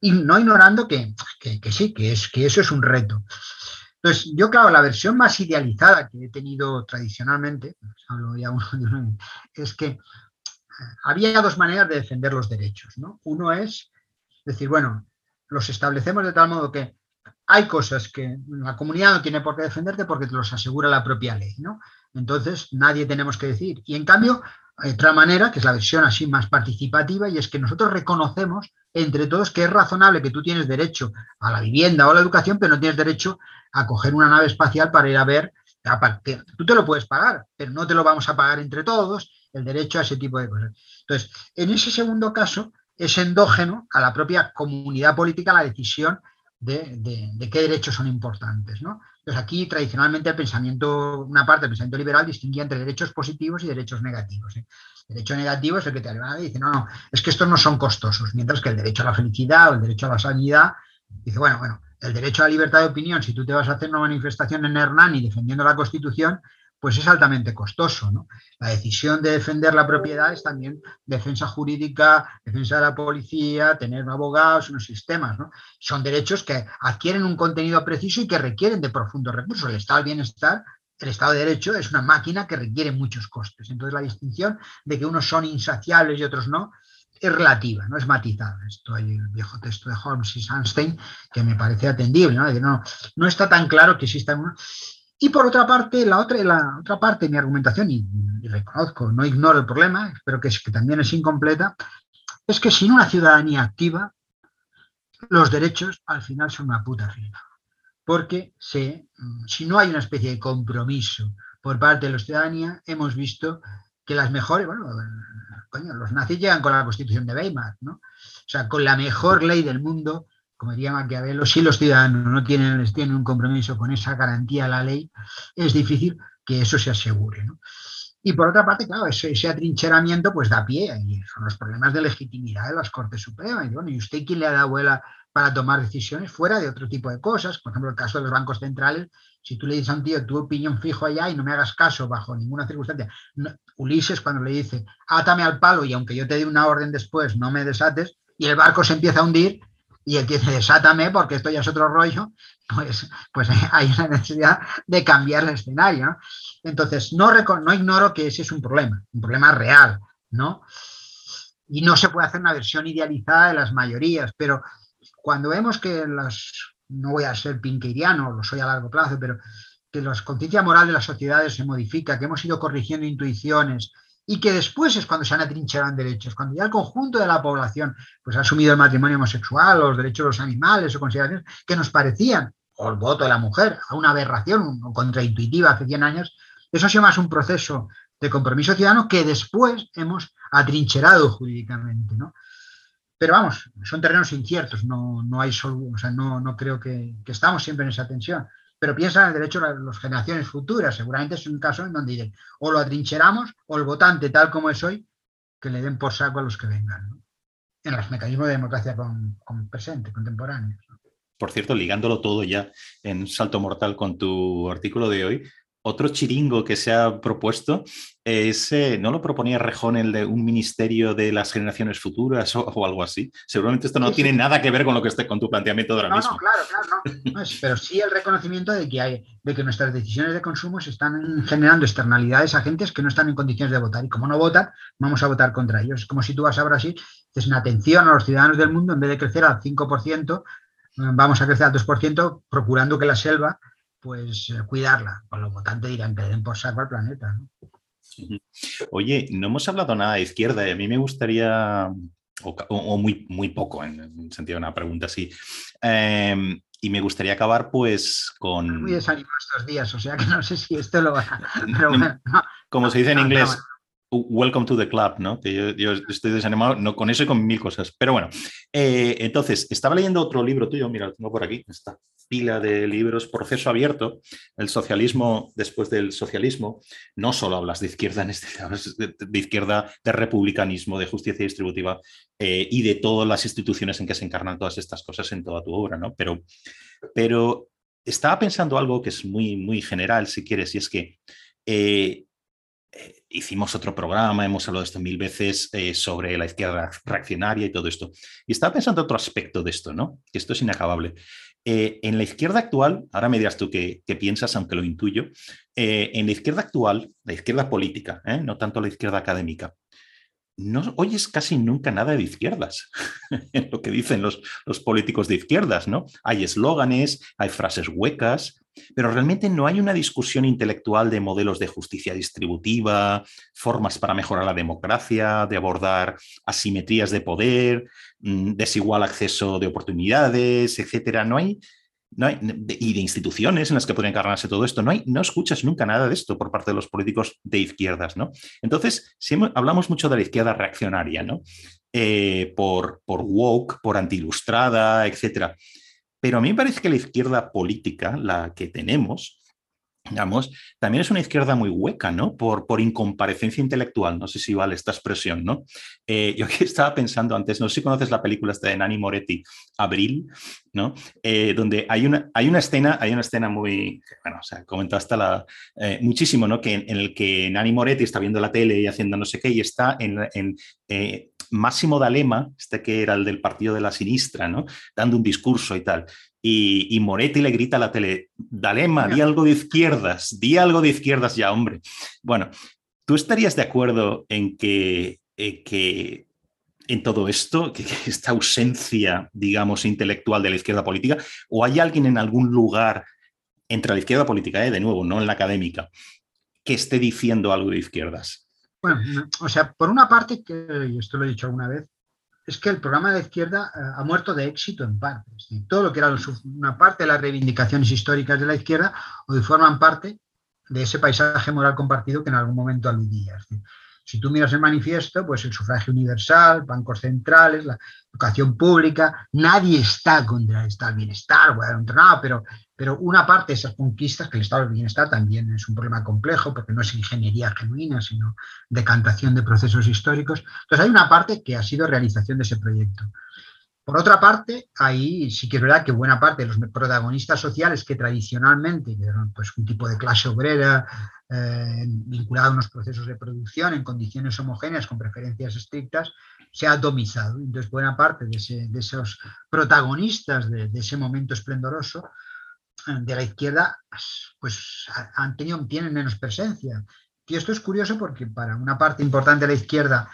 Y no ignorando que, que, sí, que, es, que eso es un reto. Entonces, yo, claro, la versión más idealizada que he tenido tradicionalmente, hablo ya uno de es que había dos maneras de defender los derechos. ¿no? Uno es decir, bueno, los establecemos de tal modo que hay cosas que la comunidad no tiene por qué defenderte porque te los asegura la propia ley. ¿no? Entonces, nadie tenemos que decir. Y en cambio, hay otra manera, que es la versión así más participativa, y es que nosotros reconocemos entre todos que es razonable que tú tienes derecho a la vivienda o a la educación, pero no tienes derecho a coger una nave espacial para ir a ver. Tú te lo puedes pagar, pero no te lo vamos a pagar entre todos el derecho a ese tipo de cosas. Entonces, en ese segundo caso, es endógeno a la propia comunidad política la decisión de, qué derechos son importantes. ¿no? Entonces, aquí tradicionalmente el pensamiento, una parte del pensamiento liberal distinguía entre derechos positivos y derechos negativos. ¿eh? El derecho negativo es el que te y dice, no, no, es que estos no son costosos, mientras que el derecho a la felicidad o el derecho a la sanidad dice, bueno, bueno, el derecho a la libertad de opinión, si tú te vas a hacer una manifestación en Hernani defendiendo la Constitución, pues es altamente costoso. ¿no? La decisión de defender la propiedad es también defensa jurídica, defensa de la policía, tener abogados, unos sistemas. ¿no? Son derechos que adquieren un contenido preciso y que requieren de profundos recursos. El estado del bienestar, el estado de derecho es una máquina que requiere muchos costes. Entonces la distinción de que unos son insaciables y otros no es relativa, no es matizada. Esto hay el viejo texto de Holmes y Sandstein que me parece atendible. ¿no? no, no está tan claro que existan unos y por otra parte, la otra, la otra parte de mi argumentación, y, reconozco, no ignoro el problema, espero que, que también es incompleta, es que sin una ciudadanía activa, los derechos al final son una puta rima. Porque si no hay una especie de compromiso por parte de la ciudadanía, hemos visto que las mejores, bueno, coño, los nazis llegan con la constitución de Weimar, ¿no? O sea, con la mejor ley del mundo, como diría Maquiavelo, si los ciudadanos no tienen, les tienen un compromiso con esa garantía de la ley, es difícil que eso se asegure. Y por otra parte, claro, ese, atrincheramiento pues da pie, y son los problemas de legitimidad de las Cortes Supremas. Y bueno, ¿y usted quién le ha dado vuela para tomar decisiones fuera de otro tipo de cosas? Por ejemplo, el caso de los bancos centrales, si tú le dices a un tío, tu opinión fijo allá y no me hagas caso bajo ninguna circunstancia. Ulises cuando le dice, átame al palo y aunque yo te dé una orden después, no me desates, y el barco se empieza a hundir, y él dice, desátame porque esto ya es otro rollo, pues, pues hay una necesidad de cambiar el escenario. Entonces, no, no ignoro que ese es un problema, un problema real, ¿no? Y no se puede hacer una versión idealizada de las mayorías, pero cuando vemos que las, no voy a ser pinqueriano, lo soy a largo plazo, pero que la conciencia moral de las sociedades se modifica, que hemos ido corrigiendo intuiciones, y que después es cuando se han atrincherado en derechos, cuando ya el conjunto de la población pues, ha asumido el matrimonio homosexual, los derechos de los animales o consideraciones que nos parecían, o el voto de la mujer, a una aberración contraintuitiva hace 100 años, eso ha sido más un proceso de compromiso ciudadano que después hemos atrincherado jurídicamente. ¿no? Pero vamos, son terrenos inciertos, no, no hay o sea, no, no creo que, que estamos siempre en esa tensión pero piensa en el derecho de las generaciones futuras. Seguramente es un caso en donde dicen, o lo atrincheramos, o el votante, tal como es hoy, que le den por saco a los que vengan. En los mecanismos de democracia con, presente, contemporáneos. Por cierto, ligándolo todo ya en salto mortal con tu artículo de hoy, otro chiringo que se ha propuesto es, eh, ¿no lo proponía Rejón el de un ministerio de las generaciones futuras o, algo así? Seguramente esto no tiene nada que ver con lo que esté con tu planteamiento de ahora mismo. No, claro, claro, no. pero sí el reconocimiento de que, hay, de que nuestras decisiones de consumo se están generando externalidades a agentes que no están en condiciones de votar y como no votan, vamos a votar contra ellos. Es como si tú vas a Brasil, es una atención a los ciudadanos del mundo, en vez de crecer al 5%, vamos a crecer al 2%, procurando que la selva pues eh, cuidarla. Con los votantes dirán que den por saco al planeta. Oye, no hemos hablado nada de izquierda y a mí me gustaría, o, muy, muy poco, en el sentido de una pregunta así. Em, y me gustaría acabar pues con... Muy desanimado estos días, o sea que no sé si esto lo va a... Como se dice en inglés, Welcome to the club, ¿no? Que yo, estoy desanimado no, con eso y con mil cosas. Pero bueno, eh, entonces, estaba leyendo otro libro tuyo, mira, lo tengo por aquí, esta pila de libros, Proceso Abierto, el socialismo después del socialismo. No solo hablas de izquierda en este de, izquierda, de republicanismo, de justicia distributiva eh, y de todas las instituciones en que se encarnan todas estas cosas en toda tu obra, ¿no? Pero, pero estaba pensando algo que es muy, muy general, si quieres, y es que eh, hicimos otro programa, hemos hablado de esto mil veces eh, sobre la izquierda reaccionaria y todo esto. Y estaba pensando otro aspecto de esto, ¿no? Que esto es inacabable. Eh, en la izquierda actual, ahora me dirás tú qué, piensas, aunque lo intuyo, en la izquierda actual, la izquierda política, no tanto la izquierda académica, no oyes casi nunca nada de izquierdas, lo que dicen los, los políticos de izquierdas, ¿no? Hay eslóganes, hay frases huecas, pero realmente no hay una discusión intelectual de modelos de justicia distributiva, formas para mejorar la democracia, de abordar asimetrías de poder, mm, desigual acceso de oportunidades, etcétera. No hay, no hay, y de instituciones en las que pueden encarnarse todo esto. No, hay, no escuchas nunca nada de esto por parte de los políticos de izquierdas. ¿no? Entonces, si hablamos mucho de la izquierda reaccionaria, ¿no? Eh, por, por woke, por antiilustrada, etcétera. Pero a mí me parece que la izquierda política, la que tenemos, digamos, también es una izquierda muy hueca, ¿no? Por, por incomparecencia intelectual, no sé si vale esta expresión, ¿no? Eh, yo aquí estaba pensando antes, no sé si conoces la película esta de Nani Moretti, Abril, ¿no? Eh, donde hay una, hay una escena, hay una escena muy, bueno, o sea, comentó hasta la, eh, muchísimo, ¿no? Que en, el que Nani Moretti está viendo la tele y haciendo no sé qué y está en, en Máximo D'Alema, este que era el del partido de la sinistra, ¿no? Dando un discurso y tal. Y, Moretti le grita a la tele, D'Alema, di algo de izquierdas, di algo de izquierdas ya, hombre. Bueno, ¿tú estarías de acuerdo en que, que en todo esto, que, esta ausencia, digamos, intelectual de la izquierda política, o hay alguien en algún lugar entre la izquierda política, eh, de nuevo, no en la académica, que esté diciendo algo de izquierdas? Bueno, o sea, por una parte, que, y esto lo he dicho alguna vez, es que el programa de izquierda eh, ha muerto de éxito en parte. todo lo que era una parte de las reivindicaciones históricas de la izquierda hoy forman parte de ese paisaje moral compartido que en algún momento aludía. Si tú miras el manifiesto, pues el sufragio universal, bancos centrales, la educación pública, nadie está contra el bienestar, bueno, nada, pero, pero una parte de esas conquistas, que el estado del bienestar también es un problema complejo, porque no es ingeniería genuina, sino decantación de procesos históricos. Entonces hay una parte que ha sido realización de ese proyecto. Por otra parte, ahí sí que es verdad que buena parte de los protagonistas sociales que tradicionalmente, eran pues un tipo de clase obrera, eh, vinculado a unos procesos de producción en condiciones homogéneas con preferencias estrictas, se ha atomizado. Entonces, buena parte de, esos protagonistas de, ese momento esplendoroso de la izquierda, pues han tenido, tienen menos presencia. Y esto es curioso porque para una parte importante de la izquierda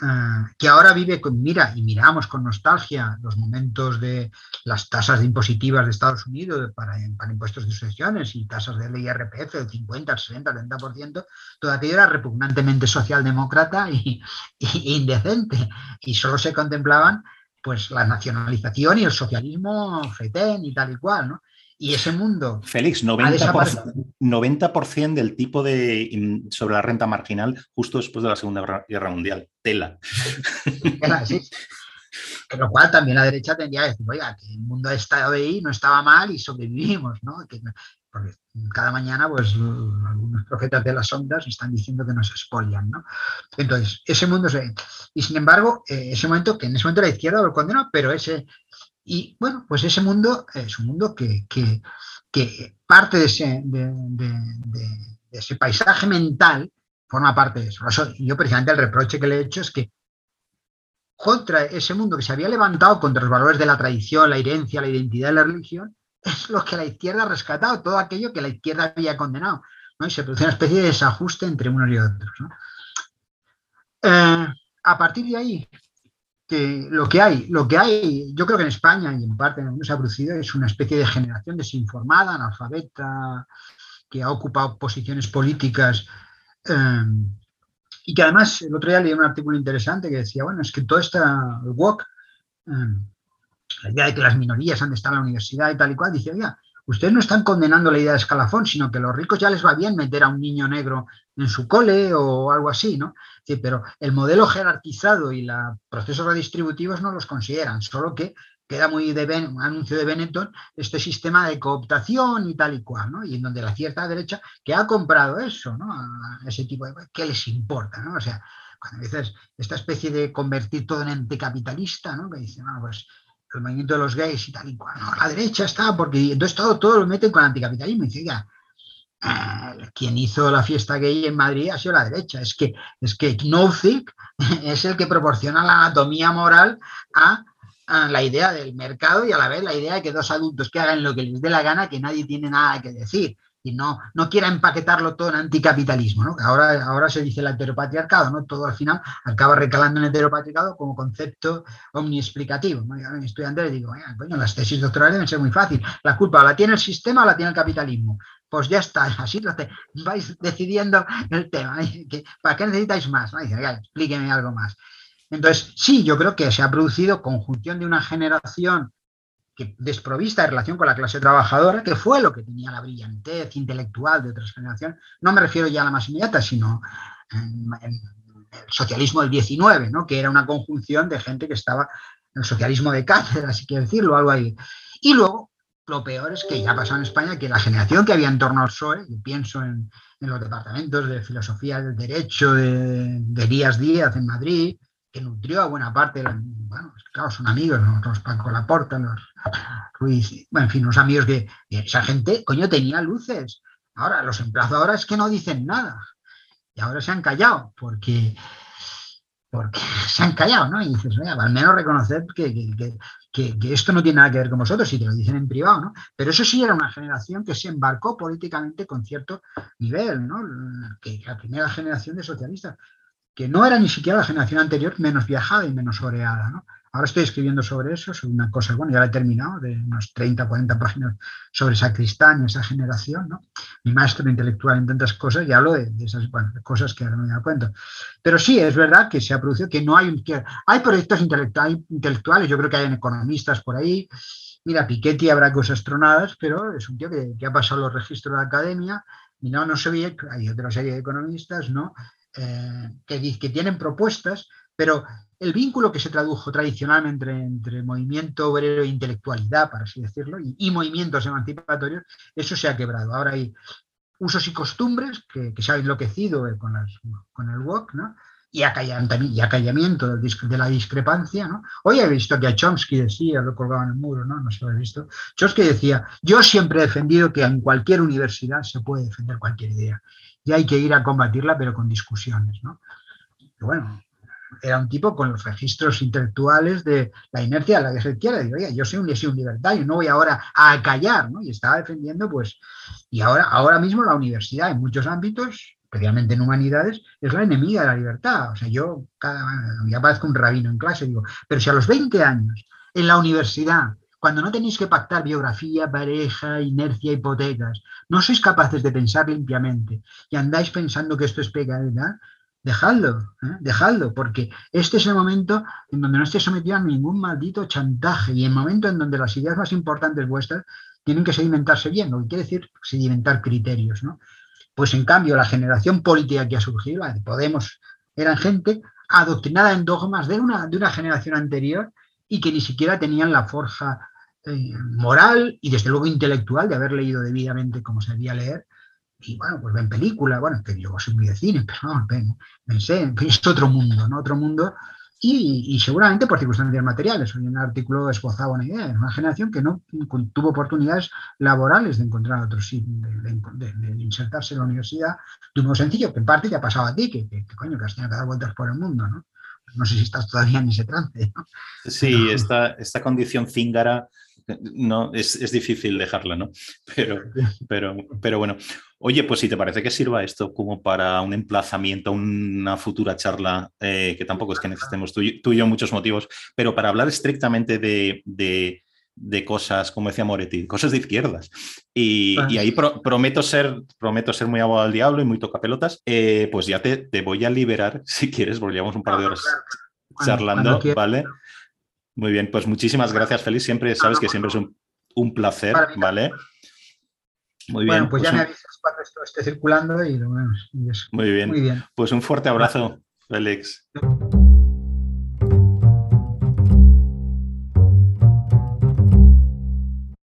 Ah, que ahora vive con, mira, y miramos con nostalgia los momentos de las tasas de impositivas de Estados Unidos para, impuestos de sucesiones y tasas del IRPF del 50, 60, 30%, todo aquello era repugnantemente socialdemócrata y, indecente. Y solo se contemplaban pues la nacionalización y el socialismo fetén y tal y cual, ¿no? Y ese mundo. Félix, 90%, 90 del tipo de sobre la renta marginal justo después de la Segunda Guerra Mundial. Tela. Tela, sí. Con lo cual también la derecha tendría que decir, oiga, que el mundo ha estado ahí, no estaba mal y sobrevivimos, ¿no? porque cada mañana, pues, algunos profetas de las ondas están diciendo que nos expolian, ¿no? Entonces, ese mundo se... Y sin embargo, eh, ese momento, que en ese momento la izquierda lo condena, pero ese, y bueno, pues ese mundo es un mundo que, parte de ese, de, ese, paisaje mental forma parte de eso. Yo precisamente el reproche que le he hecho es que contra ese mundo que se había levantado contra los valores de la tradición, la herencia, la identidad de la religión, es lo que la izquierda ha rescatado, todo aquello que la izquierda había condenado. ¿no? Y se produce una especie de desajuste entre unos y otros. Eh, a partir de ahí, lo que hay, lo que hay, yo creo que en España y en parte en el mundo se ha producido es una especie de generación desinformada, analfabeta, que ha ocupado posiciones políticas eh, y que además el otro día leí un artículo interesante que decía, bueno, es que todo este WOC, eh, la idea de que las minorías han de estar en la universidad y tal y cual, dice, oiga, ustedes no están condenando la idea de escalafón, sino que a los ricos ya les va bien meter a un niño negro en su cole o algo así, ¿no? Sí, pero el modelo jerarquizado y los procesos redistributivos no los consideran, solo que queda muy de ben, un anuncio de Benetton este sistema de cooptación y tal y cual, ¿no? Y en donde la cierta derecha que ha comprado eso, ¿no? Ese tipo de ¿qué les importa, ¿no? O sea, cuando dices esta especie de convertir todo en anticapitalista, ¿no? Que dicen, bueno, pues el movimiento de los gays y tal y cual. No, la derecha está, porque entonces todo, todo lo meten con anticapitalismo. Y dice, ya, eh, quien hizo la fiesta gay en Madrid ha sido la derecha. Es que, es que es el que proporciona la anatomía moral a, la idea del mercado y a la vez la idea de que dos adultos que hagan lo que les dé la gana, que nadie tiene nada que decir y no, no quiera empaquetarlo todo en anticapitalismo, ¿no? Ahora, ahora se dice el heteropatriarcado, ¿no? Todo al final acaba recalando en el heteropatriarcado como concepto omniexplicativo. ¿no? a mi estudiante le digo, coño, las tesis doctorales deben ser muy fácil. La culpa la tiene el sistema o la tiene el capitalismo. Pues ya está, así lo vais decidiendo el tema. ¿Para qué necesitáis más? Dice, explíqueme algo más. Entonces, sí, yo creo que se ha producido conjunción de una generación que desprovista de relación con la clase trabajadora, que fue lo que tenía la brillantez intelectual de otras generaciones. No me refiero ya a la más inmediata, sino el socialismo del 19, ¿no? que era una conjunción de gente que estaba en el socialismo de cátedra, así que decirlo, algo ahí. Y luego, lo peor es que ya pasado en España que la generación que había en torno al PSOE, yo pienso en, en los departamentos de filosofía del derecho de, de Díaz Díaz en Madrid, que nutrió a buena parte, bueno, claro, son amigos, los Paco Laporta, los Ruiz, bueno, en fin, los amigos que esa gente, coño, tenía luces. Ahora, los emplazo ahora es que no dicen nada. Y ahora se han callado, porque, porque se han callado, ¿no? Y dices, oye, al menos reconocer que, que, esto no tiene nada que ver con vosotros, si te lo dicen en privado, ¿no? Pero eso sí era una generación que se embarcó políticamente con cierto nivel, ¿no? Que la primera generación de socialistas que no era ni siquiera la generación anterior menos viajada y menos oreada. ¿no? Ahora estoy escribiendo sobre eso, sobre una cosa, bueno, ya la he terminado, de unos 30, 40 páginas sobre Sacristán y esa generación, ¿no? Mi maestro intelectual en tantas cosas, y hablo de, esas cosas que ahora no me da cuenta. Pero sí, es verdad que se ha producido, que no hay, que hay proyectos intelectuales, yo creo que hay economistas por ahí, Mira, Piketty habrá cosas tronadas, pero es un tío que, ha pasado los registros de la academia, y no, no se ve, hay otra serie de economistas, ¿no? Eh, que, tienen propuestas, pero el vínculo que se tradujo tradicionalmente entre, movimiento obrero e intelectualidad, para así decirlo, y, movimientos emancipatorios, eso se ha quebrado. Ahora hay usos y costumbres que, se han enloquecido con, con el WOC, ¿no? y, acallamiento de la discrepancia. ¿no? Hoy he visto que a Chomsky decía, lo colgaba en el muro, ¿no? no se lo he visto, Chomsky decía, yo siempre he defendido que en cualquier universidad se puede defender cualquier idea y hay que ir a combatirla, pero con discusiones. ¿no? bueno, era un tipo con los registros intelectuales de la inercia de la se quiere. Digo, yo soy un, un libertario, no voy ahora a callar, ¿no? Y estaba defendiendo, pues, y ahora, ahora mismo la universidad en muchos ámbitos, especialmente en humanidades, es la enemiga de la libertad. O sea, yo cada, ya parezco un rabino en clase, digo, pero si a los 20 años en la universidad cuando no tenéis que pactar biografía, pareja, inercia, hipotecas, no sois capaces de pensar limpiamente y andáis pensando que esto es pecado, dejadlo, ¿eh? dejadlo, porque este es el momento en donde no estéis sometido a ningún maldito chantaje y el momento en donde las ideas más importantes vuestras tienen que sedimentarse bien, lo que quiere decir sedimentar criterios, ¿no? Pues en cambio, la generación política que ha surgido, la de Podemos, eran gente adoctrinada en dogmas de una, de una generación anterior y que ni siquiera tenían la forja eh, moral y desde luego intelectual de haber leído debidamente como se debía leer. Y bueno, pues ven película, bueno, que yo soy muy de cine, pero no, ven, pensé que es otro mundo, ¿no? Otro mundo. Y, y, seguramente por circunstancias materiales. Hoy un artículo esbozaba una idea. Es una generación que no tuvo oportunidades laborales de encontrar otro sitio, de, de, de, insertarse en la universidad de un modo sencillo, que en parte te ha pasado a ti, que, que, que coño, que has tenido que dar vueltas por el mundo, ¿no? No sé si estás todavía en ese trance. ¿no? Sí, esta, esta condición cíngara no, es, difícil dejarla, ¿no? Pero, pero, pero bueno. Oye, pues si te parece que sirva esto como para un emplazamiento, una futura charla, eh, que tampoco es que necesitemos tú, y yo muchos motivos, pero para hablar estrictamente de, de, cosas, como decía Moretti, cosas de izquierdas. Y, ahí prometo, ser, prometo ser muy abogado del diablo y muy tocapelotas, eh, pues ya te, te, voy a liberar, si quieres, porque llevamos un par de horas charlando, ¿vale? Muy bien, pues muchísimas gracias, Félix. Siempre sabes que siempre es un, placer, ¿vale? Muy bien. Bueno, pues, ya me avisas cuando esto esté circulando y lo vemos. Muy bien. Muy bien. Pues un fuerte abrazo, Félix.